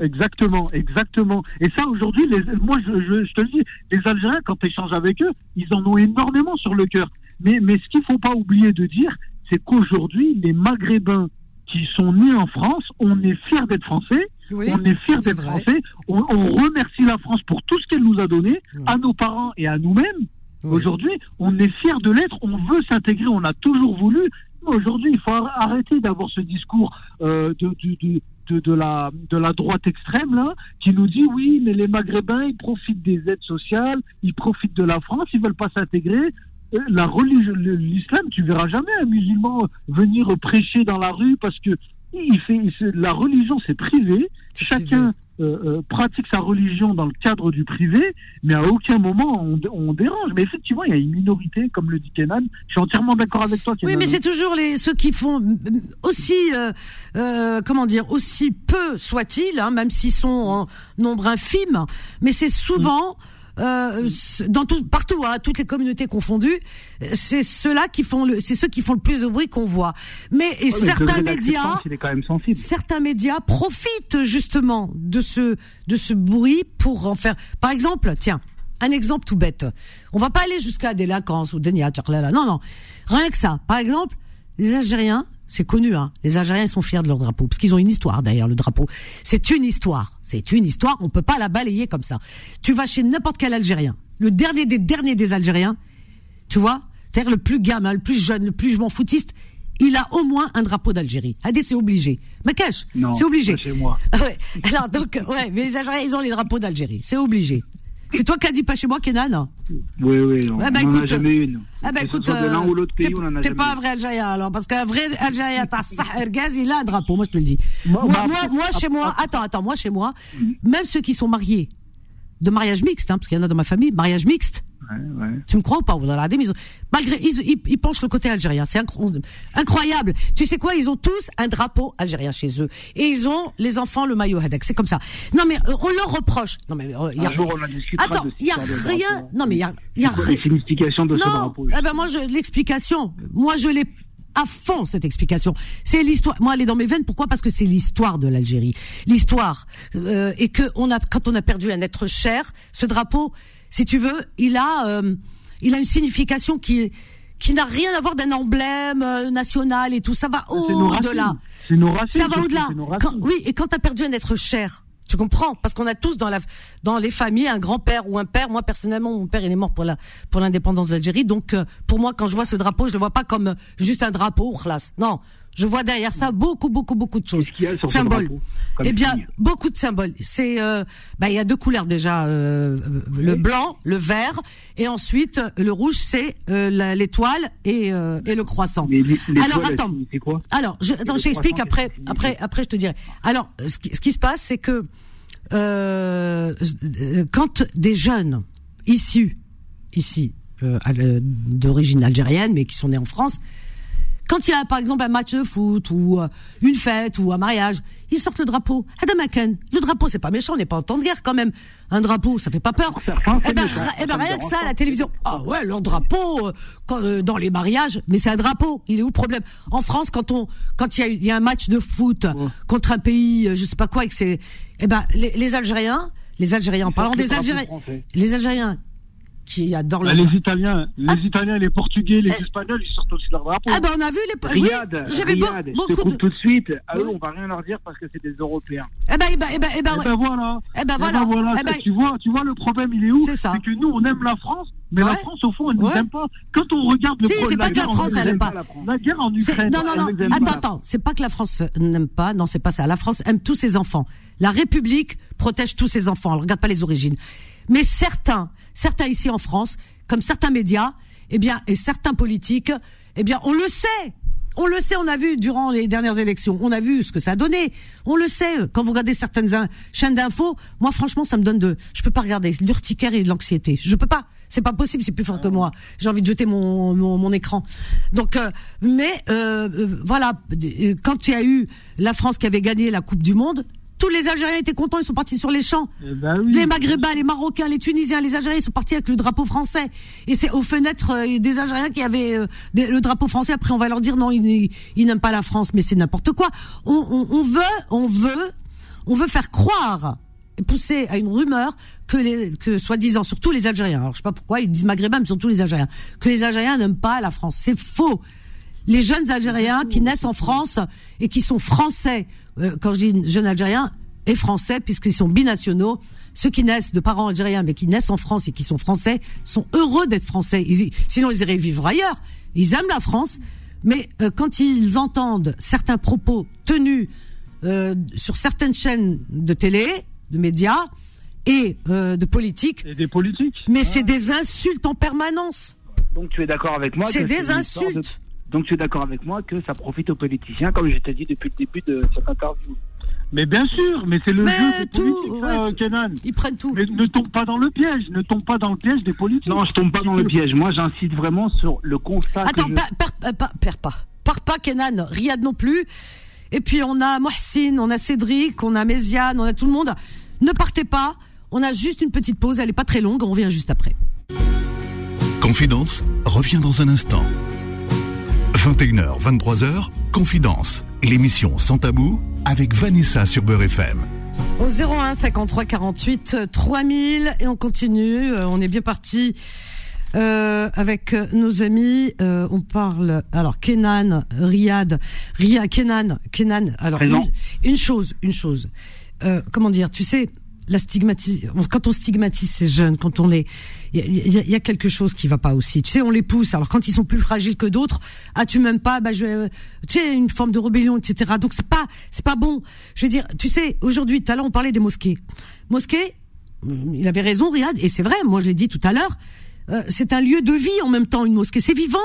D: Exactement, exactement. Et ça, aujourd'hui, moi, je, je, je, te le dis, les Algériens, quand tu échanges avec eux, ils en ont énormément sur le cœur. Mais, mais ce qu'il faut pas oublier de dire, c'est qu'aujourd'hui, les Maghrébins qui sont nés en France, on est fiers d'être français, on est fiers d'être français, on, remercie la France pour tout ce qu'elle nous a donné, à nos parents et à nous-mêmes. Aujourd'hui, on est fiers de l'être, on veut s'intégrer, on a toujours voulu. Aujourd'hui, il faut arrêter d'avoir ce discours euh, de, de, de, de, la, de la droite extrême là, qui nous dit oui, mais les Maghrébins, ils profitent des aides sociales, ils profitent de la France, ils veulent pas s'intégrer. La religion, l'islam, tu verras jamais un musulman venir prêcher dans la rue parce que il fait, la religion, c'est privé. Chacun euh, euh, pratique sa religion dans le cadre du privé, mais à aucun moment on, dérange. Mais effectivement, il y a une minorité, comme le dit Kenan. Je suis entièrement d'accord avec toi.
B: Oui, mais c'est toujours les ceux qui font aussi, euh, comment dire, aussi peu soit-il, hein, même s'ils sont en nombre infime, mais c'est souvent. Euh, dans tout, partout, hein, toutes les communautés confondues, c'est ceux-là qui font le, c'est ceux qui font le plus de bruit qu'on voit. Mais, certains médias, certains médias profitent justement de ce de ce bruit pour en faire. Par exemple, tiens, un exemple tout bête. On va pas aller jusqu'à la délinquance ou dénia, non non, rien que ça. Par exemple, les Algériens c'est connu, hein. Les Algériens sont fiers de leur drapeau, parce qu'ils ont une histoire d'ailleurs, le drapeau. C'est une histoire. C'est une histoire, on peut pas la balayer comme ça. Tu vas chez n'importe quel Algérien, le dernier des derniers des Algériens, tu vois, c'est-à-dire le plus gamin, le plus jeune, le plus je m'en foutiste, il a au moins un drapeau d'Algérie. Adé, c'est obligé. Mais cache, c'est obligé.
D: Chez moi. [LAUGHS]
B: Alors donc, ouais, mais les Algériens, ils ont les drapeaux d'Algérie. C'est obligé. C'est toi qui as dit pas chez moi, Kenan?
C: Oui, oui. On, ah bah, écoute, jamais une.
B: Ah bah écoute, de l'un ou l'autre pays, on en a T'es pas un vrai Algérien alors, parce qu'un vrai Algérien, t'as Ergaz, il a un drapeau, moi je te le dis. Moi, moi, moi, chez moi, attends, attends, moi chez moi, même ceux qui sont mariés de mariage mixte, hein, parce qu'il y en a dans ma famille, mariage mixte, tu me crois ou pas Malgré, ils, ils, penchent le côté algérien. C'est incroyable. Tu sais quoi Ils ont tous un drapeau algérien chez eux. Et ils ont, les enfants, le maillot Hadek. C'est comme ça. Non, mais euh, on leur reproche. Non, mais
C: euh, y a...
B: Attends, il y a rien. Non, mais il y a,
C: y a rien. L'explication de ce drapeau.
B: Eh ben moi, je, l'explication, moi, je l'ai à fond cette explication. C'est l'histoire. Moi, elle est dans mes veines. Pourquoi? Parce que c'est l'histoire de l'Algérie. L'histoire euh, et que on a, quand on a perdu un être cher, ce drapeau, si tu veux, il a, euh, il a une signification qui qui n'a rien à voir d'un emblème euh, national et tout. Ça va au-delà. Ça va au-delà. Oui, et quand tu as perdu un être cher, tu comprends? Parce qu'on a tous dans la dans les familles un grand-père ou un père. Moi personnellement, mon père il est mort pour la pour l'indépendance d'Algérie. Donc euh, pour moi, quand je vois ce drapeau, je le vois pas comme juste un drapeau, classe. Non, je vois derrière ça beaucoup, beaucoup, beaucoup de choses.
C: Qu'il y a sur symboles.
B: Eh bien, beaucoup de symboles. C'est, euh, bah, il y a deux couleurs déjà, euh, le blanc, le vert, et ensuite le rouge, c'est euh, l'étoile et, euh, et le croissant. Alors attends.
C: C'est quoi
B: Alors, je, attends, je t'explique après, après, après, je te dirai. Alors, ce qui, ce qui se passe, c'est que euh, quand des jeunes issus ici d'origine algérienne, mais qui sont nés en France, quand il y a par exemple un match de foot ou euh, une fête ou un mariage, ils sortent le drapeau. Adam le drapeau c'est pas méchant, on n'est pas en temps de guerre quand même. Un drapeau, ça fait pas peur. Eh ben, eh ben rien que ça, la télévision. Ah ouais, leur drapeau euh, quand, euh, dans les mariages, mais c'est un drapeau. Il est où le problème? En France, quand on, quand il y a, y a un match de foot contre un pays, je sais pas quoi, et que c'est, eh ben les, les Algériens, les Algériens, en parlant des Algériens, les Algériens qui adorent
D: bah, le. Les Italiens, les ah. Italiens, les Portugais, les eh. Espagnols, ils sortent aussi leur drapeau.
B: Ah ben on a vu les.
C: Riyad, oui, j'avais Riyad, beaucoup je te de... tout de suite. À eux, on va rien leur dire parce que c'est des Européens.
B: Eh ben, eh ben, eh ben,
D: eh ben,
B: eh ben
D: voilà.
B: Eh ben voilà.
D: Eh ben voilà.
B: Eh ben...
D: Tu vois, tu vois le problème, il est où?
B: C'est ça.
D: C'est que nous, on aime la France. Mais la France, au fond, elle ne nous aime pas. Quand on regarde le
B: si, c'est pas que la France, elle n'aime pas.
D: La guerre en Ukraine.
B: Non, non, non. Attends, attends. C'est pas que la France n'aime pas. Non, c'est pas ça. La France aime tous ses enfants. La République protège tous ses enfants. Elle regarde pas les origines. Mais certains, certains ici en France, comme certains médias, eh bien, et certains politiques, eh bien, on le sait. On le sait, on a vu durant les dernières élections, on a vu ce que ça a donné. On le sait quand vous regardez certaines chaînes d'infos. Moi, franchement, ça me donne de, je peux pas regarder l'urticaire et de l'anxiété. Je peux pas. C'est pas possible. C'est plus fort que moi. J'ai envie de jeter mon mon, écran. Donc, euh, mais euh, euh, voilà, quand il y a eu la France qui avait gagné la Coupe du Monde, tous les Algériens étaient contents, ils sont partis sur les champs.
D: Eh ben
B: les Maghrébins, les Marocains, les Tunisiens, les Algériens, ils sont partis avec le drapeau français. Et c'est aux fenêtres euh, des Algériens qui avaient euh, le drapeau français. Après, on va leur dire non, ils, n'aiment pas la France, mais c'est n'importe quoi. On, veut, on veut, on veut faire croire pousser à une rumeur que les, que soi-disant, surtout les Algériens, alors je sais pas pourquoi, ils disent maghrébins, mais surtout les Algériens, que les Algériens n'aiment pas la France. C'est faux. Les jeunes Algériens qui naissent en France et qui sont français, euh, quand je dis jeunes Algériens, et français, puisqu'ils sont binationaux. Ceux qui naissent de parents algériens, mais qui naissent en France et qui sont français, sont heureux d'être français. sinon, ils iraient vivre ailleurs. Ils aiment la France, Mais euh, quand ils entendent certains propos tenus euh, sur certaines chaînes de télé, de médias et euh, de politique,
D: et des politiques,
B: mais c'est des insultes en permanence.
C: Donc tu es d'accord avec moi
B: C'est des insultes.
C: Donc tu es d'accord avec moi que ça profite aux politiciens, comme je t'ai dit depuis le début de cette interview.
D: Mais bien sûr, mais c'est le jeu des
B: tout,
D: politiques, Kenan.
B: Ils prennent tout.
D: Mais ne tombe pas dans le piège, ne tombe pas dans le piège des politiques.
C: Non, je tombe pas dans le piège. Moi, j'incite vraiment sur le constat.
B: Attends, je... perds pas. Pars pas, Kenan. Riyad non plus. Et puis on a Mohsin, on a Cédric, on a Méziane, on a tout le monde. Ne partez pas. On a juste une petite pause, elle est pas très longue, on revient juste après.
A: Confidence revient dans un instant. 21h, 23h, Confidence, l'émission sans tabou avec Vanessa sur Beurre FM.
B: Au 01 53 48 3000 et on continue, euh, on est bien parti euh, avec nos amis. Euh, on parle alors Kenan, Riyad, Riyad, Kenan, Kenan. Alors une, chose, une chose. Euh, comment dire Tu sais, la stigmatisation. Quand on stigmatise ces jeunes, quand on les, il y a, quelque chose qui va pas aussi. Tu sais, on les pousse. Alors quand ils sont plus fragiles que d'autres, ah tu m'aimes pas, bah je, tu sais, une forme de rébellion, etc. Donc c'est pas, c'est pas bon. Je veux dire, tu sais, aujourd'hui, tout à l'heure on parlait des mosquées. Mosquées, il avait raison, Riyad, et c'est vrai. Moi je l'ai dit tout à l'heure. Euh, c'est un lieu de vie en même temps, une mosquée. C'est vivant.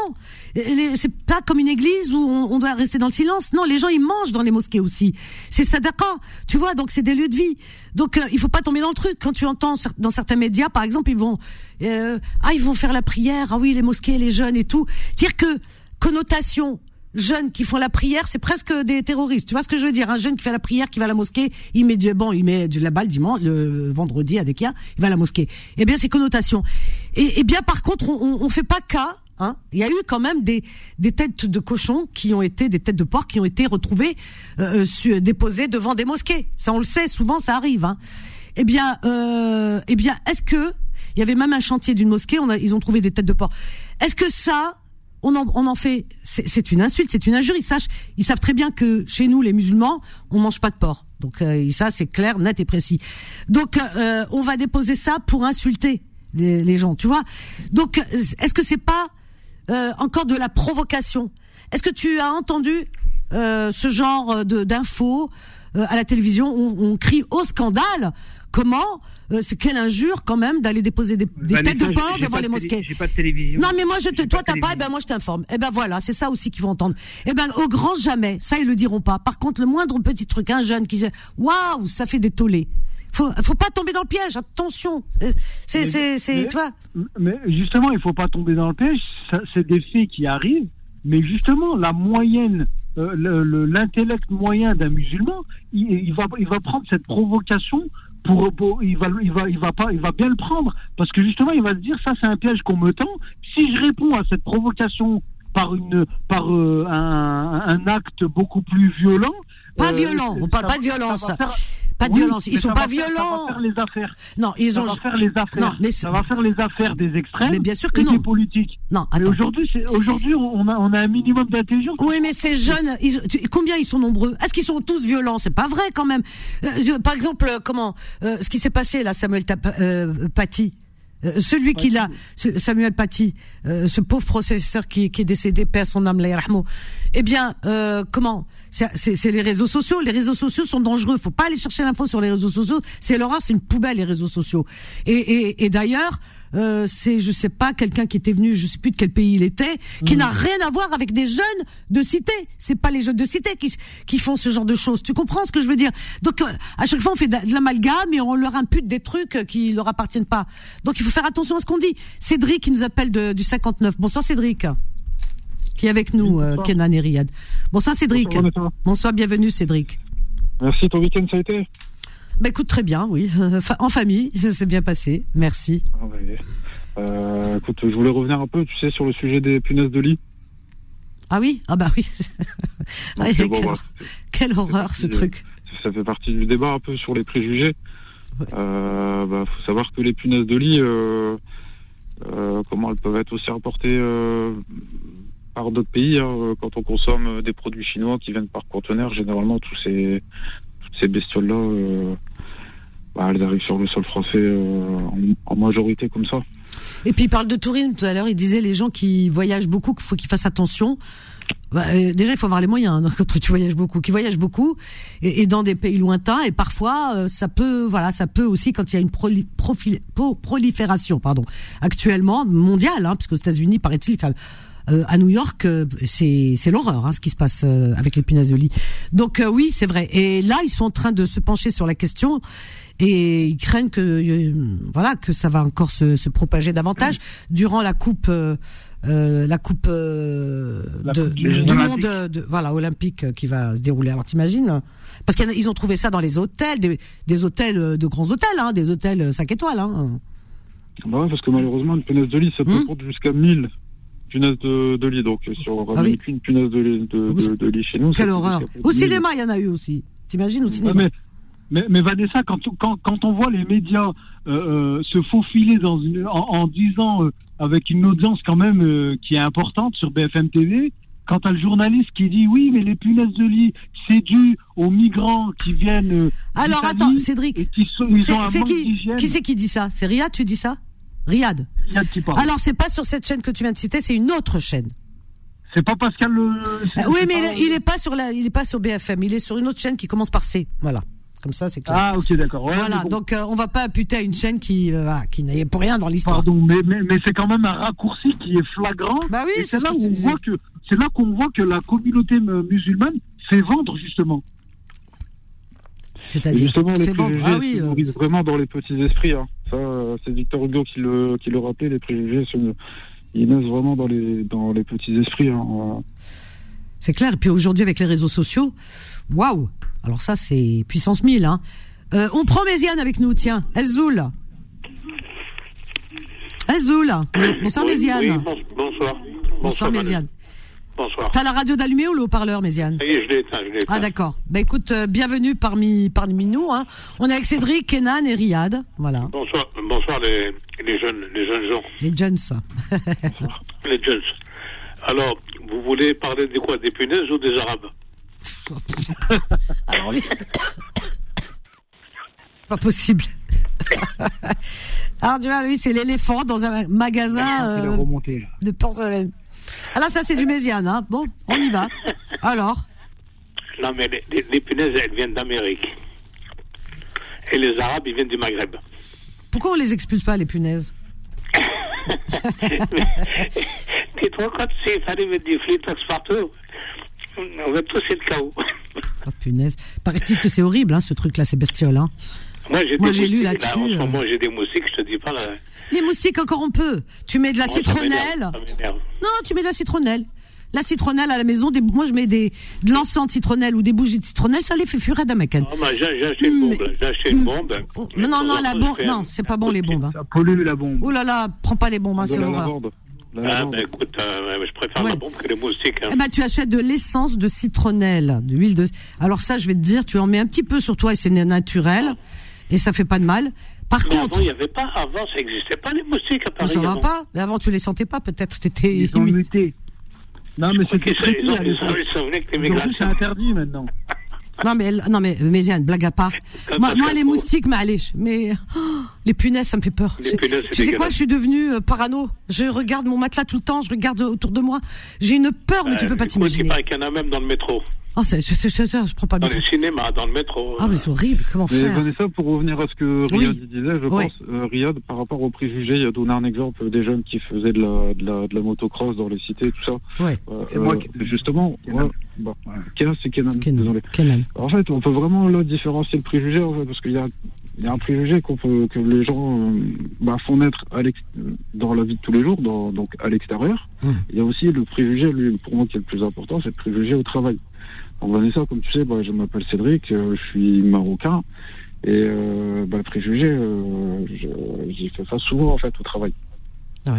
B: C'est pas comme une église où on, doit rester dans le silence. Non, les gens ils mangent dans les mosquées aussi. C'est sadaqa, tu vois. Donc c'est des lieux de vie. Donc euh, il faut pas tomber dans le truc. Quand tu entends dans certains médias, par exemple, ils vont euh, ah ils vont faire la prière. Ah oui, les mosquées, les jeunes et tout. Dire que connotation jeunes qui font la prière, c'est presque des terroristes. Tu vois ce que je veux dire? Un jeune qui fait la prière, qui va à la mosquée, il met il met de la balle dimanche, le vendredi à Dekia, il va à la mosquée. Eh bien, c'est connotation. Et, eh bien, par contre, on, on fait pas cas. Hein il y a eu quand même des, des têtes de cochons qui ont été des têtes de porc qui ont été retrouvées euh déposées devant des mosquées. Ça, on le sait, souvent ça arrive. Hein. Eh bien, euh, eh bien, est-ce que il y avait même un chantier d'une mosquée, on a, ils ont trouvé des têtes de porc. Est-ce que ça, on en, on en fait, c'est une insulte, c'est une injure. Ils, sachent, ils savent très bien que chez nous, les musulmans, on mange pas de porc. Donc euh, ça, c'est clair, net et précis. Donc euh, on va déposer ça pour insulter les, les gens, tu vois. Donc est-ce que c'est pas euh, encore de la provocation? Est-ce que tu as entendu ce genre de d'infos à la télévision on, on crie au scandale Comment euh, C'est quelle injure quand même d'aller déposer des, têtes de porc devant les mosquées?
C: J'ai pas de télévision.
B: Non mais moi je te, toi t'as pas, eh ben moi je t'informe. Eh ben voilà, c'est ça aussi qu'ils vont entendre. Eh ben au grand jamais, ça ils le diront pas. Par contre le moindre petit truc, un jeune qui dit waouh, ça fait des tollés. Faut, faut pas tomber dans le piège. Attention. Euh, c'est, c'est, c'est, toi.
D: Mais justement, il faut pas tomber dans le piège. C'est des faits qui arrivent. Mais justement, la moyenne euh, l'intellect moyen d'un musulman, il, il, va, il va prendre cette provocation pour, il va il va il va pas il va bien le prendre. Parce que justement il va se dire ça c'est un piège qu'on me tend. Si je réponds à cette provocation par une par euh, un, un, acte beaucoup plus violent
B: pas euh, violent on parle pas de violence pas de violence. Ils sont pas violents.
D: Ça va faire les affaires.
B: Non, ils
D: ça
B: ont.
D: Va faire les affaires. Non, mais ça va faire les affaires des extrêmes.
B: Mais bien sûr que
D: et
B: non.
D: Des politiques.
B: Non,
D: attends. Mais aujourd'hui, aujourd'hui, on a, on a un minimum d'intelligence.
B: Oui, mais ces jeunes, ils, combien ils sont nombreux? Est-ce qu'ils sont tous violents? C'est pas vrai quand même. Euh, par exemple, euh, comment euh, ce qui s'est passé là, Samuel Paty? Euh, celui qui l'a, Samuel Paty, euh, ce pauvre professeur qui, qui est décédé, père son âme, eh bien, euh, comment C'est les réseaux sociaux. Les réseaux sociaux sont dangereux. Faut pas aller chercher l'info sur les réseaux sociaux. C'est l'horreur, c'est une poubelle les réseaux sociaux. Et, et, et d'ailleurs, euh, c'est je sais pas quelqu'un qui était venu, je sais plus de quel pays il était, qui n'a mm. rien à voir avec des jeunes de cité. C'est pas les jeunes de cité qui qui font ce genre de choses. Tu comprends ce que je veux dire? Donc euh, à chaque fois on fait de, l'amalgame et on leur impute des trucs qui leur appartiennent pas. Donc il faut faire attention à ce qu'on dit. Cédric qui nous appelle de, du 59. Bonsoir Cédric. Qui est avec nous, euh, Kenan et Riyad? Bonsoir Cédric. Bonsoir, bonsoir bienvenue Cédric.
D: Merci, ton week-end ça a été?
B: Bah écoute, très bien, oui. [LAUGHS] en famille, ça s'est bien passé. Merci.
D: Ah, euh, écoute, je voulais revenir un peu, tu sais, sur le sujet des punaises de lit.
B: Ah oui? Ah bah oui. [LAUGHS] quelle, horreur ce truc.
D: Ça fait partie du débat un peu sur les préjugés. Il euh, bah, faut savoir que les punaises de lit, euh, comment elles peuvent être aussi rapportées par d'autres pays. Hein, quand on consomme des produits chinois qui viennent par conteneur, généralement tous ces ces bestioles-là, euh, bah, elles arrivent sur le sol français euh, en, majorité comme ça.
B: Et puis il parle de tourisme tout à l'heure, il disait les gens qui voyagent beaucoup qu'il faut qu'ils fassent attention bah, euh, déjà, il faut avoir les moyens hein, [LAUGHS] quand tu voyages beaucoup, qui voyagent beaucoup et, dans des pays lointains. Et parfois, ça peut, voilà, ça peut aussi quand il y a une prolifération, pardon, actuellement mondiale, hein, puisque aux États-Unis, paraît-il, euh, à New York, c'est l'horreur, hein, ce qui se passe avec les punaises de lit. Donc oui, c'est vrai. Et là, ils sont en train de se pencher sur la question et ils craignent que voilà que ça va encore se, se propager davantage durant la coupe euh, la coupe, euh, du monde de, voilà olympique euh, qui va se dérouler. Alors t'imagines Parce qu'ils ont trouvé ça dans les hôtels, des, hôtels de grands hôtels, hein, des hôtels 5 étoiles. Hein.
E: Bah parce que malheureusement une punaise de lit ça peut porter jusqu'à 1000 punaises de, lit. Donc si on ramène ah qu'une punaise de, de, lit chez nous,
B: quelle horreur Au cinéma il y en a eu aussi. T'imagines au cinéma
E: mais, mais, Vanessa, quand, quand, quand on voit les médias se faufiler dans une, en, en disant avec une audience quand même euh, qui est importante sur BFM TV. Quant à le journaliste qui dit oui, mais les punaises de lit, c'est dû aux migrants qui viennent. Euh,
B: Alors attends, Cédric. qui c'est qui, qui c'est qui dit ça? C'est Riyad, tu dis ça? Riyad.
E: Riyad qui parle.
B: Alors c'est pas sur cette chaîne que tu viens de citer, c'est une autre chaîne.
E: C'est pas Pascal le.
B: Euh, oui, mais il, est, pas sur la, il est pas sur BFM. Il est sur une autre chaîne qui commence par C. Voilà. Comme ça, c'est clair.
E: Ah, ok, d'accord.
B: voilà, donc euh, on va pas imputer à une chaîne qui, euh, qui n'ayait pour rien dans l'histoire.
E: Pardon, mais, mais, mais c'est quand même un raccourci qui est flagrant.
B: Bah oui,
E: c'est là, où on voit que, c'est là qu'on voit que la communauté musulmane fait vendre, justement.
B: C'est-à-dire
E: Justement, les préjugés ah, oui, euh... vraiment dans les petits esprits. Hein. Ça, c'est Victor Hugo qui le, qui le rappelait, les préjugés, ils naissent vraiment dans les, dans les petits esprits. Hein.
B: C'est clair. Et puis aujourd'hui, avec les réseaux sociaux, waouh Alors ça, c'est puissance 1000. Hein. Euh, on prend Méziane avec nous, tiens. Ezoul. Ezoul. Bonsoir, Méziane.
F: bonsoir.
B: Bonsoir, Méziane.
F: Bonsoir.
B: T'as la radio d'allumée ou le haut-parleur, Méziane
F: Oui, je l'ai éteint,
B: Ah, d'accord. Ben écoute, euh, bienvenue parmi, parmi nous. Hein. On est avec Cédric, Kenan et Riyad. Voilà.
F: Bonsoir, bonsoir les, les jeunes, les jeunes gens.
B: Les jeunes.
F: les jeunes. Alors, vous voulez parler de quoi? Des punaises ou des arabes? [LAUGHS]
B: Alors pas possible. [LAUGHS] Alors tu vois, lui, c'est l'éléphant dans un magasin euh, de porcelaine. Alors ça, c'est du méziane, hein. Bon, on y va. Alors
F: Non, mais les, punaises, elles viennent d'Amérique. Et les Arabes, ils viennent du Maghreb.
B: Pourquoi on les expulse pas, les punaises [LAUGHS] [LAUGHS]
F: compte s'il fallait mettre du flitox partout On va tous être chaos.
B: Oh punaise. Paraît-il que c'est horrible, hein, ce truc-là, ces bestioles. Hein.
F: Moi, j'ai lu là-dessus. ce euh. j'ai des moustiques, je te dis pas. Là.
B: Les moustiques, encore on peut. Tu mets de la citronnelle. Non, tu mets de la citronnelle. La citronnelle à la maison, des, moi je mets des, de l'encens de citronnelle ou des bougies de citronnelle, ça les fait fuir à Damakan.
F: Ah, j'ai acheté une bombe. J'ai acheté une bombe.
B: Non, non, la bombe, non, c'est pas bon les bombes. Hein.
E: Ça pollue la bombe.
B: Oh là là, prends pas les bombes, hein, c'est horreur.
F: Ah, ben écoute, euh, je préfère la bombe que les moustiques. Hein.
B: Eh ben, tu achètes de l'essence de citronnelle, de l'huile de. Alors ça, je vais te dire, tu en mets un petit peu sur toi et c'est naturel et ça fait pas de mal. Par contre,
F: avant, il y avait pas. Avant, ça n'existait pas les moustiques à Paris.
B: Ça va pas. Mais avant, tu les sentais pas. Peut-être t'étais.
E: Ils ont muté. Non, mais c'était très C'est interdit maintenant. [LAUGHS]
B: Non mais non mais Méziane, blague à part. [LAUGHS] Moi, moi les moustiques. Mais oh, [GASPS] les punaises, ça me fait peur. Les punaises, tu sais quoi, je suis devenue euh, parano. Je regarde mon matelas tout le temps, je regarde autour de moi. J'ai une peur, mais tu peux pas t'imaginer.
F: Il qu'il y en a même dans le métro.
B: Oh, je, je, je, je, prends pas
F: bien. Dans le cinéma, dans le métro.
B: Ah, mais c'est horrible, comment mais faire
E: ça pour revenir à ce que Riyad disait, je pense, euh, Riyad, par rapport aux préjugés, il a donné un exemple des jeunes qui faisaient de la, de la, de la motocross dans les cités, tout ça.
B: Ouais.
E: Euh, et moi, justement, Kenan. Bon, Kenan, c'est Kenan.
B: Kenan. Kenan.
E: En fait, on peut vraiment là, différencier le préjugé, en fait, parce qu'il y a, il y a un préjugé qu'on peut, que les gens euh, bah, font naître à dans la vie de tous les jours, dans, donc à l'extérieur. Hum. Il y a aussi le préjugé, lui, pour moi, qui est le plus important, c'est le préjugé au travail. En ça, comme tu sais, bah, je m'appelle Cédric, euh, je suis marocain. Et euh, bah, le préjugé, euh, j'y fais face souvent en fait au travail.
B: Ah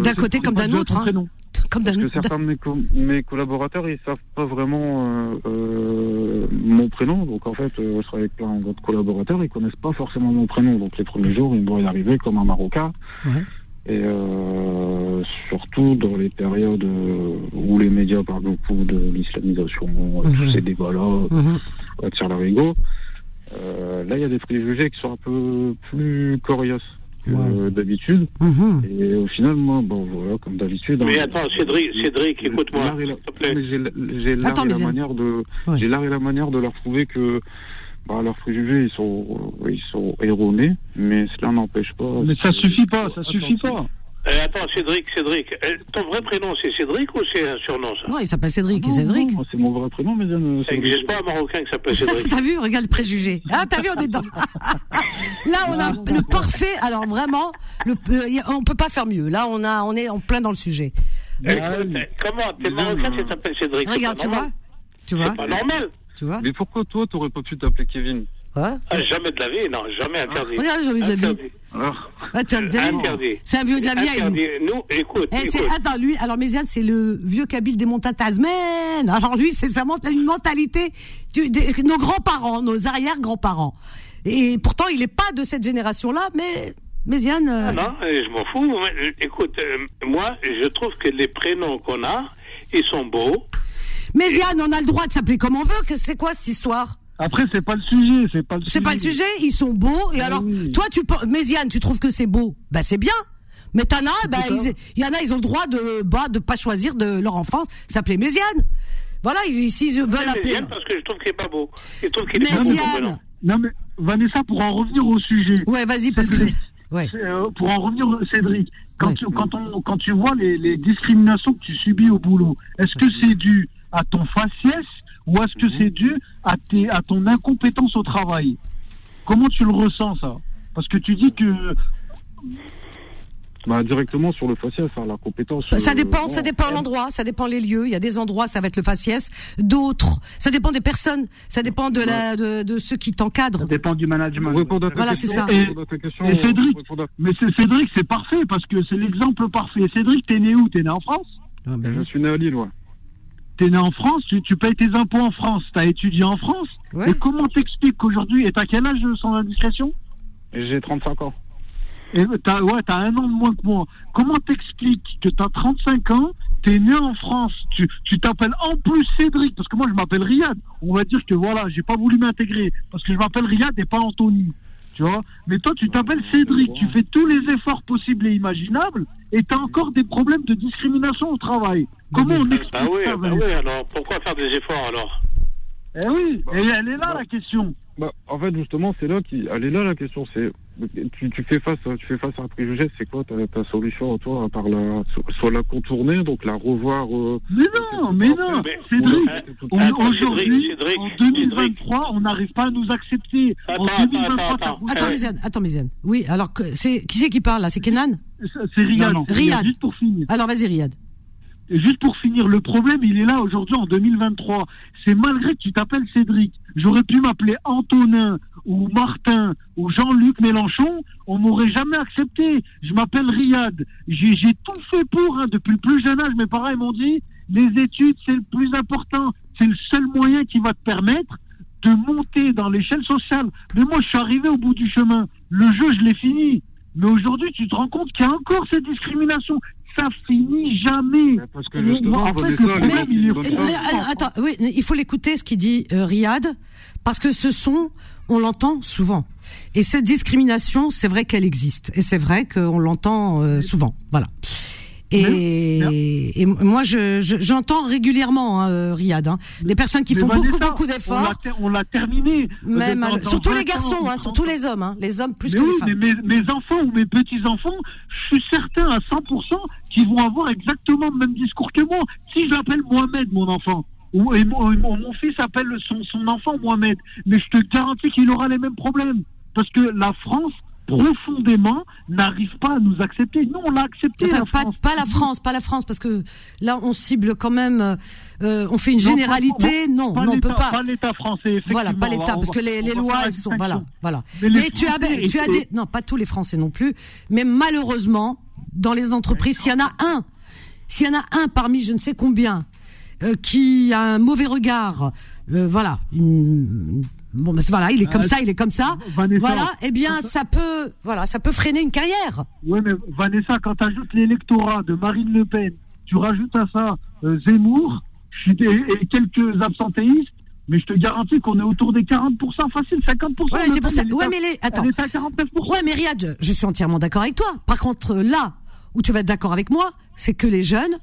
B: d'un côté comme d'un autre. Hein.
E: Comme Parce que certains de mes, collaborateurs, ils savent pas vraiment mon prénom. Donc en fait, je travaille avec plein d'autres collaborateurs, ils connaissent pas forcément mon prénom. Donc les premiers jours, ils vont y arriver comme un Marocain. Ouais. Et euh, surtout dans les périodes euh, où les médias parlent beaucoup de l'islamisation, euh, tous mhm. ces débats-là, mmh. la Euh, là, il y a des préjugés qui sont un peu plus coriaces. d'habitude. Mhm. Et au final, moi, bon, voilà, comme d'habitude.
F: Mais hein, attends, Cédric, Cédric, écoute-moi.
E: J'ai l'art et, la manière de, j'ai l'art et la manière de leur prouver que bah, leurs préjugés ils sont, ils sont erronés, mais cela n'empêche pas.
D: Mais ça suffit pas, ça suffit pas.
F: Euh, attends, Cédric, Cédric. Euh, ton vrai prénom, c'est Cédric ou c'est un surnom, ça
B: Non, il s'appelle Cédric. et Cédric.
E: C'est mon vrai prénom, mais euh,
F: Ça n'existe pas un Marocain qui s'appelle Cédric. [LAUGHS]
B: t'as vu Regarde le préjugé. Ah, t'as vu, on est dedans. [LAUGHS] Là, on a le parfait. Alors, vraiment, le, on peut pas faire mieux. Là, on, a, on est en plein dans le sujet.
F: comment T'es Marocain, tu t'appelles Cédric
B: Regarde, tu vois Tu vois
F: C'est pas normal.
B: Tu vois
E: Mais pourquoi toi, t'aurais pas pu t'appeler Kevin
F: ah, jamais de la vie, non, jamais interdit.
B: Regarde, jamais de la vie. Interdit. C'est un vieux de la vieille.
F: Nous, écoute.
B: Eh, écoute. Attends, lui, alors Méziane, c'est le vieux Kabyle des montagnes Tasman. Alors lui, c'est sa une mentalité de, nos grands-parents, nos arrière-grands-parents. Et pourtant, il n'est pas de cette génération-là, mais Méziane. Euh,
F: ah non, je m'en fous. Écoute, euh, moi, je trouve que les prénoms qu'on a, ils sont beaux.
B: Méziane, on a le droit de s'appeler comme on veut. C'est quoi cette histoire?
D: Après, c'est pas le sujet, c'est pas le
B: sujet. C'est pas le sujet, ils sont beaux. Et ben alors, toi, tu, Méziane, tu trouves que c'est beau? Ben, c'est bien. Mais t'en as, ben, il y en a, ils ont le droit de, bah, de pas choisir de leur enfance s'appeler Méziane. Voilà, ils, s'ils veulent
F: appeler. parce que je trouve qu'il est pas beau. Je trouve
B: qu'il est Méziane.
D: Non, mais, Vanessa, pour en revenir au sujet.
B: Ouais, vas-y, parce que, [LAUGHS]
D: ouais. Euh, pour en revenir, Cédric, quand tu, quand on, quand tu vois les, les discriminations que tu subis au boulot, est-ce que c'est dû à ton faciès ou est-ce que c'est dû à, tes, à ton incompétence au travail? Comment tu le ressens ça? Parce que tu dis que
E: bah, directement sur le faciès, hein, la compétence.
B: Ça euh, dépend, ça dépend l'endroit, ça dépend les lieux. Il y a des endroits, ça va être le faciès, d'autres, ça dépend des personnes, ça dépend de la, de, de ceux qui t'encadrent.
D: Ça dépend du management.
B: Voilà, c'est ça.
D: Et, Cédric, mais Cédric, c'est parfait parce que c'est l'exemple parfait. Cédric, t'es né où? T'es né en France?
E: Ah, ben, Je suis né à Lille, ouais
D: t'es né en France, tu, payes tes impôts en France, t'as étudié en France. Et comment t'expliques qu'aujourd'hui, et t'as quel âge sans indiscrétion?
E: J'ai 35 ans.
D: Et t'as, ouais, t'as un an de moins que moi. Comment t'expliques que t'as 35 ans, t'es né en France, tu, tu t'appelles en plus Cédric, parce que moi je m'appelle Riyad. On va dire que voilà, j'ai pas voulu m'intégrer, parce que je m'appelle Riyad et pas Anthony. Tu vois. Mais toi, tu t'appelles Cédric, tu fais tous les efforts possibles et imaginables, et t'as encore des problèmes de discrimination au travail. Comment on explique
F: bah oui, Bah oui, alors pourquoi faire des efforts alors?
D: Eh oui, et elle est là la question.
E: Bah, en fait, justement, c'est là qui, elle est là la question. C'est, tu, tu, fais face, tu fais face à un préjugé. C'est quoi ta, ta solution, toi, à part la, soit la contourner, donc la revoir. Euh,
D: mais non, mais non, Cédric. Aujourd'hui, en 2023, on n'arrive pas à nous accepter.
F: Attends, en 2023, attends,
B: attends, Méziane, attends, Méziane. Oui, alors c'est qui c'est qui parle là? C'est Kenan?
D: C'est Riyad.
B: Riyad.
D: Juste pour finir.
B: Alors vas-y, Riyad
D: juste pour finir, le problème, il est là aujourd'hui en 2023. C'est malgré que tu t'appelles Cédric. J'aurais pu m'appeler Antonin ou Martin ou Jean-Luc Mélenchon, on m'aurait jamais accepté. Je m'appelle Riyad. J'ai tout fait pour, hein, depuis le plus jeune âge. Mes parents m'ont dit, les études, c'est le plus important. C'est le seul moyen qui va te permettre de monter dans l'échelle sociale. Mais moi, je suis arrivé au bout du chemin. Le jeu, je l'ai fini. Mais aujourd'hui, tu te rends compte qu'il y a encore cette discrimination ça finit jamais.
E: Parce que justement, en fait, le
B: attends, oui, il faut l'écouter ce qu'il dit euh, Riyad, parce que ce son, on l'entend souvent. Et cette discrimination, c'est vrai qu'elle existe, et c'est vrai qu'on l'entend euh, souvent. Voilà. Et, et moi, je, j'entends régulièrement, hein, euh, Riyad, hein, des personnes qui font beaucoup, beaucoup d'efforts.
D: On l'a terminé.
B: Même, surtout les garçons, hein, surtout les hommes, hein, les hommes plus que les femmes.
D: Mais mes, mes enfants ou mes petits-enfants, je suis certain à 100% qu'ils vont avoir exactement le même discours que moi. Si je l'appelle Mohamed, mon enfant, ou et mon, mon, fils appelle son, son enfant Mohamed, mais je te garantis qu'il aura les mêmes problèmes. Parce que la France, profondément n'arrive pas à nous accepter. Nous, on l'a accepté.
B: la pas,
D: France.
B: pas, la France, pas la France, parce que là, on cible quand même. Euh, on fait une généralité. non, non, on peut pas.
D: Pas l'État français.
B: Voilà, pas l'État, parce que les, les lois, elles sont. Voilà, voilà. Mais, tu as, tu as des. Non, pas tous les Français non plus. Mais malheureusement, dans les entreprises, s'il y en a un, s'il y en a un parmi je ne sais combien, euh, qui a un mauvais regard, euh, voilà, une, Bon, ben voilà, il est comme euh, ça, il est comme ça. voilà, eh bien, ça peut, voilà, ça peut freiner une carrière.
D: Oui, mais Vanessa, quand tu ajoutes l'électorat de Marine Le Pen, tu rajoutes à ça euh, Zemmour et, quelques absentéistes,
G: mais je te garantis qu'on est autour des 40% facile, 50%.
B: Ouais, c'est pour ça. Ouais, mais les, attends.
G: Elle est à 49%.
B: Ouais, mais Riyad, je suis entièrement d'accord avec toi. Par contre, là où tu vas être d'accord avec moi, c'est que les jeunes,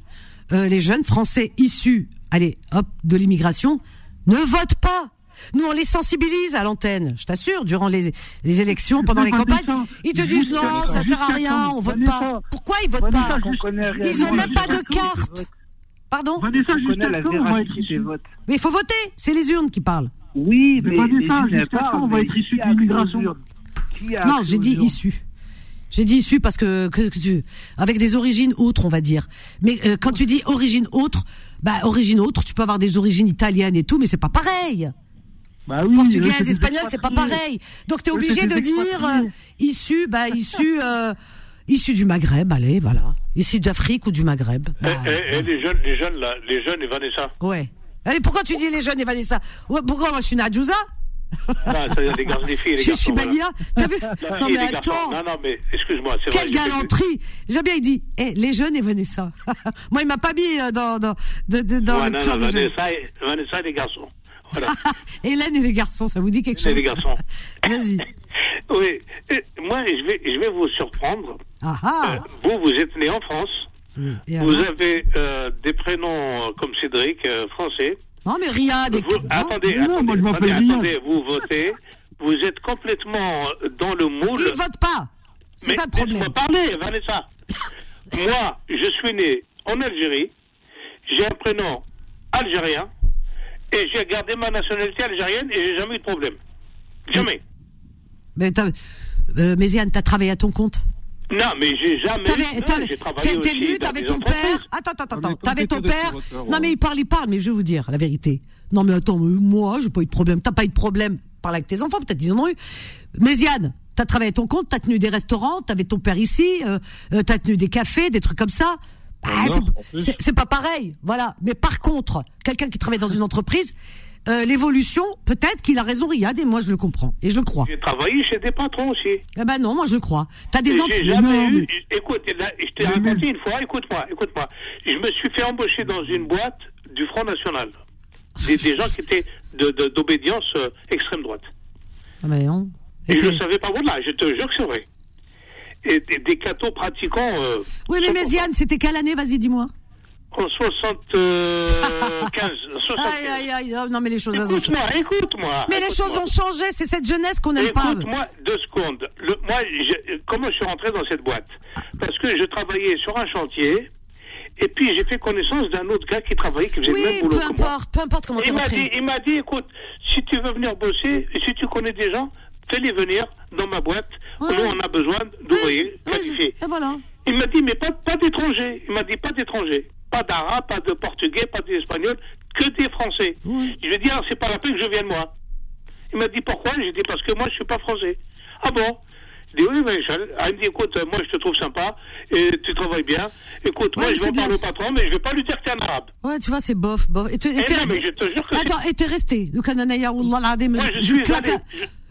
B: euh, les jeunes français issus, allez, hop, de l'immigration, ne votent pas. Nous, on les sensibilise à l'antenne, je t'assure, durant les, les élections, pendant les campagnes. Ils te disent non, ça sert à rien, on vote pas. Pourquoi ils votent pas Ils ont même pas de carte. Pardon
G: Vanessa, jusqu'à la des
B: votes. Mais il faut voter, c'est les urnes qui parlent.
G: Oui, mais, Vanessa, on va être issu de l'immigration
B: Non, j'ai dit issu. J'ai dit issu parce que, que, tu, avec des origines autres, on va dire. Mais euh, quand tu dis origine autre, bah origine autre, tu peux avoir des origines italiennes et tout, mais c'est pas pareil.
G: Bah oui,
B: Portugaise, espagnol, c'est pas pareil. Donc tu es obligé de dire euh, issu, bah [LAUGHS] issu, euh, issu du Maghreb, allez, voilà, issu d'Afrique ou du Maghreb.
F: Bah, et, les jeunes, les jeunes là, les jeunes et Vanessa.
B: Ouais. Allez, pourquoi tu dis les jeunes et Vanessa Pourquoi moi je suis Nadjouza
F: ah, a des garçons, des filles et des
B: Je suis Balia. T'as vu [LAUGHS]
F: Non, mais attends. Non, non, mais excuse-moi, c'est
B: Quelle galanterie J'ai bien dit, eh, les jeunes et Vanessa. [LAUGHS] Moi, il m'a pas mis euh, dans, dans, de, de, dans
F: ouais, le non, non, Vanessa, et, Vanessa et les garçons. Voilà. [LAUGHS]
B: Hélène et les garçons, ça vous dit quelque chose
F: Et les garçons. [LAUGHS]
B: Vas-y. [LAUGHS]
F: oui. moi, je vais, je vais vous surprendre.
B: Ah ah.
F: Euh, vous, vous êtes né en France. vous avez euh, des prénoms comme Cédric, euh, français.
B: Non, mais Riyad.
F: Vous, attendez, non, attendez, moi, attendez, attendez, vous votez. Vous êtes complètement dans le moule.
B: Ils votent pas. C'est ça le problème.
F: Laisse-moi parler, Vanessa. moi, je suis né en Algérie. J'ai un prénom algérien. Et j'ai gardé ma nationalité algérienne et j'ai jamais eu de problème. Jamais.
B: Mais, t'as, euh, Méziane, t'as travaillé à ton compte
F: non, mais j'ai jamais. T'avais, j'ai travaillé
B: t'es venu, t'avais ton père. Attends, attends, attends. T'avais ton père. Non, mais il parle, il parle, mais je vais vous dire la vérité. Non, mais attends, moi, j'ai pas eu de problème. T'as pas eu de problème. Parle avec tes enfants, peut-être qu'ils en ont eu. Méziane, t'as travaillé à ton compte, t'as tenu des restaurants, t'avais ton père ici, euh, euh, t'as tenu des cafés, des trucs comme ça. Ah, c'est pas pareil, voilà. Mais par contre, quelqu'un qui travaille dans une entreprise, euh, l'évolution, peut-être qu'il a raison Riyad, et moi je le comprends, et je le crois.
F: J'ai travaillé chez des patrons aussi.
B: Eh ben non, moi je le crois. T'as des
F: J'ai jamais eu, écoute, je t'ai raconté une fois, écoute-moi, écoute-moi. Je me suis fait embaucher dans une boîte du Front National. Des, gens qui étaient d'obédience de, euh, extrême droite.
B: Ah ben non.
F: Et, je ne savais pas, voilà, je te jure que c'est vrai. Et, des cathos pratiquants. Euh,
B: oui, mais Méziane, c'était quelle année Vas-y, dis-moi.
F: En 75. [LAUGHS]
B: aïe, aïe, aïe. Non, mais les choses
F: écoute ont changé. Écoute-moi, écoute-moi.
B: Mais les choses ont changé. C'est cette jeunesse qu'on n'aime pas.
F: Écoute-moi deux secondes. Le, moi, comment je suis rentré dans cette boîte? Parce que je travaillais sur un chantier. Et puis j'ai fait connaissance d'un autre gars qui travaillait, qui faisait
B: oui,
F: le même boulot
B: peu importe, peu importe comment tu
F: m'a dit, il m'a dit, écoute, si tu veux venir bosser, si tu connais des gens, fais-les venir dans ma boîte. Nous, on a besoin d'ouvriers qualifiés.
B: Et voilà.
F: Il m'a dit, mais pas, pas d'étrangers. Il m'a dit, pas d'étrangers. Pas d'arabe, pas de portugais, pas d'espagnol, que des français. Je lui ai dit, ah, c'est pas la peine que je vienne moi. Il m'a dit, pourquoi? J'ai dit, parce que moi, je suis pas français. Ah bon? Je dis oui, mais elle me dit écoute, moi je te trouve sympa et tu travailles bien. Écoute, moi je vais parler au patron, mais je vais pas lui dire que t'es un arabe.
B: Ouais, tu vois, c'est bof, bof. Et, tu,
F: et, eh non, mais je te jure que
B: Attends, et t'es resté. Le Cananaya, je, je, claque,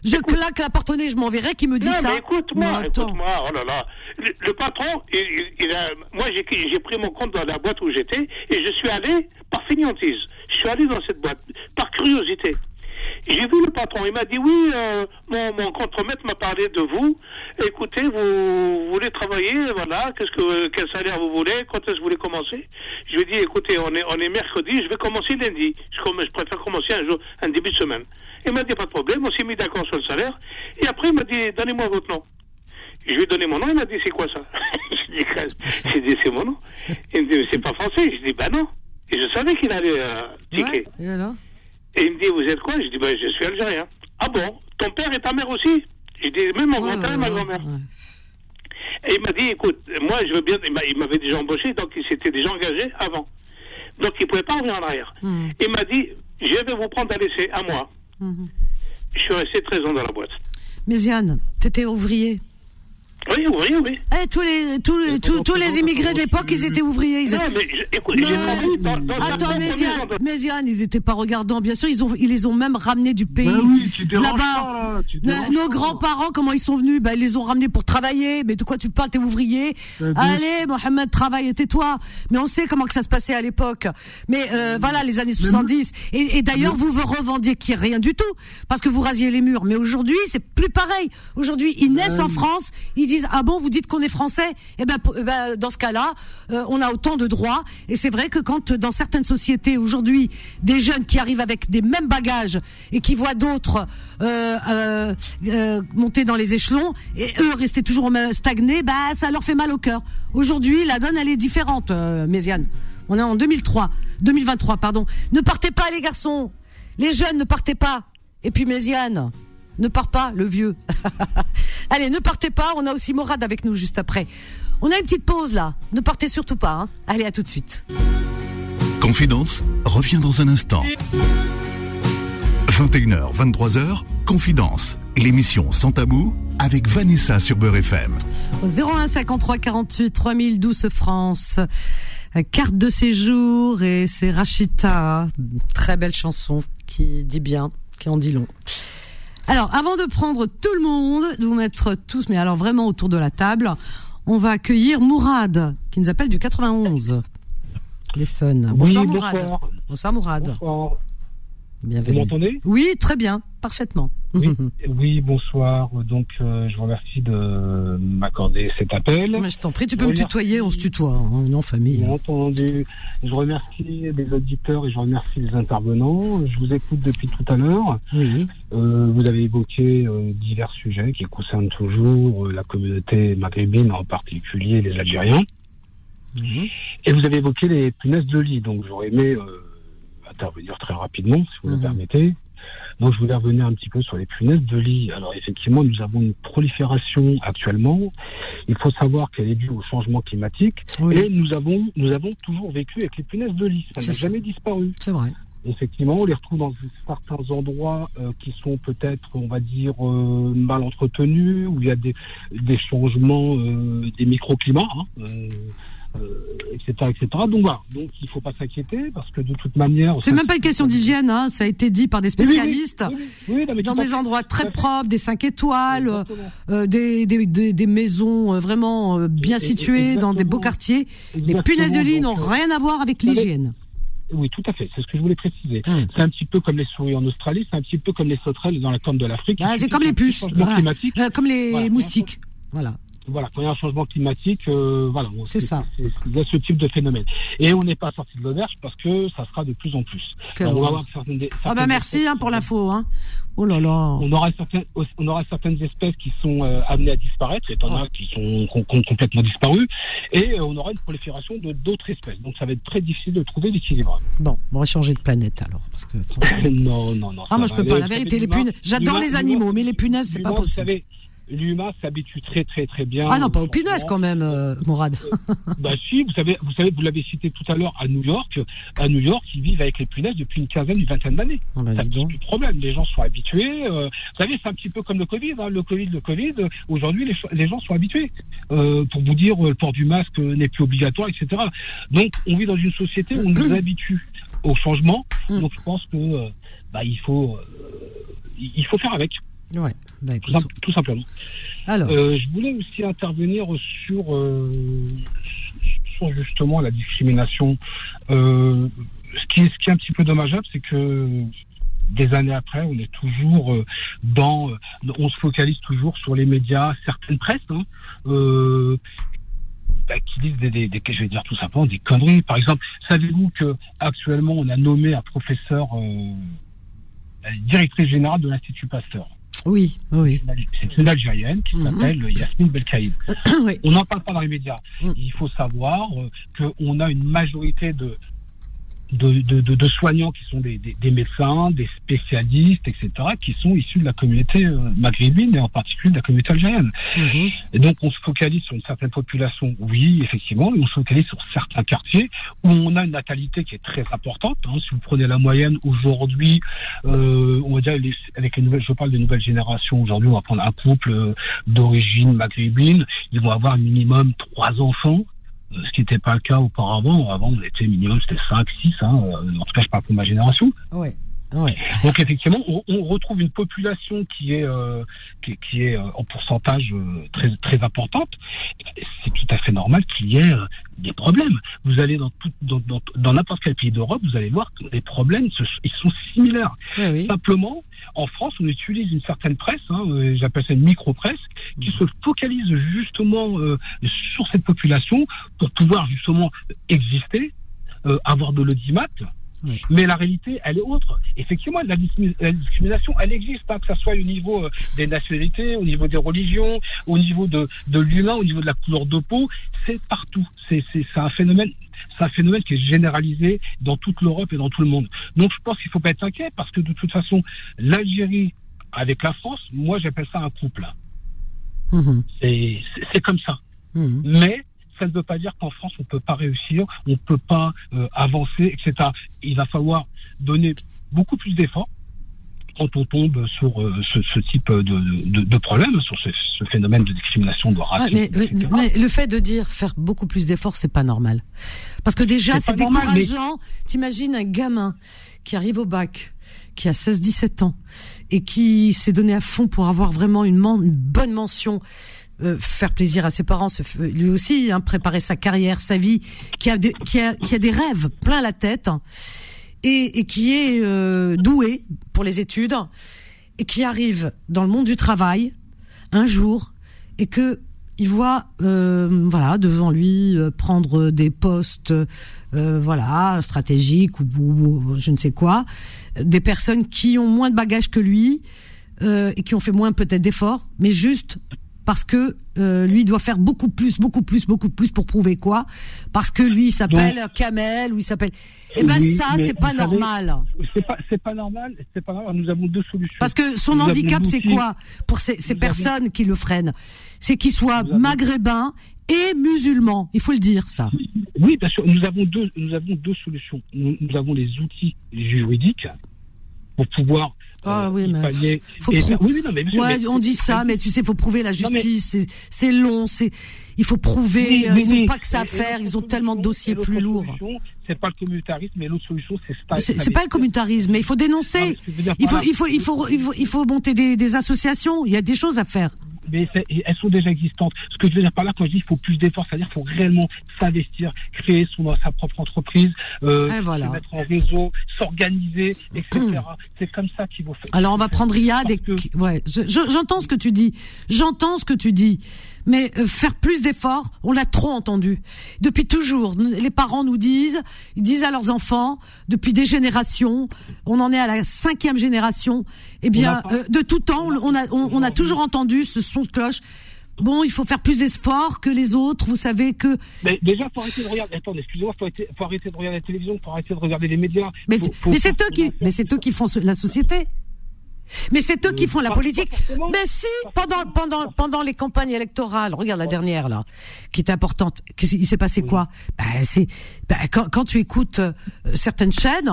B: je claque la partenay, je m'enverrai qui me dit
F: non,
B: ça.
F: Écoute-moi, écoute-moi, oh là là. Le, patron, il, il a, moi j'ai pris mon compte dans la boîte où j'étais et je suis allé par fainéantise. Je suis allé dans cette boîte par curiosité. J'ai vu le patron, il m'a dit oui, euh, mon, mon contremaître m'a parlé de vous. Écoutez, vous, voulez travailler, voilà, qu'est-ce que quel salaire vous voulez, quand est-ce que vous voulez commencer? Je lui ai dit écoutez, on est on est mercredi, je vais commencer lundi. Je, je préfère commencer un jour, un début de semaine. Il m'a dit pas de problème, on s'est mis d'accord sur le salaire. Et après il m'a dit donnez-moi votre nom. Je lui ai donné mon nom, il m'a dit c'est quoi ça? [LAUGHS] J'ai dit c'est mon nom. Il me dit c'est pas français. Je dis bah non. Et je savais qu'il allait euh, tiquer.
B: et alors?
F: Et il me dit, vous êtes quoi? Je dis, ben, je suis algérien. Ah bon? Ton père et ta mère aussi? Je dis, même mon grand-père et ma grand-mère. Et il m'a dit, écoute, moi, je veux bien. Il m'avait déjà embauché, donc il s'était déjà engagé avant. Donc il ne pouvait pas revenir en arrière. Hmm. Il m'a dit, je vais vous prendre à l'essai, à moi. Hmm. Je suis resté 13 ans dans la boîte.
B: Mais Yann, étais ouvrier
F: Oui, oui, oui.
B: Eh, tous les, tous les, tous, les immigrés de l'époque, ils étaient ouvriers. Ils...
F: Non, mais écoute, j'ai
B: dans, dans Attends, Méziane, ils étaient pas regardants. Bien sûr, ils ont, ils les ont même ramenés du pays.
G: Ben oui,
B: là-bas. Là, nos grands-parents, comment ils sont venus? Ben, ils les ont ramenés pour travailler. Mais de quoi tu parles? T'es ouvrier? Ben, Allez, Mohamed, travaille, tais-toi. Mais on sait comment que ça se passait à l'époque. Mais, euh, voilà, les années 70. Et, et d'ailleurs, vous vous revendiquez rien du tout. Parce que vous rasiez les murs. Mais aujourd'hui, c'est plus pareil. Aujourd'hui, ils naissent en France. Ils disent ah bon vous dites qu'on est français? Eh ben, eh ben dans ce cas-là, euh, on a autant de droits. Et c'est vrai que quand dans certaines sociétés aujourd'hui, des jeunes qui arrivent avec des mêmes bagages et qui voient d'autres euh, euh, monter dans les échelons et eux rester toujours stagnés, bah ça leur fait mal au cœur. Aujourd'hui, la donne elle est différente, Méziane. On est en 2003, 2023 pardon. Ne partez pas les garçons, les jeunes ne partez pas. Et puis Méziane, ne part pas, le vieux. [LAUGHS] Allez, ne partez pas. On a aussi Morad avec nous juste après. On a une petite pause là. Ne partez surtout pas. Hein. Allez, à tout de suite.
A: Confidence revient dans un instant. 21h, 23h, Confidence, l'émission sans tabou avec Vanessa sur Beurre FM.
B: 01 53 48 3012 France. Carte de séjour et c'est Rachita. Très belle chanson qui dit bien, qui en dit long. Alors, avant de prendre tout le monde, de vous mettre tous, mais alors vraiment autour de la table, on va accueillir Mourad, qui nous appelle du 91. L'Essonne. Bonsoir Mourad. Bonsoir Mourad.
H: Bonsoir. Bienvenue. Vous m'entendez?
B: Oui, très bien, parfaitement. [LAUGHS]
H: Oui, bonsoir. Donc, euh, je vous remercie de m'accorder cet appel.
B: je t'en prie, tu peux me tutoyer, on se tutoie, hein, on est en famille.
H: Bien entendu. Je remercie les auditeurs et je remercie les intervenants. Je vous écoute depuis tout à l'heure.
B: Oui.
H: Euh, vous avez évoqué euh, divers sujets qui concernent toujours la communauté maghrébine, en particulier les Algériens. Mhm. Et vous avez évoqué les punaises de lit. Donc, j'aurais aimé intervenir très rapidement, si vous me mhm. permettez. Donc, je voulais revenir un petit peu sur les punaises de lit. Alors, effectivement, nous avons une prolifération actuellement. Il faut savoir qu'elle est due au changement climatique. Et nous avons, nous avons toujours vécu avec les punaises de lit. Ça n'a jamais disparu.
B: C'est vrai.
H: Effectivement, on les retrouve dans certains endroits euh, qui sont peut-être, on va dire, euh, mal entretenus, où il y a des, des changements, euh, des microclimats. Hein, etc., euh, etc. Donc voilà, donc il faut pas s'inquiéter parce que de toute manière.
B: C'est même pas une question d'hygiène, hein. ça a été dit par des spécialistes. dans des endroits très propres, des 5 étoiles, euh, des, des, des, maisons euh, vraiment bien situées dans des beaux quartiers. Les punaises de lit n'ont rien à voir avec l'hygiène.
H: Oui, tout à fait. C'est ce que je voulais préciser. Hum. C'est un petit peu comme les souris en Australie, c'est un petit peu comme les sauterelles dans la corne de l'Afrique.
B: Ah, c'est comme les puces, comme les moustiques. Voilà
H: voilà, quand il y a un changement climatique, euh, voilà,
B: c'est ça.
H: Il y a ce type de phénomène. Et on n'est pas sorti de l'auberge parce que ça sera de plus en plus.
B: on va avoir certaines, ah bah merci hein, pour l'info. Hein. Oh là là.
H: On aura certaines, on aura certaines espèces qui sont euh, amenées à disparaître, et en a qui sont complètement disparues, et euh, on aura une prolifération de d'autres espèces. Donc ça va être très difficile de trouver l'équilibre.
B: Bon, on va changer de planète alors, parce que [LAUGHS]
H: non, non, non.
B: Ah moi je peux pas. La vérité, les punaises. J'adore les animaux, mais les punaises c'est pas possible
H: l'humain s'habitue très très très bien.
B: Ah non, pas aux punaises quand même, euh, Mourad.
H: bah si, vous savez, vous savez, vous l'avez cité tout à l'heure à New York. À New York, ils vivent avec les punaises depuis une quinzaine, une vingtaine d'années. Ah bah, plus de problème. Les gens sont habitués. Euh, vous savez, c'est un petit peu comme le Covid. Hein. Le Covid, le Covid. Aujourd'hui, les, les, gens sont habitués. Euh, pour vous dire, le port du masque n'est plus obligatoire, etc. Donc, on vit dans une société où on nous habitue au changement. Mm. Donc, je pense que bah, il faut il faut faire avec.
B: Ouais,
H: bah, tout, simplement.
B: Alors.
H: Euh, je voulais aussi intervenir sur, euh, sur justement la discrimination. Euh, ce, qui est, ce qui est un petit peu dommageable, c'est que des années après, on est toujours dans, on se focalise toujours sur les médias, certaines presses, hein, bah, qui disent des, des, des, je vais dire tout simplement des conneries. Par exemple, savez-vous que actuellement on a nommé un professeur directrice générale de l'Institut Pasteur?
B: Oui, oui.
H: C'est une Algérienne qui mhm. s'appelle Yasmine Belkaïd. [COUGHS] On n'en parle pas dans les médias. Mhm. Il faut savoir euh, qu'on a une majorité de de, de, de, de, soignants qui sont des, des, des, médecins, des spécialistes, etc., qui sont issus de la communauté euh, maghrébine et en particulier de la communauté algérienne. Mhm. Et donc on se focalise sur une certaine population, oui, effectivement, et on se focalise sur certains quartiers où on a une natalité qui est très importante. Hein. Si vous prenez la moyenne aujourd'hui, euh, on va dire avec les nouvelles, je parle des nouvelles générations. Aujourd'hui, on va prendre un couple euh, d'origine maghrébine, ils vont avoir minimum trois enfants ce qui n'était pas le cas auparavant. Avant, on était minimum, c'était 5, 6, hein. en tout cas, je parle pour ma génération.
B: Ouais.
H: Donc effectivement, on, retrouve une population qui est euh, qui, est euh, en pourcentage euh, très très importante. C'est tout à fait normal qu'il y ait des problèmes. Vous allez dans dans n'importe quel pays d'Europe, vous allez voir que les problèmes ils sont similaires. Simplement, en France, on utilise une certaine presse, hein, j'appelle ça une micro-presse, qui se focalise justement sur cette population pour pouvoir justement exister, avoir de l'audimat mais la réalité, elle est autre. Effectivement, la, discrimination, elle existe, hein, que ce soit au niveau euh, des nationalités, au niveau des religions, au niveau de, de l'humain, au niveau de la couleur de peau, c'est partout. C'est un phénomène c'est un phénomène qui est généralisé dans toute l'Europe et dans tout le monde. Donc je pense qu'il faut pas être inquiet parce que de toute façon, l'Algérie avec la France, moi j'appelle ça un couple. Mmh c'est comme ça. Mmh mais ça ne veut pas dire qu'en France, on ne peut pas réussir, on ne peut pas euh, avancer, etc. Il va falloir donner beaucoup plus d'efforts quand on tombe sur euh, ce, type de, de, problème, sur ce, phénomène de discrimination, de racisme.
B: mais, le fait de dire faire beaucoup plus d'efforts, c'est pas normal. Parce que déjà, c'est décourageant. T'imagines un gamin qui arrive au bac, qui a 16-17 ans, et qui s'est donné à fond pour avoir vraiment une bonne mention euh, faire plaisir à ses parents, lui aussi hein, préparer sa carrière, sa vie, qui a, des, qui a, qui a des rêves plein la tête et, et qui est euh, doué pour les études et qui arrive dans le monde du travail un jour et que il voit euh, voilà devant lui prendre des postes voilà stratégiques ou, ou, je ne sais quoi des personnes qui ont moins de bagages que lui et qui ont fait moins peut-être d'efforts mais juste parce que euh, lui doit faire beaucoup plus, beaucoup plus, beaucoup plus pour prouver quoi? Parce que lui il s'appelle Kamel ou il s'appelle. Eh ben ça c'est pas normal.
H: C'est pas c'est pas normal, c'est pas normal. Nous avons deux solutions.
B: Parce que son handicap c'est quoi? Pour ces, ces personnes qui le freinent C'est qu'il soit maghrébin et musulman. Il faut le dire ça.
H: Oui, bien sûr. Nous avons deux nous avons deux solutions. nous avons les outils juridiques pour pouvoir
B: ah oui, mais faut ouais, on dit ça, mais tu sais, faut prouver la justice. C'est long, c'est il faut prouver. Euh, ils n'ont pas que ça à faire. Ils ont tellement de dossiers plus lourds.
H: C'est pas le communautarisme, mais l'autre solution,
B: c'est C'est pas le communautarisme, mais il faut dénoncer. il, faut, il, faut, il faut, il faut, il faut monter des, des associations. Il y a des choses à faire
H: mais elles sont déjà existantes. Ce que je veux dire par là, quand je dis qu'il faut plus d'efforts, c'est-à-dire qu'il faut réellement s'investir, créer son, sa propre entreprise, euh, se mettre en réseau, s'organiser, etc. c'est comme ça qu'il faut faire.
B: Alors on va prendre Riyad et... Ouais, j'entends ce que tu dis. J'entends ce que tu dis mais euh, faire plus d'efforts, on l'a trop entendu. Depuis toujours, les parents nous disent, ils disent à leurs enfants, depuis des générations, on en est à la cinquième génération, eh bien, euh, de tout temps, on a, on, a toujours entendu ce son de cloche. Bon, il faut faire plus d'efforts que les autres. Vous savez que.
H: Mais déjà, faut arrêter de regarder. Attendez, excusez-moi, faut, faut arrêter de regarder la télévision, faut arrêter de regarder les médias.
B: Mais, mais c'est eux qui, mais c'est eux qui font la société. Mais c'est eux qui font la politique. Mais si, pendant, pendant, pendant les campagnes électorales, regarde la dernière là, qui est importante. Il s'est passé quoi? Ben, c'est ben, quand, quand, tu écoutes euh, certaines chaînes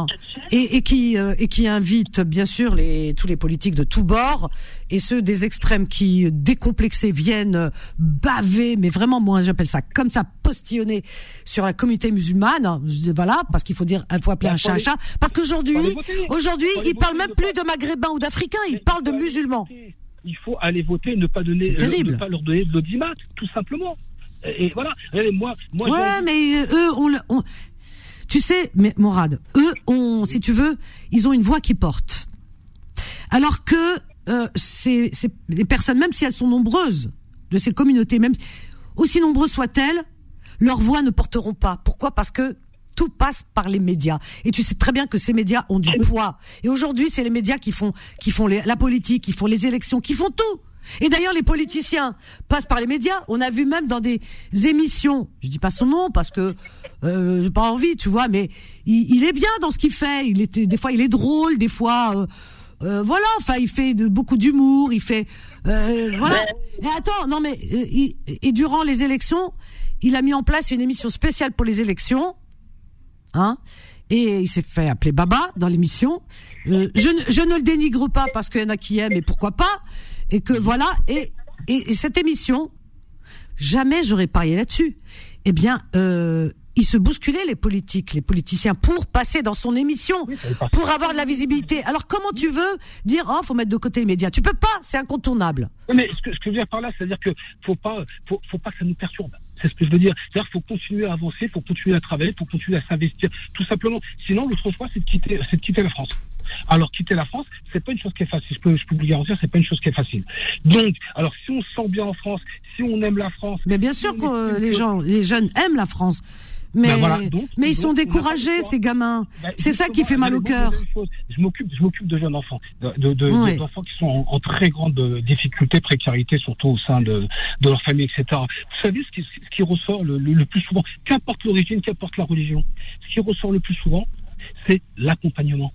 B: et, et qui euh, et qui invitent bien sûr les tous les politiques de tous bords et ceux des extrêmes qui décomplexés viennent baver, mais vraiment moi j'appelle ça comme ça postillonner sur la communauté musulmane. Voilà, parce qu'il faut dire, il faut appeler un chat un chat. Parce qu'aujourd'hui, aujourd'hui, ils parlent même plus de maghrébins ou d'africains il parle de musulmans.
H: Il faut aller voter, ne pas donner, euh, ne pas leur donner de l'audimat, tout simplement. Et voilà. moi, moi.
B: Ouais, mais euh, eux, on, tu sais, mais Morad, eux, ont, si tu veux, ils ont une voix qui porte. Alors que euh, c'est des personnes, même si elles sont nombreuses, de ces communautés, même aussi nombreuses soient-elles, leurs voix ne porteront pas. Pourquoi? Parce que tout passe par les médias. Et tu sais très bien que ces médias ont du poids. Et aujourd'hui, c'est les médias qui font, qui font la politique, qui font les élections, qui font tout. Et d'ailleurs, les politiciens passent par les médias. On a vu même dans des émissions, je dis pas son nom parce que euh, j'ai pas envie, tu vois, mais il, il est bien dans ce qu'il fait. Il était, des fois, il est drôle, des fois. Euh, euh, voilà, enfin, il fait de, beaucoup d'humour, il fait, euh, voilà. Et attends, non mais, euh, et durant les élections, il a mis en place une émission spéciale pour les élections, hein, et il s'est fait appeler Baba dans l'émission. Euh, je, je ne le dénigre pas parce qu'il y en a qui aiment et pourquoi pas, et que voilà, et, et, cette émission, jamais j'aurais parié là-dessus. Eh bien, euh, il se bousculait les politiques, les politiciens pour passer dans son émission, pour avoir de la visibilité. Alors comment tu veux dire oh faut mettre de côté les médias? Tu peux pas, c'est incontournable.
H: mais ce que, ce que je veux dire par là, c'est-à-dire que faut pas, faut, faut pas que ça nous perturbe. C'est ce que je veux dire. C'est-à-dire qu'il faut continuer à avancer, faut continuer à travailler, il faut continuer à s'investir, tout simplement. Sinon, l'autre choix, c'est de quitter, c'est de quitter la France. Alors quitter la France, c'est pas une chose qui est facile. Je peux, je peux vous garantir, c'est pas une chose qui est facile. Donc, alors si on se sent bien en France, si on aime la France,
B: mais bien sûr que les gens, les jeunes aiment la France. Mais, ben mais ils sont découragés, ces gamins. Ben, c'est ça qui fait mal au cœur.
H: Je m'occupe, je m'occupe de jeunes enfants, de, de, d'enfants qui sont en, très grande difficulté, précarité, surtout au sein de, de leur famille, etc. Vous savez ce qui, ce qui ressort le, le, plus souvent, qu'importe l'origine, qu'importe la religion, ce qui ressort le plus souvent, c'est l'accompagnement.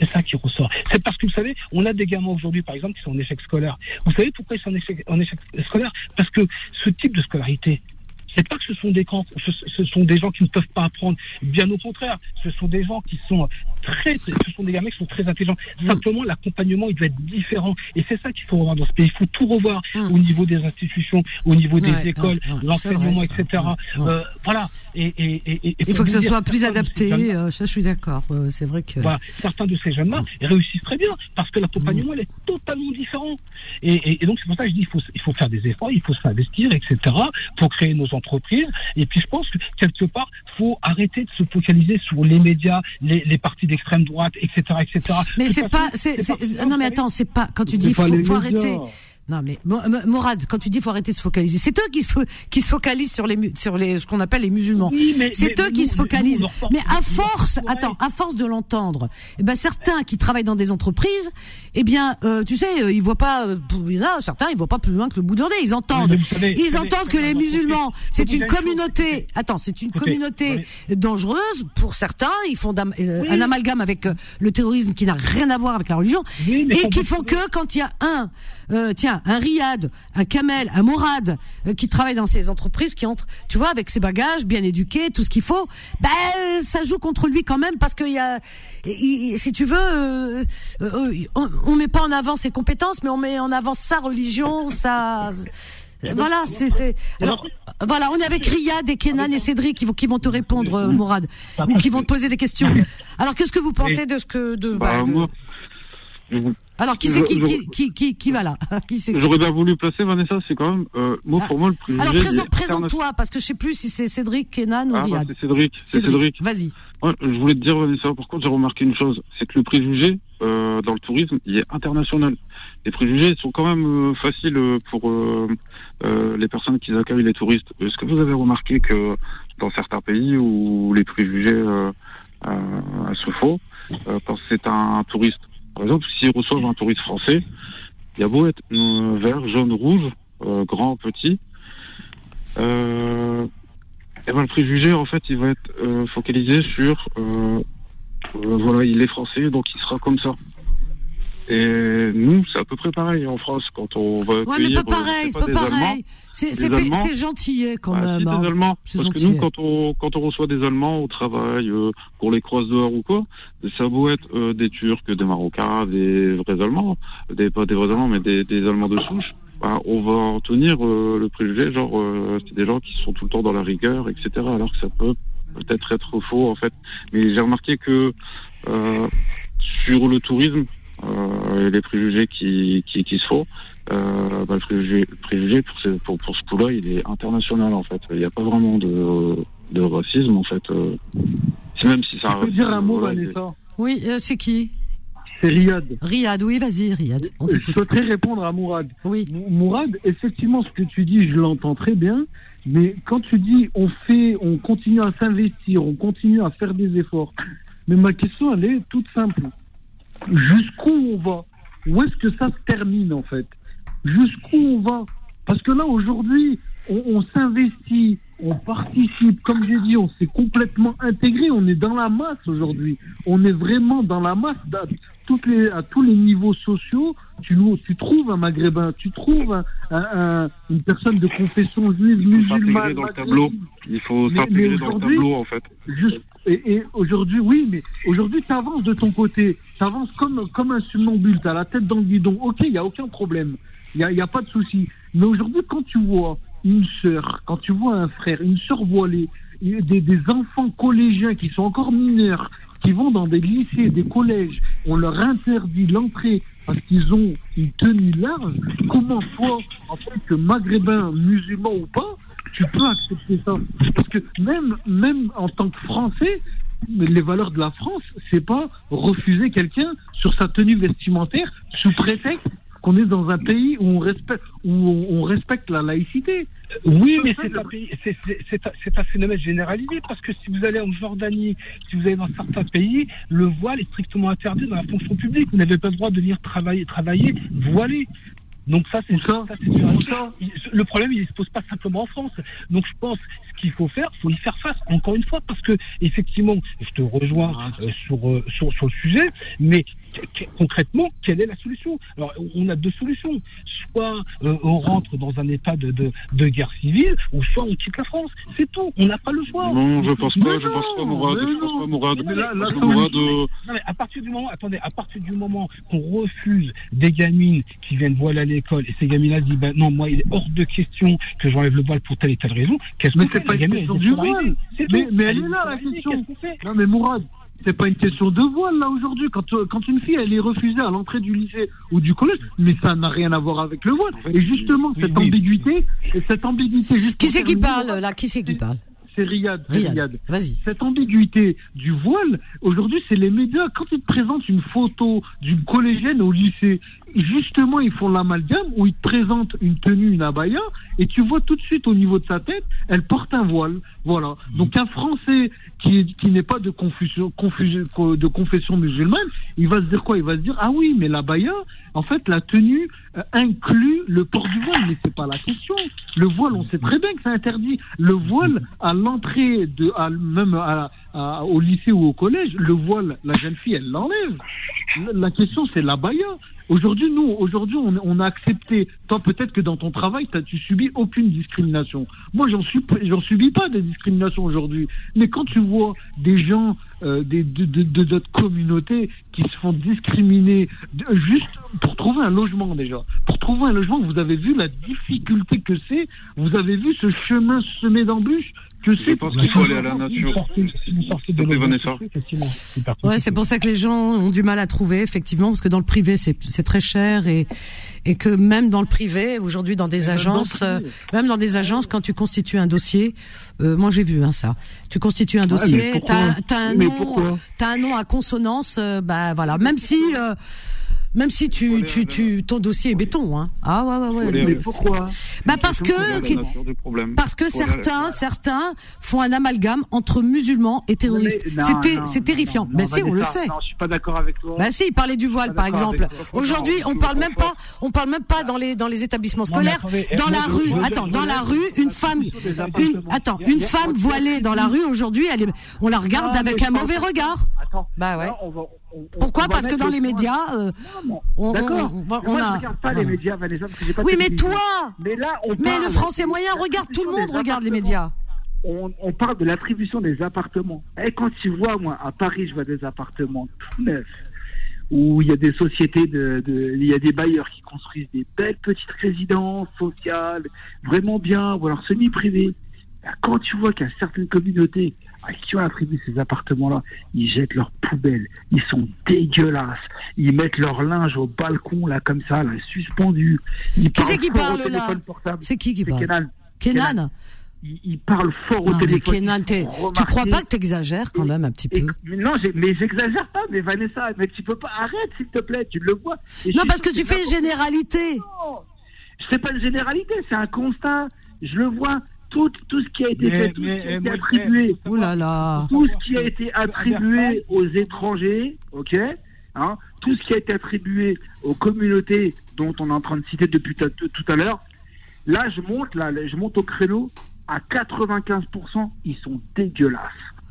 H: C'est ça qui ressort. C'est parce que vous savez, on a des gamins aujourd'hui, par exemple, qui sont en échec scolaire. Vous savez pourquoi ils sont en échec, en échec scolaire? Parce que ce type de scolarité, c'est pas que ce sont des ce, ce sont des gens qui ne peuvent pas apprendre. Bien au contraire, ce sont des gens qui sont très, ce sont des gamins qui sont très intelligents. Simplement, l'accompagnement, il doit être différent. Et c'est ça qu'il faut revoir dans ce pays. Il faut tout revoir mm. au niveau des institutions, au niveau des écoles, l'enseignement, etc. Euh, voilà. Et, et, et,
B: il faut que ce soit plus adapté. Euh, ça, je suis d'accord. Euh, c'est vrai que.
H: Voilà. Certains de ces jeunes-là réussissent très bien parce que l'accompagnement, il est totalement différent. Et, donc, c'est pour ça que je dis, il faut, il faut faire des efforts, il faut s'investir, etc. pour créer nos entreprises. Et puis je pense que quelque part, faut arrêter de se focaliser sur les médias, les, les partis d'extrême droite, etc., etc.
B: Mais c'est pas, c'est, non mais attends, c'est pas quand tu dis faut, faut arrêter. Non mais Morad, quand tu dis faut arrêter de se focaliser, c'est eux qui, qui se focalisent sur les sur les ce qu'on appelle les musulmans. c'est eux qui se focalisent. Mais, à force, attends, à force de l'entendre, eh ben certains qui travaillent dans des entreprises, eh bien, euh, tu sais, euh, ils voient pas. Euh, certains, ils voient pas plus loin que le bout de leur nez. Ils entendent, ils entendent que les musulmans, c'est une communauté. Attends, c'est une communauté dangereuse pour certains. Ils font un amalgame avec le terrorisme qui n'a rien à voir avec la religion et qui font que quand il y a un, tiens un Riyad, un Kamel, un Mourad euh, qui travaille dans ces entreprises, qui entre, tu vois, avec ses bagages, bien éduqués, tout ce qu'il faut, ben ça joue contre lui quand même parce qu'il y a, si tu veux, euh, euh, on, on met pas en avant ses compétences, mais on met en avant sa religion, sa voilà, c'est voilà, on est avec Riyad et Kenan et Cédric qui vont qui vont te répondre, Mourad, ou qui vont te poser des questions. Alors, qu'est-ce que vous pensez de ce que de, bah, bah alors, qui c'est qui, qui, qui, qui, va là [LAUGHS]
E: J'aurais bien voulu placer Vanessa, c'est quand même, euh, moi, pour moi, le préjugé.
B: Alors, présente, présente-toi, parce que je sais plus si c'est Cédric, Kenan ou ah, bah,
E: c'est Cédric, c'est Cédric.
B: Vas-y.
E: Ouais, je voulais te dire, Vanessa, par contre, j'ai remarqué une chose, c'est que le préjugé, euh, dans le tourisme, il est international. Les préjugés sont quand même euh, faciles euh, pour euh, euh, les personnes qui accueillent les touristes. Est-ce que vous avez remarqué que dans certains pays où les préjugés se font, quand c'est un touriste par exemple, s'ils reçoivent un touriste français, il y a beau être euh, vert, jaune, rouge, euh, grand, petit, euh, et ben le préjugé en fait il va être euh, focalisé sur voilà il est français donc il sera comme ça et nous, c'est à peu près pareil en France quand on va
B: ouais, mais pas pareil, c'est pas, pareil. C'est gentil quand même.
E: Si, hein. des Allemands. Parce que nous, quand on quand on reçoit des Allemands au travail, euh, qu'on les croise dehors ou quoi, ça vaut être euh, des Turcs, des Marocains, des vrais Allemands, des pas des vrais Allemands, mais des, des Allemands de souche. Bah, on va en tenir euh, le préjugé, genre euh, c'est des gens qui sont tout le temps dans la rigueur, etc. Alors que ça peut peut-être être faux en fait. Mais j'ai remarqué que sur le tourisme, euh, les préjugés qui, qui, qui se font. Euh, bah, le préjugé, préjugé pour, ce, pour, pour ce coup-là, il est international en fait. Il n'y a pas vraiment de, de racisme en fait. Euh, même si ça.
G: Tu peux dire un mot, Vanessa
B: Oui, euh, c'est qui
G: c'est Riyad.
B: Riyad, oui, vas-y, Riyad.
G: je souhaiterais répondre à Mourad.
B: Oui.
G: Mourad, effectivement, ce que tu dis, je l'entends très bien. Mais quand tu dis on fait, on continue à s'investir, on continue à faire des efforts. Mais ma question, elle est toute simple jusqu'où on va? Où est-ce que ça se termine en fait?
D: Jusqu'où on va? Parce que là, aujourd'hui, on, s'investit, on participe, comme j'ai dit, on s'est complètement intégré, on est dans la masse aujourd'hui. On est vraiment dans la masse toutes les, à tous les niveaux sociaux, tu, tu trouves un maghrébin, tu trouves une personne de confession juive, musulmane.
E: dans le tableau. Il faut s'intégrer dans le tableau, en fait.
D: et, aujourd'hui, oui, mais aujourd'hui, ça avance de ton côté. Ça avance comme, comme un somnambule, à la tête dans le guidon. Ok, il n'y a aucun problème. Il n'y a, y a pas de souci. Mais aujourd'hui, quand tu vois une sœur, quand tu vois un frère, une sœur voilée, des, des enfants collégiens qui sont encore mineurs, qui vont dans des lycées, des collèges, on leur interdit l'entrée parce qu'ils ont une tenue large, comment toi, en tant que maghrébin, musulman ou pas, tu peux accepter ça? Parce que même, même en tant que Français, les valeurs de la France, c'est pas refuser quelqu'un sur sa tenue vestimentaire sous prétexte qu'on est dans un pays où on respecte, où on respecte la laïcité.
H: Oui, mais c'est un, phénomène généralisé parce que si vous allez en Jordanie, si vous allez dans certains pays, le voile est strictement interdit dans la fonction publique. Vous n'avez pas le droit de venir travailler, travailler voilé. Donc ça, c'est ça. ça, Le problème, il ne se pose pas simplement en France. Donc je pense ce qu'il faut faire, faut y faire face. Encore une fois, parce que effectivement, je te rejoins euh, sur, euh, sur sur le sujet, mais concrètement, quelle est la solution Alors, on a deux solutions. Soit euh, on rentre dans un état de, de, de, guerre civile, ou soit on quitte la France. C'est tout. On n'a pas le choix.
E: Non, je pense pas. je pense pas, Mourad. Je pense pas, Mourad. Mais là,
H: non, mais à partir du moment, attendez, à partir du moment qu'on refuse des gamines qui viennent voiler à l'école, et ces gamines-là disent, ben non, moi, il est hors de question que j'enlève le voile pour telle et telle raison.
D: Qu'est-ce mais c'est pas une question du voile. Mais, mais elle est là, la question. Non, mais Mourad, c'est pas une question de voile là aujourd'hui. Quand, euh, quand une fille elle est refusée à l'entrée du lycée ou du collège, mais ça n'a rien à voir avec le voile. Et justement cette ambiguïté, cette ambiguïté.
B: qui c'est qui parle là? Qui c'est qui parle?
D: c'est Riyad. Riyad. Vas-y. Cette ambiguïté du voile, aujourd'hui, c'est les médias. Quand ils te présentent une photo d'une collégienne au lycée, justement, ils font l'amalgame où ils te présentent une tenue, une abaya, et tu vois tout de suite au niveau de sa tête, elle porte un voile. Voilà. Mm. Donc un Français qui, qui n'est pas de, confusion, de confession musulmane, il va se dire quoi? Il va se dire, ah oui, mais l'abaya, en fait, la tenue euh, inclut le port du voile, mais c'est pas la question. Le voile, on sait très bien que c'est interdit. Le voile, à l'entrée de, à, même à, au lycée ou au collège, le voile, la jeune fille, elle l'enlève. La question, c'est l'abaya. Aujourd'hui, nous, aujourd'hui, on, a accepté. Toi, peut-être que dans ton travail, tu subis aucune discrimination. Moi, j'en j'en subis pas de discrimination aujourd'hui. Mais quand tu vois des gens euh, des, de, de, de, notre communauté qui se font discriminer juste pour trouver un logement déjà. Pour trouver un logement, vous avez vu la difficulté que c'est. Vous avez vu ce chemin semé d'embûches
E: je pense qu'il faut aller à la nature.
B: Ouais, c'est pour ça que les gens ont du mal à trouver, effectivement, parce que dans le privé, c'est très cher et et que même dans le privé, aujourd'hui, dans des agences, euh, même dans des agences, quand tu constitues un dossier, euh, moi j'ai vu hein, ça. Tu constitues un dossier, t'as as un nom, un nom à consonance, euh, bah voilà. Même si même si tu, tu, tu, ton dossier est béton, hein. Ah ouais, ouais,
D: ouais. Mais pourquoi
B: Bah parce que, parce que certains, certains font un amalgame entre musulmans et terroristes. C'était, c'est terrifiant. Ben si, on le sait.
D: Non, je suis pas d'accord avec toi.
B: Bah si, il parlait du voile, par exemple. Aujourd'hui, on parle même pas, on parle même pas dans les, dans les établissements scolaires. Dans la rue, attends, dans la rue, une femme, une, attends, une femme voilée dans la rue aujourd'hui, elle on la regarde avec un mauvais regard. Bah ouais. Pourquoi Parce que dans les médias, euh,
D: on, D'accord. On, a... regarde pas les médias, Vanessa, parce que j'ai pas.
B: Oui, mais toi. Mais là, on Mais le français moyen regarde, tout le monde regarde les médias.
D: On, on, parle de l'attribution des appartements. Et quand tu vois, moi, à Paris, je vois des appartements tout neufs, où il y a des sociétés, de, de, il y a des bailleurs qui construisent des belles petites résidences sociales, vraiment bien, ou alors semi-privées. Quand tu vois qu'il y a certaines communautés qui ont attribué ces appartements-là, ils jettent leurs poubelles, ils sont dégueulasses, ils mettent leur linge au balcon, là, comme ça, là, suspendu.
B: qui c'est qui parle là C'est qui qui parle Kenan. Kenan.
D: Il, parle fort au téléphone.
B: Mais Kenan, tu crois pas que t'exagères quand même un petit peu
D: Non, mais j'exagère pas, mais Vanessa, mais tu peux pas, arrête s'il te plaît, tu le vois.
B: non, parce que tu fais une généralité. Non,
D: c'est pas une généralité, c'est un constat. Je le vois tout, tout ce qui a été fait, tout ce qui a été attribué,
B: là là.
D: tout ce qui a été attribué aux étrangers, ok,
G: hein, tout ce qui a été attribué aux communautés dont on est en train de citer depuis tout à l'heure, là, je monte, là, je monte au créneau à 95%, ils sont dégueulasses.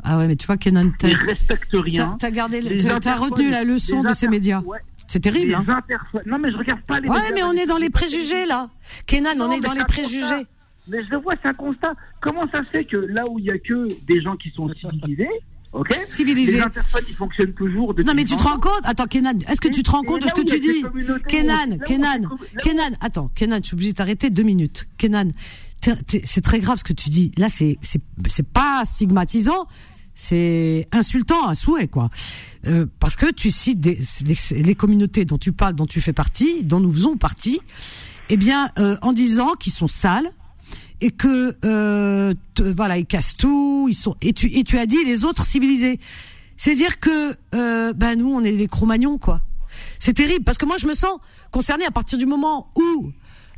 B: Ah ouais, mais tu vois, Kenan,
G: ils respectent rien.
B: T'as gardé, t'as retenu la leçon de ces médias. C'est terrible. hein.
G: Non, mais je regarde pas les.
B: Ouais, mais on est dans les préjugés là. Kenan, on est dans les préjugés.
G: Mais je le vois, c'est un constat. Comment ça se fait que là où il y a que des gens qui sont civilisés, ok
B: Civilisés.
G: Les interphones, ils fonctionnent toujours.
B: Non, mais tu te rends compte? Attends, Kenan, est-ce que tu te rends compte de ce que tu dis? Kenan, Kenan, Kenan, attends, Kenan, je suis obligé de t'arrêter deux minutes. Kenan, c'est très grave ce que tu dis. Là, c'est c'est pas stigmatisant, c'est insultant à souhait, quoi. Euh, parce que tu cites des, les, communautés dont tu parles, dont tu fais partie, dont nous faisons partie, eh bien, euh, en disant qu'ils sont sales et que euh, voilà, ils cassent tout, ils sont et tu et tu as dit les autres civilisés. C'est-à-dire que euh, ben nous, on est des Cro-Magnons, quoi. C'est terrible parce que moi, je me sens concernée à partir du moment où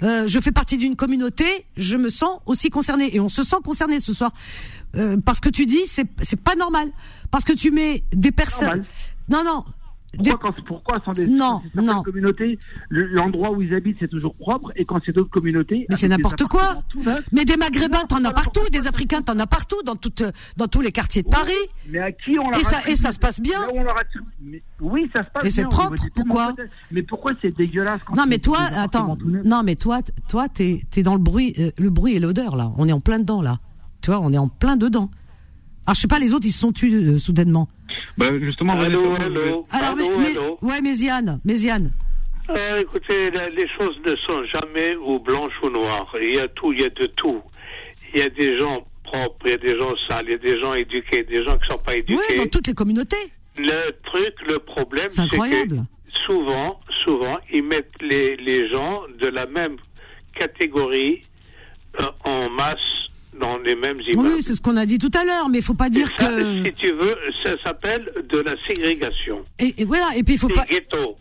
B: euh, je fais partie d'une communauté, je me sens aussi concernée et on se sent concerné ce soir euh, parce que tu dis c'est c'est pas normal parce que tu mets des personnes. Non non,
G: pourquoi, quand, pourquoi sont des
B: non, non.
G: communautés, l'endroit où ils habitent c'est toujours propre et quand c'est d'autres communautés,
B: mais c'est n'importe quoi. Mais des Maghrébins, t'en as partout, des Africains, t'en as partout dans toutes, dans tous les quartiers de Paris.
G: Mais à qui on
B: et ça, et ça se passe bien.
G: oui, ça se passe bien.
B: Et c'est propre. Pourquoi
G: Mais pourquoi c'est dégueulasse quand
B: Non, mais toi, attends. Non, mais toi, toi, t'es, es dans le bruit, euh, le bruit et l'odeur là. On est en plein dedans là. Tu vois, on est en plein dedans. Alors je sais pas, les autres ils se sont tués euh, soudainement.
E: Bah justement,
F: allô, allô,
B: Alors, mais, ouais, Méziane, Méziane.
F: Euh, écoutez, les choses ne sont jamais ou blanches ou noires. Il y a tout, il y a de tout. Il y a des gens propres, il y a des gens sales, il y a des gens éduqués, des gens qui ne sont pas éduqués.
B: Oui, dans toutes les communautés.
F: Le truc, le problème,
B: c'est que
F: souvent, souvent, ils mettent les, les gens de la même catégorie euh, en masse dans les mêmes immeubles.
B: Oui, c'est ce qu'on a dit tout à l'heure, mais il faut pas dire que.
F: Si tu veux, ça s'appelle de la ségrégation.
B: Et, voilà, et puis il faut pas.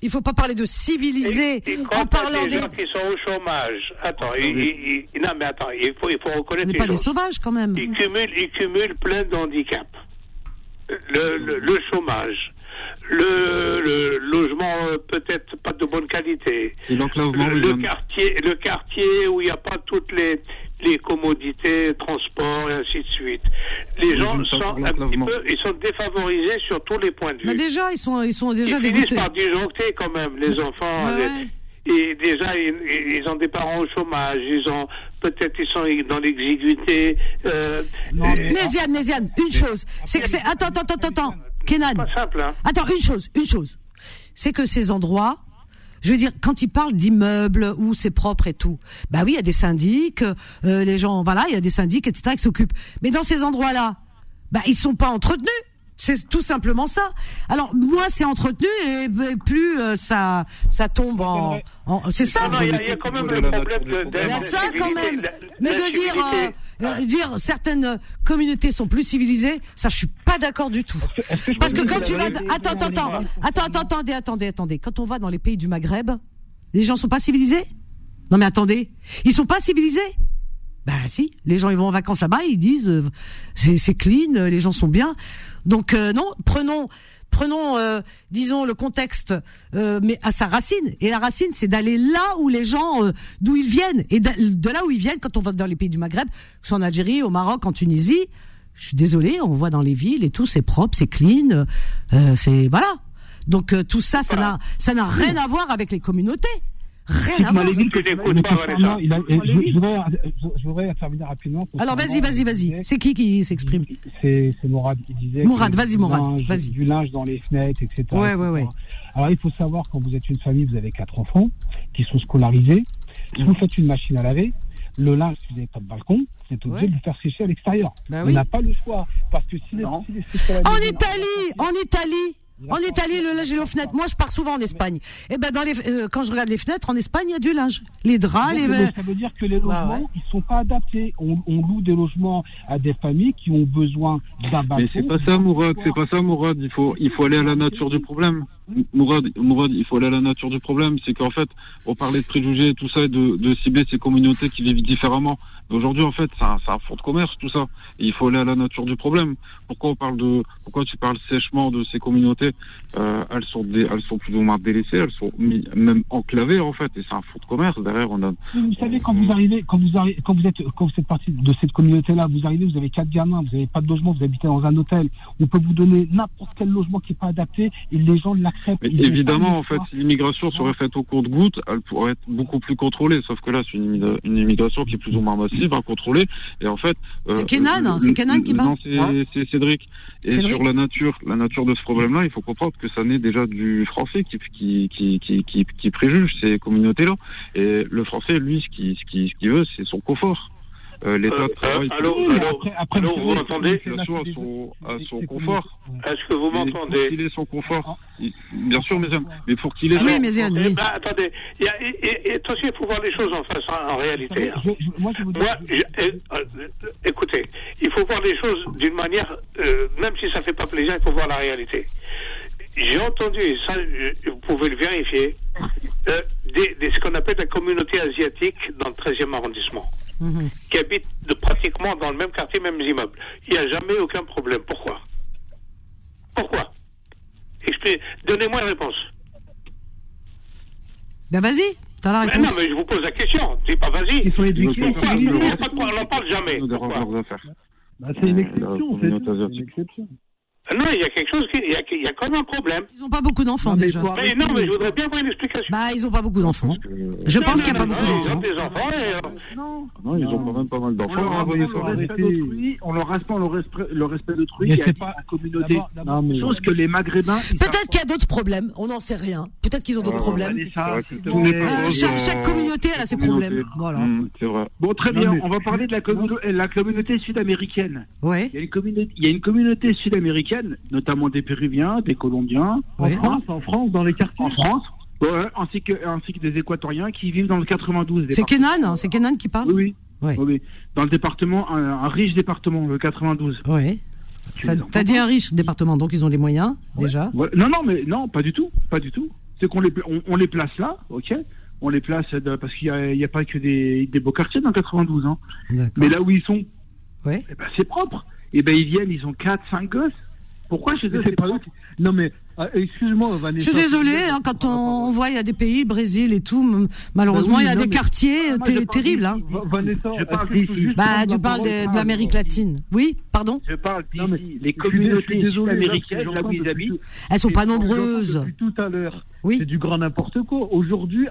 B: Il faut pas parler de civiliser en parlant
F: des. gens qui sont au chômage. Attends, il, non mais attends, il faut, il faut reconnaître.
B: Mais pas des sauvages quand même.
F: Ils cumulent, ils cumulent plein d'handicaps. Le, le, chômage, le, le, logement euh, peut-être pas de bonne qualité, le, le quartier, le quartier où il n'y a pas toutes les les commodités, transports et ainsi de suite. Les gens sont un petit peu, ils sont défavorisés sur tous les points de vue.
B: Mais déjà, ils sont, ils sont déjà
F: ils
B: dégoûtés.
F: finissent par disjoncter quand même, les enfants. et déjà, ils, ont des parents au chômage, ils ont peut-être ils sont dans l'exiguïté. Euh,
B: Méziane, Méziane, une chose, c'est que c'est attends, attends, attends, attends, Kenan.
F: Pas simple, hein.
B: Attends, une chose, une chose, c'est que ces endroits je veux dire, quand ils parlent d'immeubles où c'est propre et tout, bah oui, il y a des syndics, euh, les gens, voilà, il y a des syndics, etc., qui s'occupent. Mais dans ces endroits-là, bah ils sont pas entretenus. C'est tout simplement ça. Alors moins c'est entretenu et plus euh, ça ça tombe en, c'est ça.
F: Non, il y, a quand même le problème de,
B: Il y a ça quand même. Mais de dire euh, euh, dire certaines communautés sont plus civilisées, ça je suis pas d'accord du tout. Parce que quand tu vas attends attends attends attends attendez attendez attendez quand on va dans les pays du Maghreb, les gens sont pas civilisés? Non mais attendez, ils sont pas civilisés? Bah si, les gens ils vont en vacances là-bas, ils disent euh, c'est clean, les gens sont bien. Donc euh, non, prenons prenons disons le contexte mais à sa racine et la racine c'est d'aller là où les gens d'où ils viennent et de, là où ils viennent quand on va dans les pays du Maghreb, que ce soit en Algérie, au Maroc, en Tunisie, je suis désolé, on voit dans les villes et tout c'est propre, c'est clean, c'est voilà. Donc tout ça ça n'a ça n'a rien à voir avec les communautés. Rien à voir.
H: Je voudrais intervenir rapidement.
B: Alors vas-y, vas-y, vas-y. C'est qui qui s'exprime
H: C'est Mourad qui disait.
B: Mourad, vas-y, Mourad, vas-y.
H: Du linge dans les fenêtres, etc.
B: Ouais, ouais, ouais.
H: Alors il faut savoir quand vous êtes une famille, vous avez quatre enfants qui sont scolarisés. Si vous faites une machine à laver, le linge, si vous n'avez pas de balcon, vous êtes obligé de le faire sécher à l'extérieur.
B: Bah
H: On n'a pas le choix. Parce que si les,
B: si les En Italie, en Italie, en Italie, le linge est aux fenêtres. Moi, je pars souvent en Espagne. Et eh ben, dans les, euh, quand je regarde les fenêtres, en Espagne, il y a du linge. Les draps, les.
H: Ça veut dire que les logements, ils sont pas adaptés. On, loue des logements à des familles qui ont besoin d'un balcon.
E: Mais c'est pas ça, Mourad. C'est pas ça, Mourad. Il faut, il faut aller à la nature du problème. Mourad, Mourad, il faut aller à la nature du problème. C'est qu'en fait, on parlait de préjugés, tout ça, de, de cibler ces communautés qui vivent différemment. Aujourd'hui, en fait, c'est un, un fond de commerce, tout ça. Et il faut aller à la nature du problème. Pourquoi on parle de, pourquoi tu parles sèchement de ces communautés euh, Elles sont, des, elles sont plus ou moins délaissées, elles sont mis, même enclavées en fait. Et c'est un fond de commerce. Derrière, on a.
D: Vous savez, quand vous arrivez, quand vous arrivez, quand vous êtes, quand vous partie de cette communauté-là, vous arrivez, vous avez quatre gamins, vous n'avez pas de logement, vous habitez dans un hôtel. On peut vous donner n'importe quel logement qui n'est pas adapté et les gens l'acceptent.
E: Évidemment, en fait, si l'immigration serait faite au cours de gouttes, elle pourrait être beaucoup plus contrôlée. Sauf que là, c'est une, une immigration qui est plus ou moins massive, incontrôlée. Et en fait,
B: euh, c'est Kenan, c'est Kenan qui parle.
E: Non, c'est Cédric. Et sur la nature, la nature de ce problème-là, il faut comprendre que ça naît déjà du français qui qui qui qui qui, qui préjuge ces communautés-là. Et le français, lui, ce qu'il ce qui, ce veut, c'est son confort. Euh, L'État euh,
F: travaille. allô, allô, après, après, allô, vous m'entendez
E: à son, à son confort.
F: Est-ce que vous m'entendez
E: Pour qu'il ait son confort. Bien sûr, mes amis. Mais pour qu'il ait.
B: Oui, mes.
F: Eh ben, attendez. Il y a, et, et, attention, il faut voir les choses en face, en, réalité. Hein. moi, je vous moi je, euh, écoutez, il faut voir les choses d'une manière, euh, même si ça fait pas plaisir, il faut voir la réalité. J'ai entendu, et ça, vous pouvez le vérifier, euh, des, des, ce qu'on appelle la communauté asiatique dans le 13e arrondissement. Mhm. qui habitent pratiquement dans le même quartier, mêmes immeubles. Il n'y a jamais aucun problème. Pourquoi? Pourquoi? Donnez-moi une réponse.
B: Ben vas-y, t'as la réponse.
F: Mais non, mais je vous pose la question. C'est pas vas-y.
D: Ils sont éduqués.
F: Pourquoi On n'en parle jamais.
D: Bah, c'est une exception. C'est une exception.
F: Non, il y a quelque chose, qui, il, y a, il y a quand même un problème.
B: Ils n'ont pas beaucoup d'enfants déjà.
F: Mais non, mais je voudrais bien avoir une explication.
B: Bah, ils n'ont pas beaucoup d'enfants. Je pense qu'il n'y a pas beaucoup d'enfants. Ils ont
F: des enfants et...
E: Euh, non, non, ils ont quand même pas mal d'enfants.
C: On leur respecte le respect, le respect d'autrui, il n'y a pas la communauté. Chose que les Maghrébins...
B: Peut-être qu'il y a d'autres problèmes, on n'en sait rien. Peut-être qu'ils ont d'autres problèmes. Euh, chaque communauté, a ses problèmes. Voilà.
E: C'est vrai.
C: Bon, très bien, on va parler de la communauté sud-américaine.
B: Ouais.
C: Il y a une communauté sud-américaine notamment des Péruviens, des Colombiens,
D: en France, en France, dans les quartiers.
C: En France, ainsi que ainsi que des Équatoriens qui vivent dans le 92.
B: C'est Kenan, c'est Kenan qui parle.
C: Oui, oui. Dans le département, un, riche département, le 92.
B: Oui. T'as dit un riche département, donc ils ont les moyens déjà.
C: Non, non, mais non, pas du tout, pas du tout. C'est qu'on les on, les place là, ok. On les place parce qu'il n'y a, a, pas que des, des beaux quartiers dans le 92, hein. Mais là où ils sont,
B: ouais.
C: Eh ben, c'est propre. Et eh ben ils viennent, ils ont 4, 5 gosses. Pourquoi je sais pas
D: Non mais ah, excuse-moi Vanessa.
B: Je suis désolée hein, quand on, voit il y a des pays, Brésil et tout, malheureusement bah il y a des quartiers terribles. Hein.
D: Vanessa,
C: je parle
B: bah tu parles de, l'Amérique latine. Oui, pardon.
C: Je parle d'ici. Les communautés américaines là où ils habitent.
B: Elles sont pas nombreuses.
D: Depuis tout à l'heure. Oui. C'est du grand n'importe quoi. Aujourd'hui,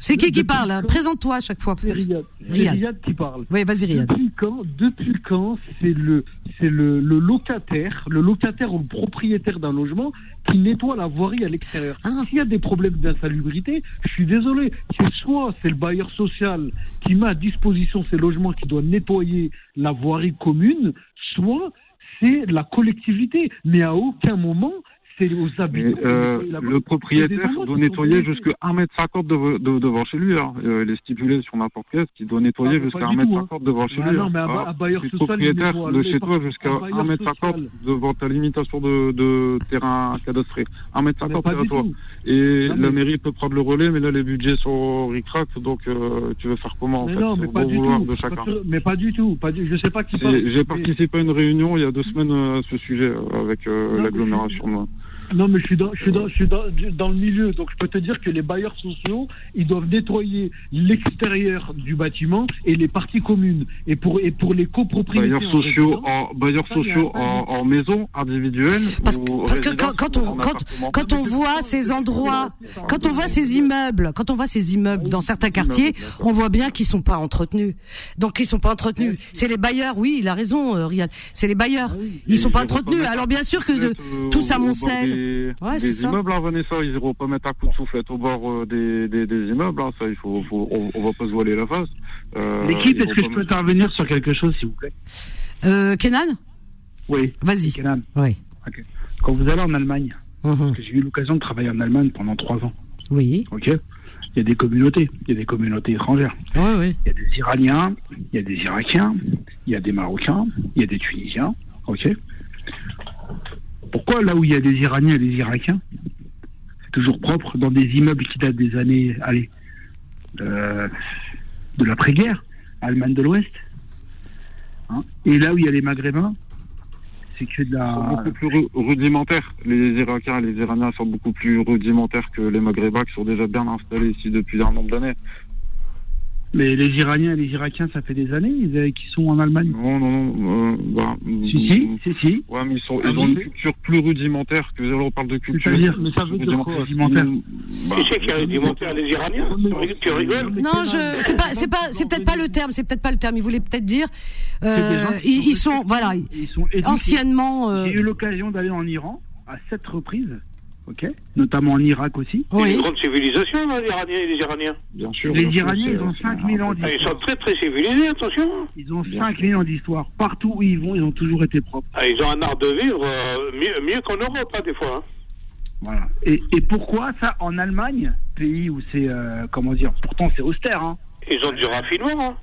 B: c'est qui qui parle Présente-toi à chaque fois.
D: C'est Riyad. Riyad. qui parle.
B: Oui, vas-y Riyad.
D: Depuis quand, depuis quand c'est le, c'est le, le locataire, le locataire ou le propriétaire d'un logement qui nettoie la voirie à l'extérieur. Ah. S'il y a des problèmes d'insalubrité, je suis désolé, c'est soit c'est le bailleur social qui met à disposition ces logements qui doit nettoyer la voirie commune, soit c'est la collectivité. Mais à aucun moment, c'est aux habitants.
E: Euh, le propriétaire doit nettoyer jusqu'à 1,50 m de, de, devant chez lui. Hein. Euh, il est stipulé sur n'importe quel qui doit nettoyer ah, jusqu'à 1,50 m hein. devant chez bah lui.
D: Non, mais
E: à
D: bailleur
E: social, propriétaire de chez toi jusqu'à 1,50 m devant ta limitation de, de terrain cadastré. 1,50 m toi. Et la mairie peut prendre le relais, mais là les budgets sont ric-rac, donc euh, tu veux faire comment en fait?
D: Non, mais pas du tout. De chacun. Mais pas du tout. Pas du... Je sais pas qui.
E: J'ai participé à une réunion il y a deux semaines à ce sujet avec l'agglomération.
D: Non, mais je suis, dans, je suis, dans, je suis dans, dans, le milieu, donc je peux te dire que les bailleurs sociaux, ils doivent nettoyer l'extérieur du bâtiment et les parties communes. Et pour, et pour les copropriétés.
E: Bailleurs sociaux, en, bailleurs sociaux en, en, maison individuelle.
B: Parce que, parce que quand, quand, on, quand, quand on voit ces endroits, quand on voit ces immeubles, quand on voit ces immeubles dans certains quartiers, on voit bien qu'ils sont pas entretenus. Donc ils sont pas entretenus. C'est les bailleurs, oui, il a raison, euh, Riyad. C'est les bailleurs. Ils sont pas entretenus. Alors bien sûr que de, tout ça
E: des, immeubles, hein, Vanessa, ils vont pas mettre un coup de soufflette au bord euh, des, des, des, immeubles, hein, ça, il faut, faut on, on, va pas se voiler la face.
C: Euh, L'équipe, est-ce que je peux intervenir sur quelque chose, s'il vous plaît?
B: Euh, Kenan?
C: Oui.
B: Vas-y.
C: Kenan.
B: Oui.
C: Quand vous allez en Allemagne, mhm. j'ai eu l'occasion de travailler en Allemagne pendant trois ans.
B: Oui.
C: Ok. Il y a des communautés, il y a des communautés étrangères.
B: Oui, oui.
C: Il y a des Iraniens, il y a des Irakiens, il y a des Marocains, il y a des Tunisiens. Ok. Pourquoi là où il y a des Iraniens et des Irakiens, toujours propres, dans des immeubles qui datent des années, euh, de l'après-guerre, Allemagne de l'Ouest. Hein. Et là où il y a les Maghrébins, c'est que de la.
E: beaucoup plus rudimentaires. Les Irakiens et les Iraniens sont beaucoup plus rudimentaires que les Maghrébins qui sont déjà bien installés ici depuis un nombre d'années.
C: Mais les Iraniens et les Irakiens, ça fait des années qu'ils sont en Allemagne.
E: Non, non, non. Euh, bah,
C: si, si, si, si.
E: Ouais, mais ils, sont, ils ont une culture plus rudimentaire que on parle de culture.
C: C'est-à-dire, mais ça veut dire quoi, rudimentaire
F: bah, Tu sais qu'il y a rudimentaire les Iraniens Tu rigoles
B: Non, je, c'est pas, c'est pas, c'est peut-être pas le terme, c'est peut-être pas le terme. Il voulait peut-être dire, euh, ils, ils, sont, voilà, ils sont anciennement.
C: Euh... J'ai eu l'occasion d'aller en Iran à sept reprises ok Notamment en Irak aussi.
F: Oui. une grande civilisation, les Iraniens et les Iraniens.
C: Bien sûr. Les Iraniens, ils ont 5000 ans d'histoire.
F: Ils sont très très civilisés, attention.
C: Ils ont 5000 ans d'histoire. Partout où ils vont, ils ont toujours été propres.
F: Ah, ils ont un art de vivre euh, mieux, mieux qu'en Europe, hein, des fois. Hein.
C: Voilà. Et, et, pourquoi ça en Allemagne, pays où c'est, euh, comment dire, pourtant c'est austère. Hein.
F: Ils ont du raffinement. Hein.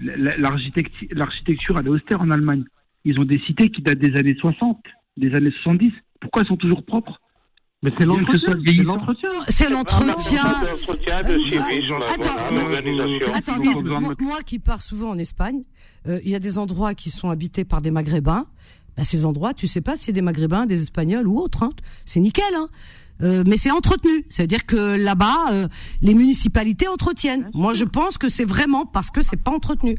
C: L'architecture, elle est austère en Allemagne. Ils ont des cités qui datent des années 60, des années 70. Pourquoi elles sont toujours propres?
D: Mais c'est l'entretien. C'est l'entretien.
B: C'est l'entretien.
F: Attends,
B: moi, qui pars souvent en Espagne, euh, il y a des endroits qui sont habités par des Maghrébins. Bah, ces endroits, tu sais pas si c'est des Maghrébins, des Espagnols ou autres. Hein. C'est nickel. Hein. Euh, mais c'est entretenu. C'est-à-dire que là-bas, euh, les municipalités entretiennent. Moi, je pense que c'est vraiment parce que c'est pas entretenu.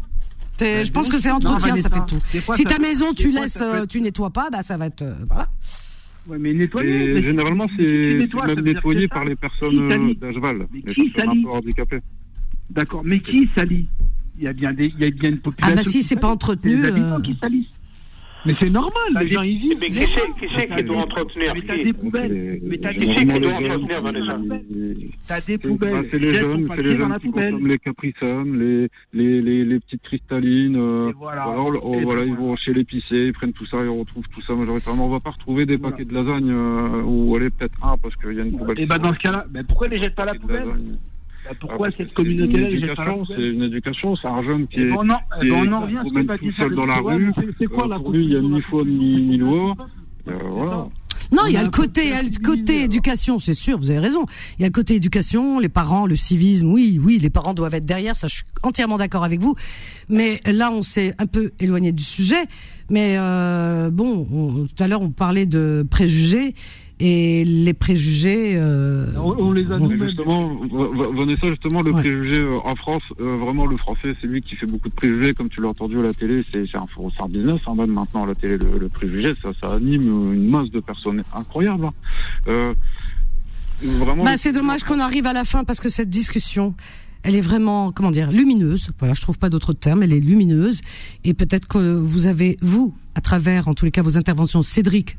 B: Bah, je pense que c'est entretien, ça fait tout. Si ta maison, tu laisses, tu nettoies pas, bah ça va être voilà.
C: Ouais, mais nettoyer.
E: généralement, c'est même nettoyé par les personnes d'âge les qui personnes un peu handicapées.
C: D'accord, mais qui salit il y, a bien des, il y a bien une population.
B: Ah bah si, c'est pas entretenu.
C: Euh... qui salissent. Mais c'est normal, les gens y vivent.
F: Mais qui c'est qui, c'est qui doit entretenir
C: Mais t'as des poubelles. Mais t'as
F: qui c'est qui doit entretenir, Vanessa
C: T'as des poubelles.
E: C'est les jeunes, c'est les jeunes qui consomment les caprisums, les, les, les, les petites cristallines. Euh, voilà. Oh, voilà, ils vont chez l'épicier, ils prennent tout ça, ils retrouvent tout ça majoritairement. On va pas retrouver des paquets de lasagne, euh, ou aller peut-être un, parce qu'il y a une poubelle.
C: Et bah dans ce cas-là, pourquoi ils les jettent pas la poubelle? Pourquoi ah, cette communauté-là
E: C'est une éducation, c'est un jeune qui est,
C: bon, non, on en revient,
E: tout seul dans la rue. C'est quoi la Pour lui, il y a ni foi ni loi. Euh, voilà.
B: Non, il y a le côté, il y a le côté éducation, c'est sûr, vous avez raison. Il y a le côté éducation, les parents, le civisme, oui, oui, les parents doivent être derrière, ça je suis entièrement d'accord avec vous. Mais là, on s'est un peu éloigné du sujet. Mais euh, bon, tout à l'heure, on parlait de préjugés et les préjugés. Euh,
E: on, les a on, justement, Vanessa, justement, le préjugé euh, en France, euh, vraiment le français, c'est lui qui fait beaucoup de préjugés, comme tu l'as entendu à la télé, c'est un, un business, en hein, même maintenant à la télé, le, préjugé, ça, ça anime une masse de personnes incroyable. Hein. Euh,
B: vraiment. Bah, c'est dommage qu'on arrive à la fin parce que cette discussion, elle est vraiment, comment dire, lumineuse. Voilà, je trouve pas d'autre terme. Elle est lumineuse. Et peut-être que vous avez, vous, à travers, en tous les cas, vos interventions, Cédric,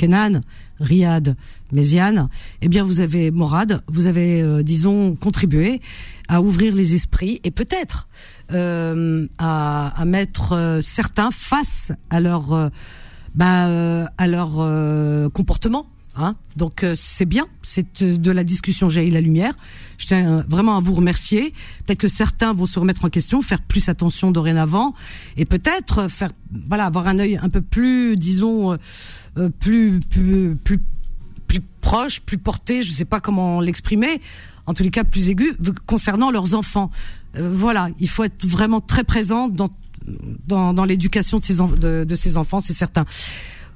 B: Kenan, Riyad, Méziane, eh bien vous avez Morad, vous avez euh, disons contribué à ouvrir les esprits et peut-être euh, à, à, mettre euh, certains face à leur bah, à leur comportement. Hein Donc c'est bien, c'est de la discussion j'ai eu la lumière. Je tiens vraiment à vous remercier. Peut-être que certains vont se remettre en question, faire plus attention dorénavant, et peut-être faire voilà avoir un œil un peu plus, disons, euh, plus, plus, plus, plus proche, plus porté, je ne sais pas comment l'exprimer, en tous les cas plus aigu, concernant leurs enfants. Euh, voilà, il faut être vraiment très présent dans, dans, l'éducation de, de, de ces enfants, c'est certain.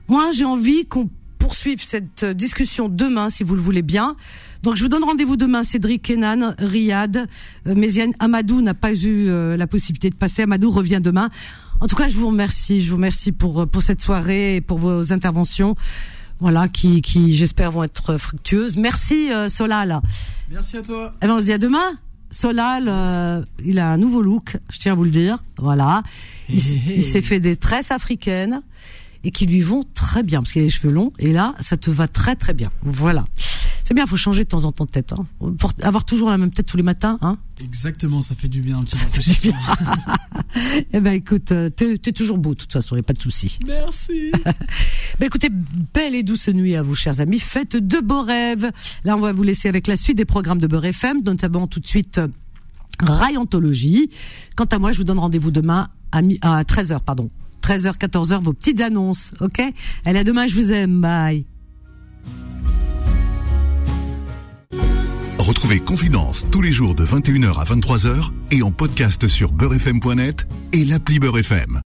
B: Moi, j'ai envie qu'on poursuive cette discussion demain, si vous le voulez bien. Donc, je vous donne rendez-vous demain. Cédric Kenan, Riyad, euh, Méziane, Amadou n'a pas eu la possibilité de passer. Amadou revient demain. En tout cas, je vous remercie. Je vous remercie pour pour cette soirée et pour vos interventions. Voilà, qui, qui j'espère vont être fructueuses. Merci euh, Solal.
I: Merci à toi.
B: Et eh ben, on se dit à demain. Solal, euh, il a un nouveau look, je tiens à vous le dire. Voilà, il, il s'est fait des tresses africaines et qui lui vont très bien parce qu'il a les cheveux longs et là, ça te va très très bien. Voilà. C'est bien, faut changer de temps en temps de tête, hein. pour avoir toujours la même tête tous les matins, hein.
I: Exactement, ça fait du bien un petit [LAUGHS] rafraîchissement.
B: eh ben écoute, euh, t'es es toujours beau, de toute façon, y a pas de souci.
I: Merci. [LAUGHS]
B: ben écoutez, belle et douce nuit à vous, chers amis. Faites de beaux rêves. Là, on va vous laisser avec la suite des programmes de Beurre FM, notamment tout de suite euh, Rayantologie. Quant à moi, je vous donne rendez-vous demain à, à 13h, pardon. 13h, 14h, vos petites annonces, ok? Allez, à demain, je vous aime, bye.
A: Retrouvez Confidence tous les jours de 21h à 23h et en podcast sur beurrefm.net et l'appli Beurrefm.